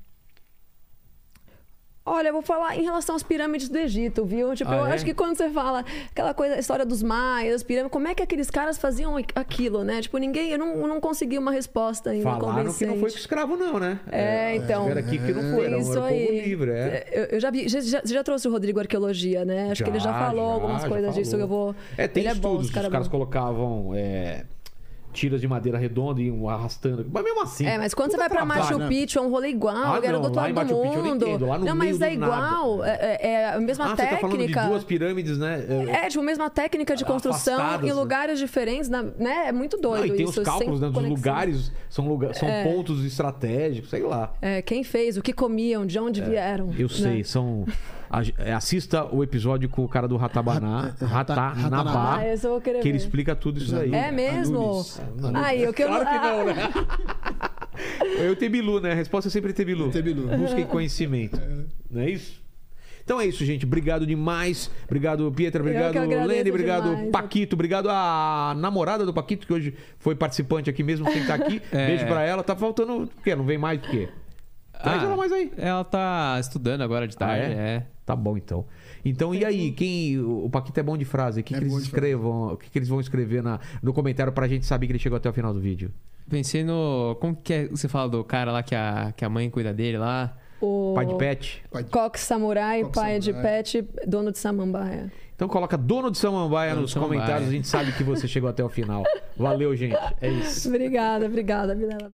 [SPEAKER 4] Olha, eu vou falar em relação às pirâmides do Egito, viu? Tipo,
[SPEAKER 1] Ah,
[SPEAKER 4] eu
[SPEAKER 1] é?
[SPEAKER 4] acho que quando você fala aquela coisa, a história dos maias, as pirâmides, como é que aqueles caras faziam aquilo, né? Tipo, ninguém, eu não, eu não consegui uma resposta ainda
[SPEAKER 1] Falaram que não foi
[SPEAKER 4] convincente.
[SPEAKER 1] escravo, não, né?
[SPEAKER 4] É, então.
[SPEAKER 1] Tiveram aqui que não foi, não.
[SPEAKER 4] isso
[SPEAKER 1] Era
[SPEAKER 4] aí.
[SPEAKER 1] livre, é.
[SPEAKER 4] Eu, eu já vi. Já, já, você já trouxe o Rodrigo Arqueologia, né? Acho que ele já
[SPEAKER 1] Já,
[SPEAKER 4] falou
[SPEAKER 1] já,
[SPEAKER 4] algumas
[SPEAKER 1] já
[SPEAKER 4] coisas disso.
[SPEAKER 1] falou.
[SPEAKER 4] Eu vou.
[SPEAKER 1] É, tem
[SPEAKER 4] ele é bom,
[SPEAKER 1] estudos que
[SPEAKER 4] cara
[SPEAKER 1] os
[SPEAKER 4] é
[SPEAKER 1] caras colocavam é, tiras de madeira redonda e iam arrastando. Mas mesmo assim.
[SPEAKER 4] É, mas quando você vai pra
[SPEAKER 1] trabalho,
[SPEAKER 4] Machu
[SPEAKER 2] né?
[SPEAKER 4] Picchu, é um rolê igual,
[SPEAKER 1] Ah,
[SPEAKER 4] era
[SPEAKER 1] não,
[SPEAKER 4] do outro lado do
[SPEAKER 1] eu não
[SPEAKER 4] mundo.
[SPEAKER 1] entendo, lá no
[SPEAKER 4] não, mas é igual, é, é- é a mesma
[SPEAKER 1] Ah, você tá falando de
[SPEAKER 4] técnica.
[SPEAKER 1] duas pirâmides, né?
[SPEAKER 4] É, tipo, mesma técnica de construção em
[SPEAKER 1] né?
[SPEAKER 4] lugares diferentes, na- né? É muito
[SPEAKER 1] Não,
[SPEAKER 4] doido
[SPEAKER 1] e tem
[SPEAKER 4] isso.
[SPEAKER 1] os cálculos né, dos
[SPEAKER 4] conexão.
[SPEAKER 1] lugares, são, lugar, são pontos estratégicos, sei lá.
[SPEAKER 4] É, quem fez, o que comiam, de onde vieram.
[SPEAKER 1] É, Eu
[SPEAKER 4] né?
[SPEAKER 1] sei, são. é, assista o episódio com o cara do Ratabaná,
[SPEAKER 2] Rata-
[SPEAKER 1] Ratanabá,
[SPEAKER 4] Ah, eu vou querer
[SPEAKER 1] que ele
[SPEAKER 4] ver.
[SPEAKER 1] explica tudo isso aí.
[SPEAKER 4] É mesmo? Aí, eu quero.
[SPEAKER 1] Claro que não,
[SPEAKER 4] Ah,
[SPEAKER 1] né? Eu Tebilu, né? A resposta é sempre Tebilu.
[SPEAKER 2] Tebilu.
[SPEAKER 1] Busquem conhecimento. Não é isso? Então é isso, gente. Obrigado demais. Obrigado, Pietra. Obrigado, Lene. Obrigado,
[SPEAKER 4] demais.
[SPEAKER 1] Paquito. Obrigado a namorada do Paquito, que hoje foi participante aqui mesmo sem estar aqui.
[SPEAKER 3] É.
[SPEAKER 1] Beijo pra ela. Tá faltando. O quê? Não vem mais por quê? Traz ela mais aí.
[SPEAKER 3] Ela tá estudando agora de tarde,
[SPEAKER 1] Ah, é?
[SPEAKER 3] é.
[SPEAKER 1] Tá bom, então. Então, e aí? Quem. O Paquito é bom de frase. O que,
[SPEAKER 2] É
[SPEAKER 1] que eles
[SPEAKER 2] de
[SPEAKER 1] escrevam? O que, que eles vão escrever na, no comentário pra gente saber que ele chegou até o final do vídeo?
[SPEAKER 3] Pensei no. Como que é, você fala do cara lá que a, que a mãe cuida dele lá?
[SPEAKER 4] o
[SPEAKER 1] Pai de pet?
[SPEAKER 4] Coque Samurai,
[SPEAKER 2] Coque
[SPEAKER 4] pai de
[SPEAKER 2] Samurai.
[SPEAKER 4] pet, dono de Samambaia.
[SPEAKER 1] Então coloca dono de Samambaia
[SPEAKER 3] Dono
[SPEAKER 1] nos
[SPEAKER 3] de Samambaia.
[SPEAKER 1] comentários. A gente sabe que você chegou até o final. Valeu, gente. É isso.
[SPEAKER 4] Obrigada, obrigada, Vilela.